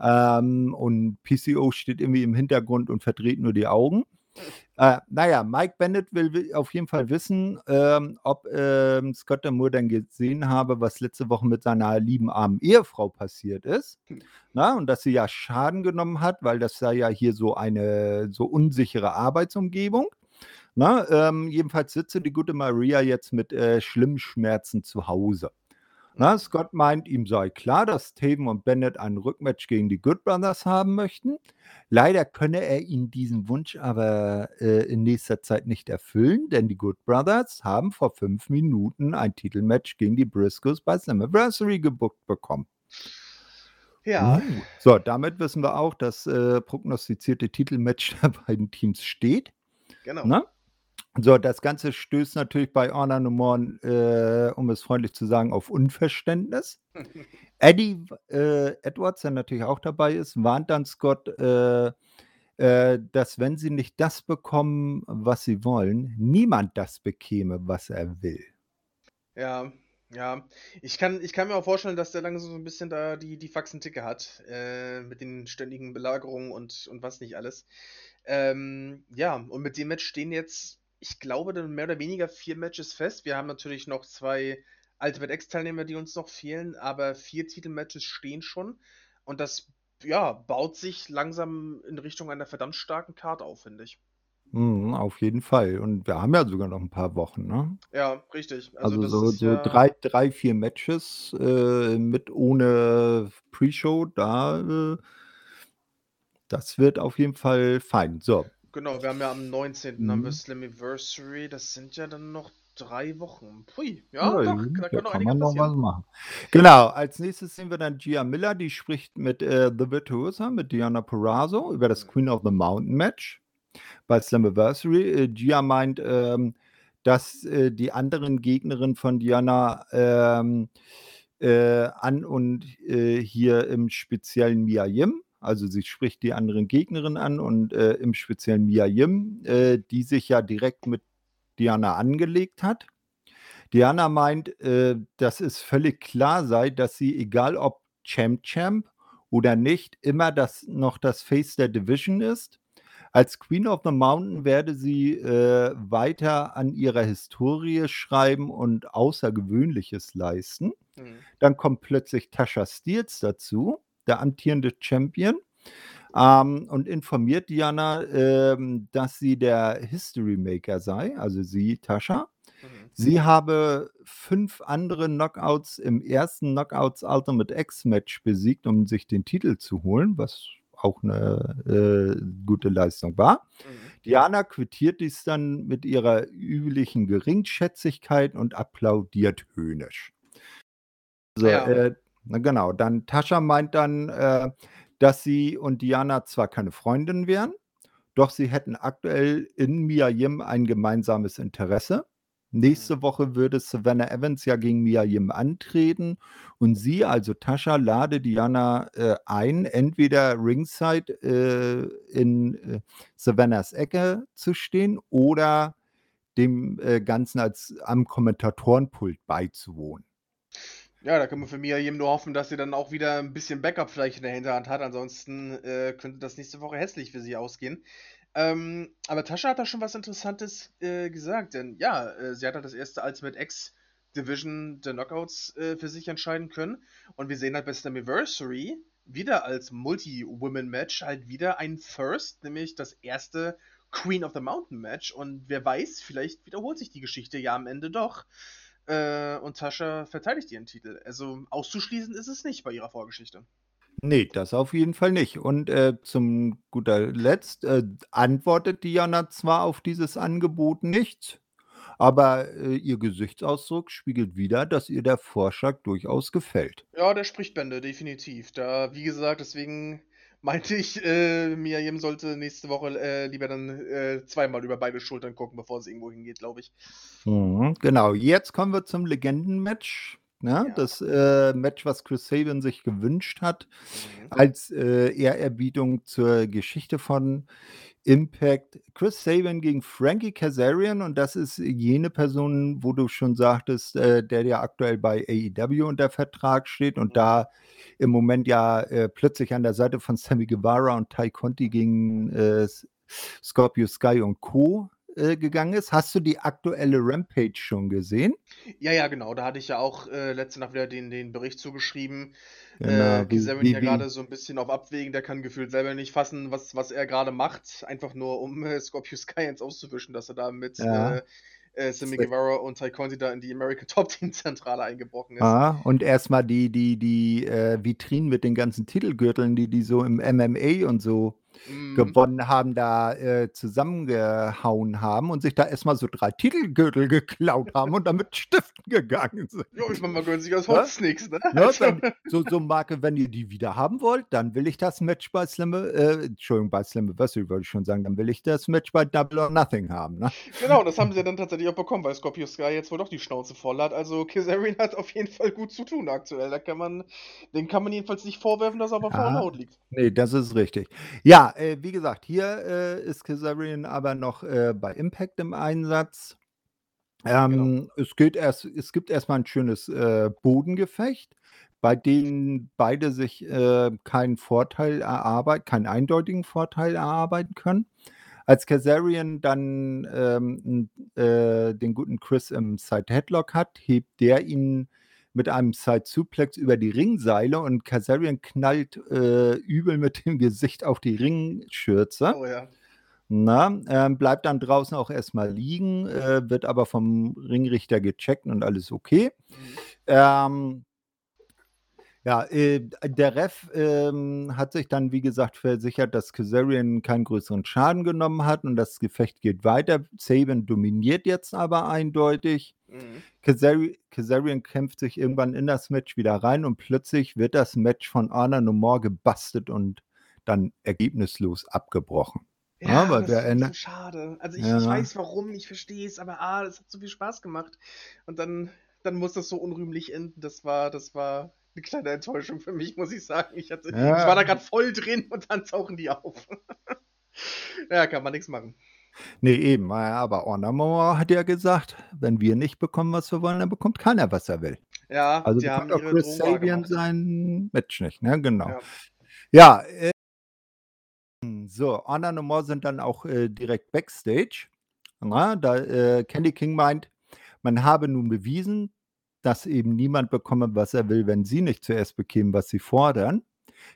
A: ähm, und PCO steht irgendwie im Hintergrund und verdreht nur die Augen. Äh, naja, Mike Bennett will auf jeden Fall wissen, ähm, ob ähm, Scott Moore dann gesehen habe, was letzte Woche mit seiner lieben armen Ehefrau passiert ist. Hm. Na, und dass sie ja Schaden genommen hat, weil das sei ja hier so eine so unsichere Arbeitsumgebung. Na, ähm, jedenfalls sitze die gute Maria jetzt mit äh, schlimmen Schmerzen zu Hause. Na, Scott meint, ihm sei klar, dass Taven und Bennett ein Rückmatch gegen die Good Brothers haben möchten. Leider könne er ihnen diesen Wunsch aber äh, in nächster Zeit nicht erfüllen, denn die Good Brothers haben vor fünf Minuten ein Titelmatch gegen die Briscoes bei Slammiversary gebuckt bekommen.
B: Ja.
A: Uh, so, damit wissen wir auch, dass äh, prognostizierte Titelmatch [LAUGHS] der beiden Teams steht.
B: Genau. Na?
A: So, das Ganze stößt natürlich bei Honor No More, äh, um es freundlich zu sagen, auf Unverständnis. [LAUGHS] Eddie äh, Edwards, der natürlich auch dabei ist, warnt dann Scott, äh, äh, dass wenn sie nicht das bekommen, was sie wollen, niemand das bekäme, was er will.
B: Ja, ja. Ich kann, ich kann mir auch vorstellen, dass der langsam so ein bisschen da die, die Faxen-Ticke hat, äh, mit den ständigen Belagerungen und, und was nicht alles. Ähm, ja, und mit dem Match stehen jetzt ich glaube, dann mehr oder weniger vier Matches fest. Wir haben natürlich noch zwei Ultimate X-Teilnehmer, die uns noch fehlen, aber vier Titelmatches stehen schon. Und das ja, baut sich langsam in Richtung einer verdammt starken Card auf, finde ich.
A: Mhm, auf jeden Fall. Und wir haben ja sogar noch ein paar Wochen, ne?
B: Ja, richtig.
A: Also, also so, so ja drei, drei, vier Matches äh, mit ohne Pre-Show, da äh, das wird auf jeden Fall fein. So,
B: Genau, wir haben ja am 19. Mhm. haben wir mhm. Slammiversary, das sind ja dann noch drei Wochen. Pui, ja, ja doch,
A: da kann, noch, kann man noch was machen. Genau, als nächstes sehen wir dann Gia Miller, die spricht mit äh, The Virtuosa, mit Diana Perazzo über das. Queen of the Mountain Match bei Slammiversary. Äh, Gia meint, ähm, dass äh, die anderen Gegnerinnen von Diana ähm, äh, an und äh, hier im speziellen Mia Yim also sie spricht die anderen Gegnerinnen an und äh, im speziellen Mia Yim, äh, die sich ja direkt mit Diana angelegt hat. Diana meint, äh, dass es völlig klar sei, dass sie, egal ob Champ Champ oder nicht, immer das noch das Face der Division ist. Als Queen of the Mountain werde sie äh, weiter an ihrer Historie schreiben und Außergewöhnliches leisten. Mhm. Dann kommt plötzlich Tasha Steels dazu der amtierende Champion, ähm, und informiert Diana, ähm, dass sie der History Maker sei, also sie, Tascha. Mhm. Sie habe fünf andere Knockouts im ersten Knockouts Ultimate X Match besiegt, um sich den Titel zu holen, was auch eine äh, gute Leistung war. Mhm. Diana quittiert dies dann mit ihrer üblichen Geringschätzigkeit und applaudiert höhnisch. So, ja. äh, na genau, dann Tascha meint dann, äh, dass sie und Diana zwar keine Freundinnen wären, doch sie hätten aktuell in Mia Yim ein gemeinsames Interesse. Nächste mhm. Woche würde Savannah Evans ja gegen Mia Yim antreten und sie, also Tascha, lade Diana äh, ein, entweder ringside äh, in äh, Savannahs Ecke zu stehen oder dem äh, Ganzen als am Kommentatorenpult beizuwohnen.
B: Ja, da können wir für Mia jedem nur hoffen, dass sie dann auch wieder ein bisschen Backup vielleicht in der Hinterhand hat. Ansonsten äh, könnte das nächste Woche hässlich für sie ausgehen. Ähm, aber Tascha hat da schon was Interessantes äh, gesagt, denn ja, äh, sie hat halt das erste Ultimate X Division der Knockouts äh, für sich entscheiden können. Und wir sehen halt bei Slammiversary wieder als Multi-Women-Match halt wieder ein First, nämlich das erste Queen of the Mountain Match und wer weiß, vielleicht wiederholt sich die Geschichte ja am Ende doch. Äh, und Tascha verteidigt ihren Titel. Also auszuschließen ist es nicht bei ihrer Vorgeschichte.
A: Nee, das auf jeden Fall nicht. Und äh, zum guter Letzt äh, antwortet Diana zwar auf dieses Angebot nicht, aber äh, ihr Gesichtsausdruck spiegelt wider, dass ihr der Vorschlag durchaus gefällt.
B: Ja, der spricht Bände, definitiv. Da, wie gesagt, deswegen meinte ich, äh, Miriam sollte nächste Woche äh, lieber dann äh, zweimal über beide Schultern gucken, bevor sie irgendwo hingeht, glaube ich.
A: Mhm, genau, jetzt kommen wir zum Legendenmatch. Ne?
B: Ja.
A: Das äh, Match, was Chris Sabin sich gewünscht hat,
B: Mhm.
A: als äh, Ehrerbietung zur Geschichte von Impact. Chris Sabin gegen Frankie Kazarian und das ist jene Person, wo du schon sagtest, äh, der ja aktuell bei AEW unter Vertrag steht und da im Moment ja äh, plötzlich an der Seite von Sammy Guevara und Ty Conti gegen äh, Scorpio Sky und Co. Äh, gegangen ist. Hast du die aktuelle Rampage schon gesehen?
B: Ja, ja, genau. Da hatte ich ja auch äh, letzte Nacht wieder den, den Bericht zugeschrieben.
A: Genau,
B: Äh,
A: wie,
B: ja gerade so ein bisschen auf Abwägen, der kann gefühlt selber nicht fassen, was, was er gerade macht. Einfach nur, um [LAUGHS] äh, Scorpio Sky ins auszuwischen, dass er da mit
A: ja.
B: äh, äh, Sammy Guevara und Ty Conti da in die American [LAUGHS] Top Team Zentrale eingebrochen ist.
A: Ah, und erstmal die, die, die äh, Vitrinen mit den ganzen Titelgürteln, die die so im MMA und so
B: Mhm.
A: gewonnen haben, da äh, zusammengehauen haben und sich da erstmal so drei Titelgürtel geklaut haben und damit stiften gegangen sind.
B: Ja, ich meine, man gönnt sich aus
A: Ne?
B: Holz nichts, ne?
A: Ne,
B: Also,
A: wenn, so, so Marke, wenn ihr die wieder haben wollt, dann will ich das Match bei Slam, äh, Entschuldigung, bei Slammiversary wollte ich schon sagen, dann will ich das Match bei Double or Nothing haben. Ne?
B: genau, das haben sie ja dann tatsächlich auch bekommen, weil Scorpio Sky jetzt wohl doch die Schnauze voll hat. Also Kazarian hat auf jeden Fall gut zu tun aktuell. Da kann man, den kann man jedenfalls nicht vorwerfen, dass er auf der faulen
A: Ja,
B: Haut liegt.
A: nee, das ist richtig. Ja, äh, wie gesagt, hier äh, ist Kazarian aber noch äh, bei Impact im Einsatz.
B: Genau.
A: Ähm, es, geht erst, es gibt erstmal ein schönes äh, Bodengefecht, bei dem beide sich äh, keinen Vorteil erarbeiten, keinen eindeutigen Vorteil erarbeiten können. Als Kazarian dann ähm, äh, den guten Chris im Side Headlock hat, hebt der ihn mit einem Side Suplex über die Ringseile und Kazarian knallt äh, übel mit dem Gesicht auf die Ringschürze.
B: Oh ja.
A: Na, ähm, bleibt dann draußen auch erstmal liegen, äh, wird aber vom Ringrichter gecheckt und alles okay.
B: Mhm.
A: Ähm, ja, äh, der Ref ähm, hat sich dann, wie gesagt, versichert, dass Kazarian keinen größeren Schaden genommen hat und das Gefecht geht weiter. Saban dominiert jetzt aber eindeutig.
B: Mhm.
A: Kazari Kazarian kämpft sich irgendwann in das Match wieder rein und plötzlich wird das Match von Honor No More gebastelt und dann ergebnislos abgebrochen. Ja, weil
B: das
A: wir
B: ist so schade. Also ich, ich
A: Ja,
B: weiß warum, ich verstehe es, aber ah, das hat so viel Spaß gemacht. Und dann, dann muss das so unrühmlich enden. Das war, das war eine kleine Enttäuschung für mich, muss ich sagen. Ich hatte, ich war da
A: ja.
B: gerade voll drin und dann tauchen die auf. [LAUGHS] Ja, kann man nichts machen.
A: Nee, eben. ja, Aber More hat ja gesagt, wenn wir nicht bekommen, was wir wollen, dann bekommt keiner, was er will.
B: Ja,
A: Also
B: die haben
A: auch
B: ihre
A: Chris Sabian sein Match nicht, ne? Genau.
B: Ja.
A: Ja, äh, so, Honor No More sind dann auch äh, direkt Backstage. Na, da äh, Candy King meint, man habe nun bewiesen, dass eben niemand bekomme, was er will, wenn sie nicht zuerst bekämen, was sie fordern.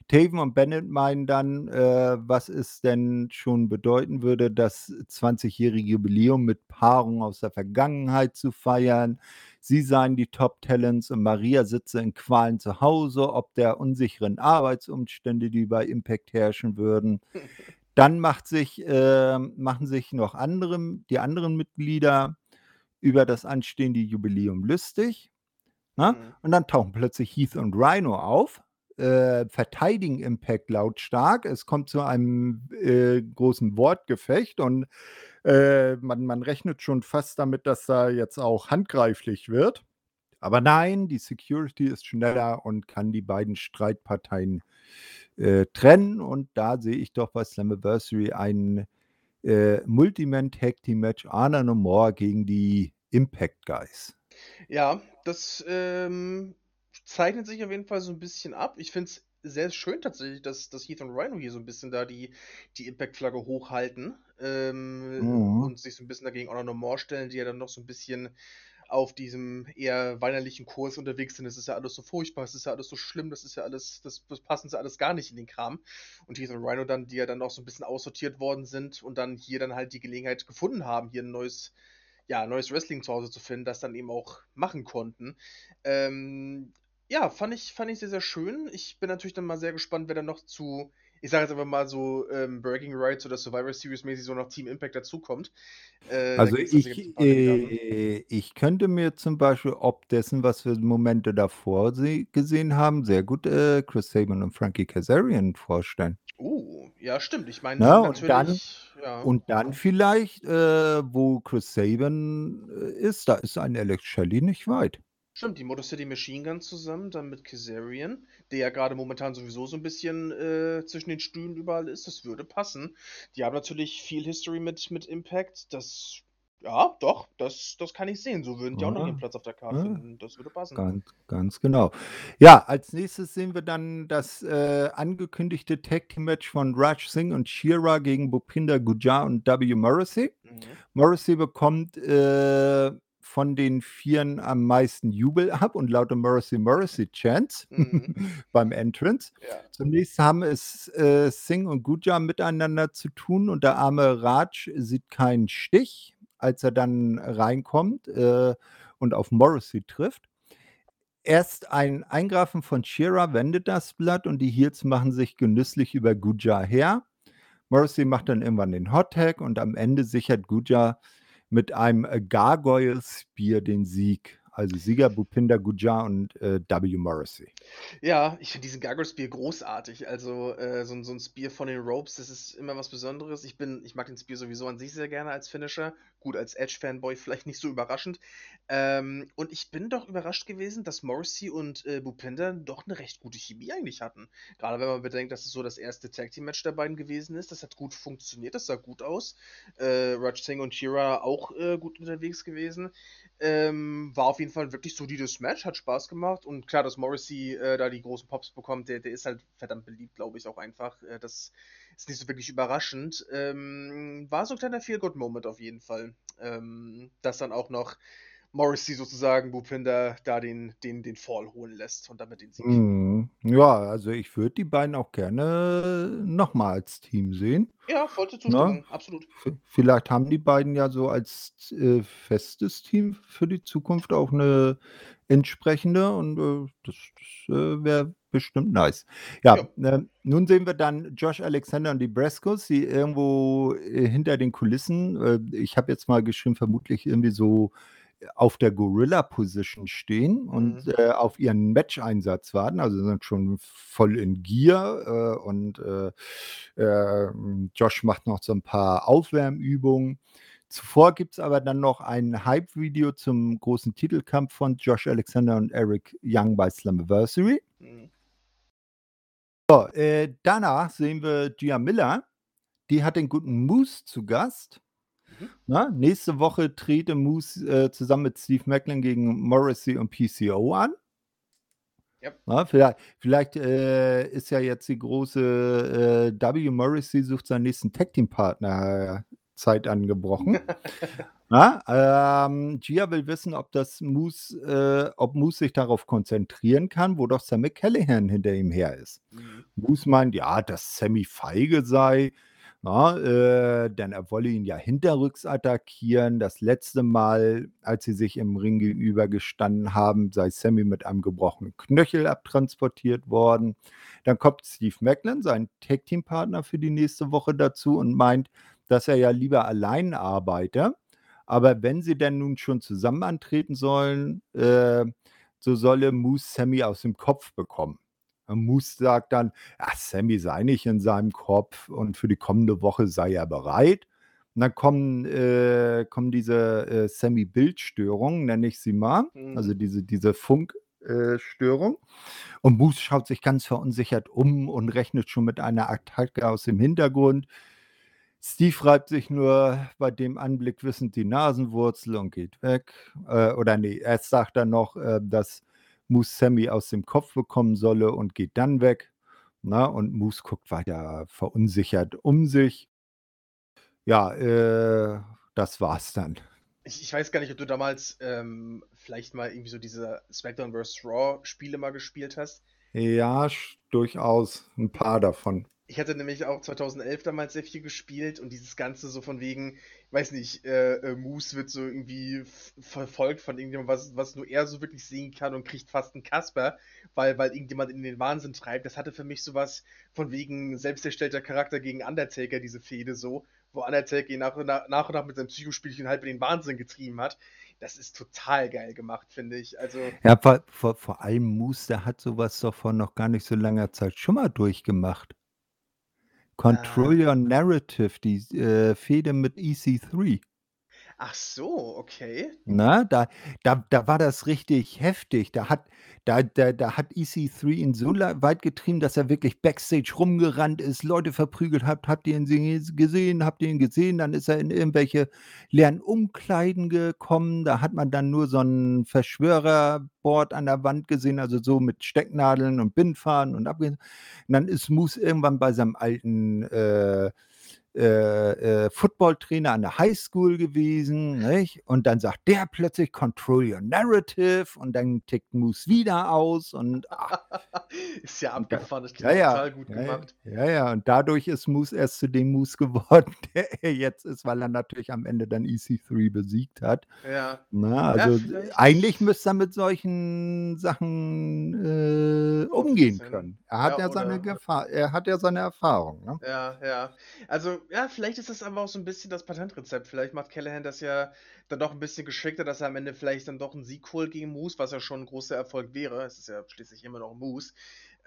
A: Taven und Bennett meinen dann, äh, was es denn schon bedeuten würde, das 20-jährige Jubiläum mit Paarungen aus der Vergangenheit zu feiern. Sie seien die Top-Talents und Maria sitze in Qualen zu Hause, ob der unsicheren Arbeitsumstände, die bei Impact herrschen würden. [LAUGHS] Dann macht sich, äh, machen sich noch andere, die anderen Mitglieder über das anstehende Jubiläum lustig. Ne?
B: Mhm.
A: Und dann tauchen plötzlich Heath und Rhino auf, äh, verteidigen Impact lautstark. Es kommt zu einem äh, großen Wortgefecht und äh, man, man rechnet schon fast damit, dass da jetzt auch handgreiflich wird. Aber nein, die Security ist schneller und kann die beiden Streitparteien äh, trennen. Und da sehe ich doch bei Slammiversary ein äh, Multiman-Tag-Team-Match Honor No More gegen die Impact Guys.
B: Ja, das ähm, zeichnet sich auf jeden Fall so ein bisschen ab. Ich finde es sehr schön tatsächlich, dass, dass Heath und Rhino hier so ein bisschen da die, die Impact-Flagge hochhalten ähm,
A: Mhm.
B: und sich so ein bisschen dagegen Honor No More stellen, die ja dann noch so ein bisschen auf diesem eher weinerlichen Kurs unterwegs sind. Es ist ja alles so furchtbar, es ist ja alles so schlimm, das ist ja alles, das, das passen sie alles gar nicht in den Kram. Und Heath und Rhino dann, die ja dann auch so ein bisschen aussortiert worden sind und dann hier dann halt die Gelegenheit gefunden haben, hier ein neues, ja, neues Wrestling zu Hause zu finden, das dann eben auch machen konnten. Ähm, ja, fand ich, fand ich sehr, sehr schön. Ich bin natürlich dann mal sehr gespannt, wer dann noch zu ich sage jetzt einfach mal so, ähm, Breaking Rights oder Survivor Series mäßig so noch Team Impact dazukommt.
A: Äh, also ich, äh, ich könnte mir zum Beispiel, ob dessen, was wir Momente davor gesehen haben, sehr gut äh, Chris Sabin und Frankie Kazarian vorstellen.
B: Uh, ja, stimmt. Ich meine,
A: ja, und dann, ja. und dann vielleicht, äh, wo Chris Sabin äh, ist, da ist ein Alex Shelley nicht weit.
B: Stimmt, die Motor City Machine Gun zusammen, dann mit Kazarian, der ja gerade momentan sowieso so ein bisschen äh, zwischen den Stühlen überall ist. Das würde passen. Die haben natürlich viel History mit, mit Impact. Das, ja, doch, das, das kann ich sehen. So würden die ja. auch noch ihren Platz auf der Karte ja. finden. Das würde passen.
A: Ganz, ganz genau. Ja, als nächstes sehen wir dann das äh, angekündigte Tag Team Match von Raj Singh und Shira gegen Bupinder Gujar und W. Morrissey. Mhm. Morrissey bekommt. Äh, von den Vieren am meisten Jubel ab und lauter Morrissey Morrissey Chants mhm. [LAUGHS] beim Entrance. Ja. Zunächst haben es äh, Singh und Guja miteinander zu tun und der arme Raj sieht keinen Stich, als er dann reinkommt äh, und auf Morrissey trifft. Erst ein Eingreifen von Shira wendet das Blatt und die Heels machen sich genüsslich über Guja her. Morrissey macht dann irgendwann den Hot Tag und am Ende sichert Guja mit einem äh, Gargoyle Spear den Sieg. Also Sieger Bupinder Gujar und äh, W. Morrissey.
B: Ja, ich finde diesen Gargoyle Spear großartig. Also äh, so, so, ein Spear von den Ropes, das ist immer was Besonderes. Ich bin, ich mag den Spear sowieso an sich sehr gerne als Finisher. Gut, als Edge-Fanboy vielleicht nicht so überraschend. Ähm, und ich bin doch überrascht gewesen, dass Morrissey und äh, Bupinder doch eine recht gute Chemie eigentlich hatten. Gerade wenn man bedenkt, dass es so das erste Tag Team Match der beiden gewesen ist. Das hat gut funktioniert, das sah gut aus. Äh, Raj Singh und Shira auch äh, gut unterwegs gewesen. Ähm, war auf jeden Fall ein wirklich solides Match, hat Spaß gemacht und klar, dass Morrissey äh, da die großen Pops bekommt, der, der ist halt verdammt beliebt, glaube ich, auch einfach. Äh, das ist nicht so wirklich überraschend. Ähm, war so ein kleiner Feel-Good-Moment auf jeden Fall. Ähm, dass dann auch noch Morrissey sozusagen Bupinder da den, den, den Fall holen lässt und damit den Sieg.
A: Mhm. Ja, also ich würde die beiden auch gerne nochmal als Team sehen.
B: Ja, vollste ne? Zustimmung, absolut.
A: V vielleicht haben die beiden ja so als äh, festes Team für die Zukunft auch eine entsprechende und äh, das, das äh, wäre bestimmt nice. Ja, Ja. äh, nun sehen wir dann Josh Alexander und die Brescos, die irgendwo äh, hinter den Kulissen, äh, ich habe jetzt mal geschrieben, vermutlich irgendwie so auf der Gorilla-Position stehen und mhm. äh, auf ihren Match-Einsatz warten. Also sind schon voll in Gier äh, und äh, äh, Josh macht noch so ein paar Aufwärmübungen. Zuvor gibt es aber dann noch ein Hype-Video zum großen Titelkampf von Josh Alexander und Eric Young bei Slammiversary. Mhm. So, äh, danach sehen wir Gia Miller. Die hat den guten Moose zu Gast. Mhm. Na, nächste Woche trete Moose äh, zusammen mit Steve Macklin gegen Morrissey und PCO an. Yep. Na, vielleicht vielleicht äh, ist ja jetzt die große äh, W. Morrissey sucht seinen nächsten Tag Team Partner Zeit angebrochen. [LAUGHS] Na, ähm, Gia will wissen, ob das Moose, äh, ob Moose sich darauf konzentrieren kann, wo doch Sammy Callahan hinter ihm her ist. Mhm. Moose meint, ja, dass Sammy feige sei. Na, äh, denn er wolle ihn ja hinterrücks attackieren. Das letzte Mal, als sie sich im Ring gegenüber gestanden haben, sei Sammy mit einem gebrochenen Knöchel abtransportiert worden. Dann kommt Steve Macklin, sein Tag-Team-Partner für die nächste Woche dazu und meint, dass er ja lieber allein arbeite. Aber wenn sie denn nun schon zusammen antreten sollen, äh, so solle Moose Sammy aus dem Kopf bekommen. Moose sagt dann, ja, Sammy sei nicht in seinem Kopf und für die kommende Woche sei er bereit. Und dann kommen, äh, kommen diese äh, Sammy-Bildstörungen, nenne ich sie mal, mhm. also diese, diese Funkstörung. Äh, und Moose schaut sich ganz verunsichert um und rechnet schon mit einer Attacke aus dem Hintergrund. Steve reibt sich nur bei dem Anblick wissend die Nasenwurzel und geht weg. Äh, oder nee, er sagt dann noch, äh, dass Moose Sammy aus dem Kopf bekommen solle und geht dann weg. Na, und Moose guckt weiter verunsichert um sich. Ja, äh, das war's dann.
B: Ich, ich weiß gar nicht, ob du damals ähm, vielleicht mal irgendwie so diese SmackDown vs. Raw Spiele mal gespielt hast.
A: Ja, durchaus ein paar davon.
B: Ich hatte nämlich auch 2011 damals sehr viel gespielt und dieses Ganze so von wegen, weiß nicht, äh, äh, Moose wird so irgendwie verfolgt von irgendjemandem, was, was nur er so wirklich sehen kann und kriegt fast einen Kasper, weil, weil irgendjemand in den Wahnsinn treibt. Das hatte für mich sowas von wegen selbsterstellter Charakter gegen Undertaker, diese Fehde so, wo Undertaker ihn nach, und nach, nach und nach mit seinem Psychospielchen halt in den Wahnsinn getrieben hat. Das ist total geil gemacht, finde ich. Also,
A: Ja, vor, vor, vor allem Moose, der hat sowas doch vor noch gar nicht so langer Zeit schon mal durchgemacht. Control Your Narrative, die äh, Fehde mit EC3.
B: Ach so, okay.
A: Na, da, da, da war das richtig heftig. Da hat, da, da, da hat EC3 ihn so weit getrieben, dass er wirklich Backstage rumgerannt ist, Leute verprügelt hat. Habt ihr ihn se- gesehen? Habt ihr ihn gesehen? Dann ist er in irgendwelche leeren Umkleiden gekommen. Da hat man dann nur so ein Verschwörerboard an der Wand gesehen, also so mit Stecknadeln und Bindfaden und abge. Und dann ist Moose irgendwann bei seinem alten äh, äh, äh, Footballtrainer an der Highschool gewesen, nicht? Und dann sagt der plötzlich Control Your Narrative und dann tickt Moose wieder aus und ach, [LAUGHS]
B: Ist ja abgefahren, das
A: ja,
B: klingt
A: ja,
B: total gut
A: ja,
B: gemacht.
A: ja, ja, und dadurch ist Moose erst zu dem Moose geworden, [LAUGHS] der er jetzt ist, weil er natürlich am Ende dann EC3 besiegt hat.
B: Ja.
A: Na, also eigentlich müsste er mit solchen Sachen äh, umgehen können. Er hat
B: Ja,
A: seine. Gefahr, er hat ja seine Erfahrung, ne?
B: Ja, ja. Also, ja, vielleicht ist das aber auch so ein bisschen das Patentrezept. Vielleicht macht Callahan das ja dann doch ein bisschen geschickter, dass er am Ende vielleicht dann doch einen Sieg holt gegen Moose, was ja schon ein großer Erfolg wäre. Es ist ja schließlich immer noch Moose.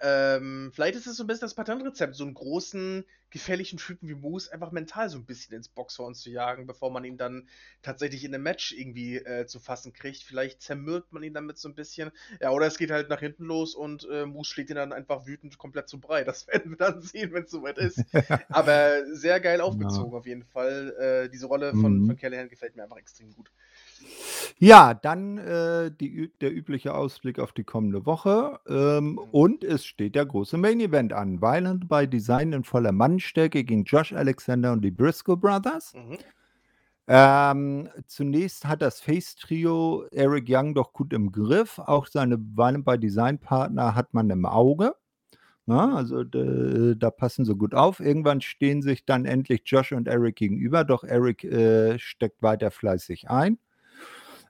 B: Ähm, vielleicht ist es so ein bisschen das Patentrezept, so einen großen, gefährlichen Typen wie Moose einfach mental so ein bisschen ins Boxhorn zu jagen, bevor man ihn dann tatsächlich in einem Match irgendwie äh, zu fassen kriegt. Vielleicht zermürbt man ihn damit so ein bisschen. Ja, oder es geht halt nach hinten los und äh, Moose schlägt ihn dann einfach wütend komplett zu Brei. Das [LAUGHS] werden wir dann sehen, wenn es soweit ist. [LAUGHS] Aber sehr geil
A: Ja.
B: aufgezogen auf jeden Fall. Äh, diese Rolle von, von
A: Mhm.
B: Callahan gefällt mir einfach extrem gut.
A: Ja, dann äh, die, der übliche Ausblick auf die kommende Woche. Ähm,
B: Mhm.
A: und es steht der große Main Event an. Violent by Design in voller Mannstärke gegen Josh Alexander und die Briscoe Brothers.
B: Mhm.
A: Ähm, zunächst hat das Face-Trio Eric Young doch gut im Griff. Auch seine Violent by Design-Partner hat man im Auge. Na,
B: Mhm.
A: also da passen sie gut auf. Irgendwann stehen sich dann endlich Josh und Eric gegenüber, doch Eric äh, steckt weiter fleißig ein.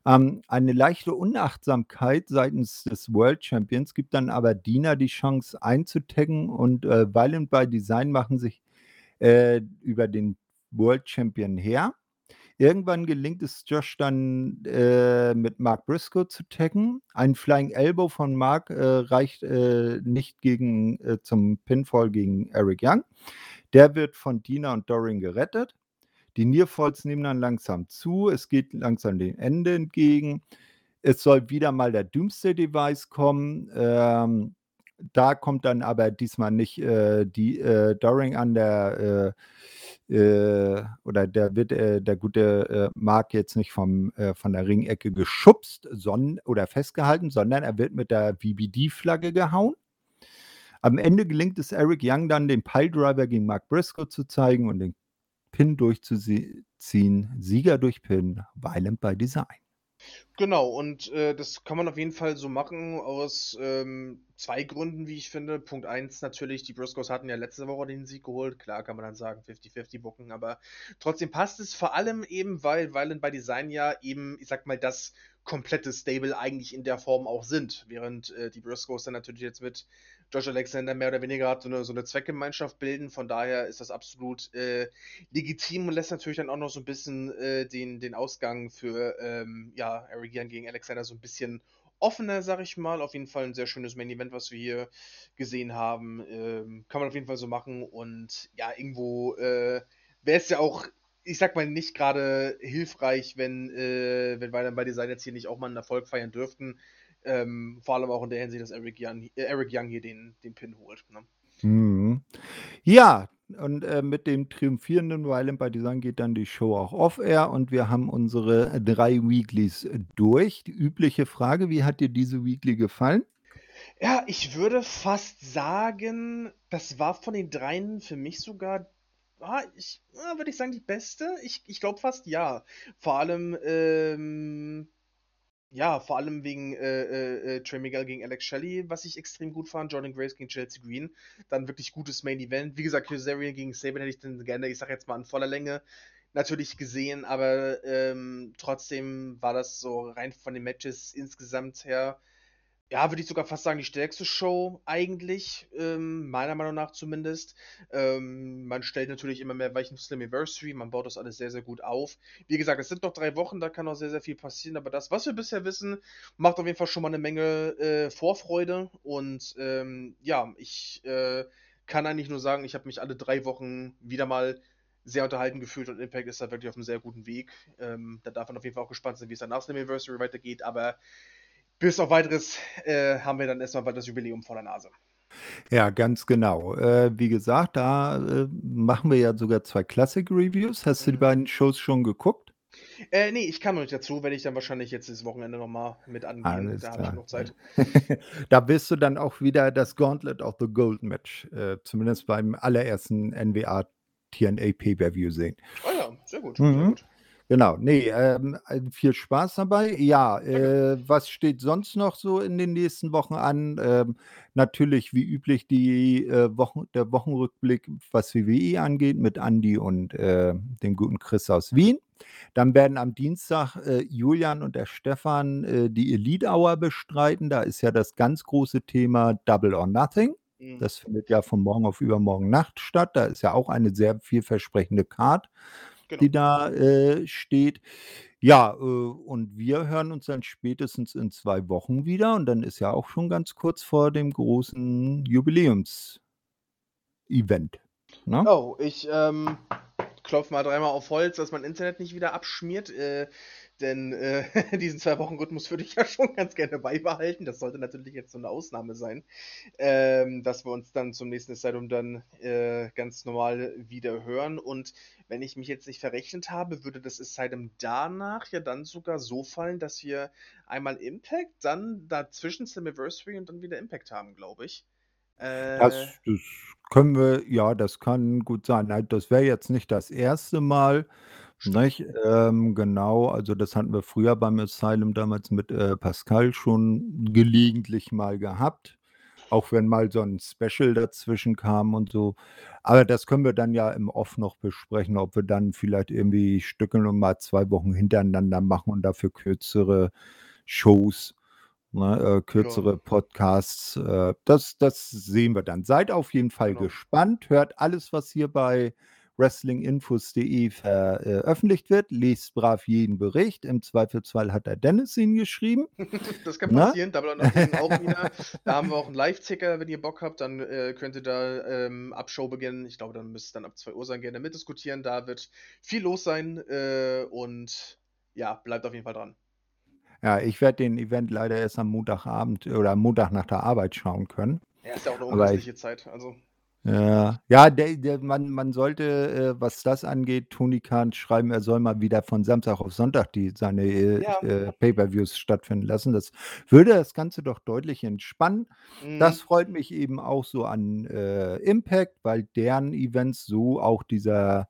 A: Ähm, eine leichte Unachtsamkeit seitens des World Champions gibt dann aber Dina die Chance einzutaggen und äh, Violent by Design machen sich äh, über den World Champion her. Irgendwann gelingt es Josh dann äh, mit Mark Briscoe zu taggen. Ein Flying Elbow von Mark äh, reicht äh, nicht gegen, äh, zum Pinfall gegen Eric Young. Der wird von Dina und Dorian gerettet. Die Nearfalls nehmen dann langsam zu. Es geht langsam dem Ende entgegen. Es soll wieder mal der Doomsday Device kommen. Ähm, da kommt dann aber diesmal nicht äh, die äh, Dorian an, der äh, äh, oder der wird äh, der gute äh, Mark jetzt nicht vom, von der Ringecke geschubst sondern, oder festgehalten, sondern er wird mit der VBD-Flagge gehauen. Am Ende gelingt es Eric Young dann, den Piledriver gegen Mark Briscoe zu zeigen und den Pin durchzuziehen. Sieger durch Pin, Violent by Design.
B: Genau, und äh, das kann man auf jeden Fall so machen aus ähm, zwei Gründen, wie ich finde. Punkt eins natürlich, die Briscoes hatten ja letzte Woche den Sieg geholt. Klar kann man dann sagen 50-50 bucken, aber trotzdem passt es vor allem eben, weil Violent by Design ja eben, ich sag mal, das komplette Stable eigentlich in der Form auch sind. Während äh, die Briscoes dann natürlich jetzt mit Josh Alexander mehr oder weniger so eine, so eine Zweckgemeinschaft bilden. Von daher ist das absolut äh, legitim und lässt natürlich dann auch noch so ein bisschen äh, den, den Ausgang für ähm, ja, Young gegen Alexander so ein bisschen offener, sag ich mal. Auf jeden Fall ein sehr schönes Main Event, was wir hier gesehen haben. Ähm, kann man auf jeden Fall so machen. Und ja, irgendwo äh, wäre es ja auch, ich sag mal, nicht gerade hilfreich, wenn, äh, wenn dann bei Design jetzt hier nicht auch mal einen Erfolg feiern dürften. Ähm, vor allem auch in der Hinsicht, dass Eric Young, äh, Eric Young hier den, den Pin holt. Ne?
A: Mhm. Ja, und äh, mit dem triumphierenden Violent by Design geht dann die Show auch off-air und wir haben unsere drei Weeklies durch. Die übliche Frage, wie hat dir diese Weekly gefallen?
B: Ja, ich würde fast sagen, das war von den dreien für mich sogar ah, ich, würde ich sagen, die beste. Ich, ich glaube fast ja. Vor allem, ähm, ja, vor allem wegen äh, äh, äh, Trey Miguel gegen Alex Shelley, was ich extrem gut fand. Jordan Grace gegen Chelsea Green. Dann wirklich gutes Main Event. Wie gesagt, Kazarian gegen Saban hätte ich dann gerne, ich sag jetzt mal in voller Länge, natürlich gesehen, aber ähm, trotzdem war das so rein von den Matches insgesamt her ja, würde ich sogar fast sagen, die stärkste Show eigentlich, ähm, meiner Meinung nach zumindest. Ähm, man stellt natürlich immer mehr Weichen für Slammiversary, man baut das alles sehr, sehr gut auf. Wie gesagt, es sind noch drei Wochen, da kann noch sehr, sehr viel passieren, aber das, was wir bisher wissen, macht auf jeden Fall schon mal eine Menge äh, Vorfreude und ähm, ja, ich äh, kann eigentlich nur sagen, ich habe mich alle drei Wochen wieder mal sehr unterhalten gefühlt und Impact ist da wirklich auf einem sehr guten Weg. Ähm, da darf man auf jeden Fall auch gespannt sein, wie es dann nach Slammiversary weitergeht, aber bis auf weiteres äh, haben wir dann erstmal das Jubiläum vor der Nase.
A: Ja, ganz genau. Äh, wie gesagt, da äh, machen wir ja sogar zwei Classic-Reviews. Hast du die mhm. beiden Shows schon geguckt?
B: Äh, nee, ich kam noch nicht dazu, werde ich dann wahrscheinlich jetzt das Wochenende nochmal mit angehen. Alles da habe ich noch Zeit. [LAUGHS]
A: da wirst du dann auch wieder das Gauntlet of the Gold Match, äh, zumindest beim allerersten NWA TNA Pay-Per-View sehen.
B: Oh ja, sehr gut. Mhm. Sehr gut.
A: Genau, nee, ähm, äh, viel Spaß dabei. Ja, äh, was steht sonst noch so in den nächsten Wochen an? Ähm, natürlich wie üblich die äh, Wochen, der Wochenrückblick, was WWE angeht, mit Andy und äh, dem guten Chris aus Wien. Dann werden am Dienstag äh, Julian und der Stefan äh, die Elite Hour bestreiten. Da ist ja das ganz große Thema Double or Nothing. Mhm. Das findet ja von morgen auf übermorgen Nacht statt. Da ist ja auch eine sehr vielversprechende Card genau. die da äh, steht. Ja, äh, und wir hören uns dann spätestens in zwei Wochen wieder und dann ist ja auch schon ganz kurz vor dem großen Jubiläums-Event.
B: Ne? Oh, ich ähm, klopfe mal dreimal auf Holz, dass mein Internet nicht wieder abschmiert. Äh, denn äh, [LAUGHS] diesen zwei Wochen Rhythmus würde ich ja schon ganz gerne beibehalten. Das sollte natürlich jetzt so eine Ausnahme sein, ähm, dass wir uns dann zum nächsten Asylum dann äh, ganz normal wieder hören. Und wenn ich mich jetzt nicht verrechnet habe, würde das Asylum danach ja dann sogar so fallen, dass wir einmal Impact, dann dazwischen Slammiversary und dann wieder Impact haben, glaube ich.
A: Äh, das, das können wir, ja, das kann gut sein. Das wäre jetzt nicht das erste Mal. Nicht? Ähm, genau, also das hatten wir früher beim Asylum damals mit, äh, Pascal schon gelegentlich mal gehabt, auch wenn mal so ein Special dazwischen kam und so. Aber das können wir dann ja im Off noch besprechen, ob wir dann vielleicht irgendwie stückeln und mal zwei Wochen hintereinander machen und dafür kürzere Shows, ne, äh, kürzere Podcasts. Äh, das das sehen wir dann. Seid auf jeden Fall Genau. gespannt, hört alles, was hier bei wrestlinginfos.de veröffentlicht wird. Lest brav jeden Bericht. Im Zweifelsfall hat der Dennis ihn geschrieben. [LAUGHS]
B: das kann passieren. Na? Double auch wieder. Da haben wir auch einen Live-Ticker, wenn ihr Bock habt. Dann äh, könnt ihr da ähm, ab Show beginnen. Ich glaube, dann müsste es dann ab 2 Uhr sein. Gerne mitdiskutieren. Da wird viel los sein. Äh, und ja, bleibt auf jeden Fall dran.
A: Ja, ich werde den Event leider erst am Montagabend oder am Montag nach der Arbeit schauen können.
B: Ja, ist ja auch eine ungünstige Zeit. Also.
A: Ja, ja, der der man man sollte, äh, was das angeht, Tony Khan schreiben, er soll mal wieder von Samstag auf Sonntag die seine, äh, Ja. äh, Pay-per-Views stattfinden lassen. Das würde das Ganze doch deutlich entspannen. Das mhm. freut mich eben auch so an, äh, Impact, weil deren Events so auch dieser,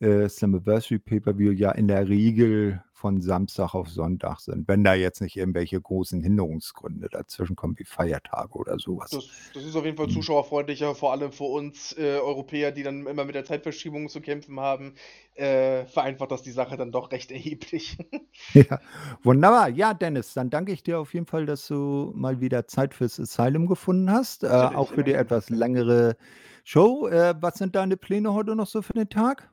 A: äh, Slammiversary Pay-per-View ja in der Regel von Samstag auf Sonntag sind, wenn da jetzt nicht irgendwelche großen Hinderungsgründe dazwischen kommen, wie Feiertage oder sowas.
B: Das, das ist auf jeden Fall hm. zuschauerfreundlicher, vor allem für uns äh, Europäer, die dann immer mit der Zeitverschiebung zu kämpfen haben. Äh, vereinfacht das die Sache dann doch recht [LAUGHS] erheblich.
A: ja, wunderbar. Ja, Dennis, dann danke ich dir auf jeden Fall, dass du mal wieder Zeit fürs Asylum gefunden hast. Äh, auch für die etwas längere Show. Äh, was sind deine Pläne heute noch so für den Tag?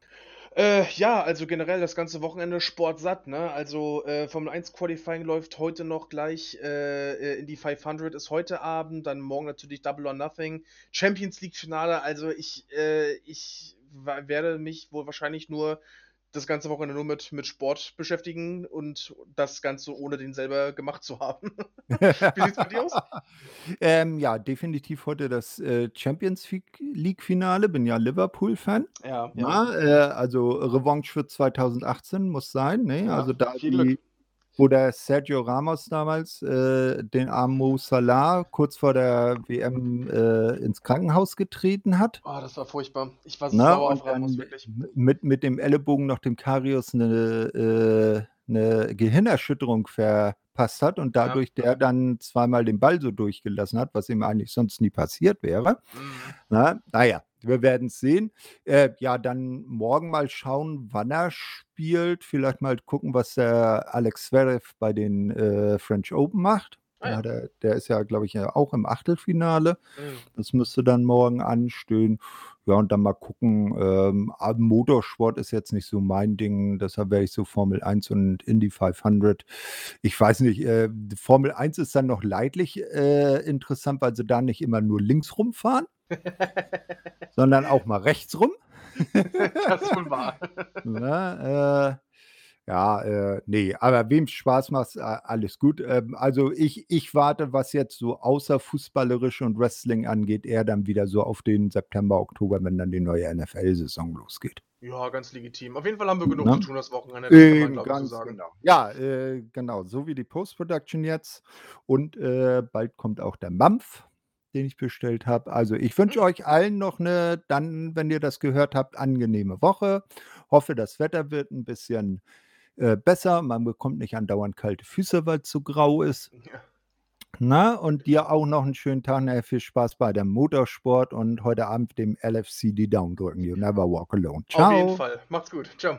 B: Äh, ja, also generell das ganze Wochenende sportsatt, ne? Also äh, Formel 1 Qualifying läuft heute noch gleich äh, äh in die 500 ist heute Abend, dann morgen natürlich Double or Nothing, Champions League Finale. Also ich, äh, ich werde mich wohl wahrscheinlich nur das ganze Wochenende nur mit, mit Sport beschäftigen und das Ganze ohne den selber gemacht zu haben. [LAUGHS] Wie sieht's bei dir aus? [LAUGHS]
A: Ähm, ja, definitiv heute das äh, Champions League-Finale. Bin ja Liverpool-Fan.
B: Ja,
A: ja. äh, also Revanche für 2018 muss sein. Ne? Ja, also da die Glück. Wo der Sergio Ramos damals äh, den Mo Salah kurz vor der WM äh, ins Krankenhaus getreten hat.
B: Oh, das war furchtbar. Ich war so Na, sauer auf Ramos,
A: wirklich. Mit, mit dem Ellenbogen noch dem Karius eine, äh, eine Gehirnerschütterung verpasst hat und dadurch ja. der dann zweimal den Ball so durchgelassen hat, was ihm eigentlich sonst nie passiert wäre. Mhm. Na, naja, wir werden es sehen. Äh, ja, dann morgen mal schauen, wann er spielt. Vielleicht mal gucken, was der Alex Zverev bei den äh, French Open macht. Ah, ja. der, der, ist ja, glaube ich, auch im Achtelfinale. Mhm. Das müsste dann morgen anstehen. Ja, und dann mal gucken. Ähm, Motorsport ist jetzt nicht so mein Ding. Deshalb wäre ich so Formel 1 und Indy 500. Ich weiß nicht, äh, Formel 1 ist dann noch leidlich äh, interessant, weil sie da nicht immer nur links rumfahren [LAUGHS] sondern auch mal rechts rum. [LAUGHS] das ist wohl wahr. [LAUGHS] Na, äh, ja, äh, nee, aber wem Spaß macht, alles gut. Ähm, also ich, ich warte, was jetzt so außer fußballerisch und Wrestling angeht, eher dann wieder so auf den September, Oktober, wenn dann die neue NFL-Saison losgeht.
B: Ja, ganz legitim. Auf jeden Fall haben wir genug
A: Na?
B: zu tun das Wochenende.
A: Eben, man, ganz sagen. genau. Ja, äh, genau, so wie die Post-Production jetzt. Und äh, bald kommt auch der Mampf den ich bestellt habe. Also, ich wünsche mhm. euch allen noch eine, dann, wenn ihr das gehört habt, angenehme Woche. Hoffe, das Wetter wird ein bisschen, äh, besser. Man bekommt nicht andauernd kalte Füße, weil es so grau ist. Ja. Na, und dir auch noch einen schönen Tag. Nachher viel Spaß bei dem Motorsport und heute Abend dem LFC die Daumen drücken. You never walk alone. Ciao.
B: Auf jeden Fall. Macht's gut. Ciao.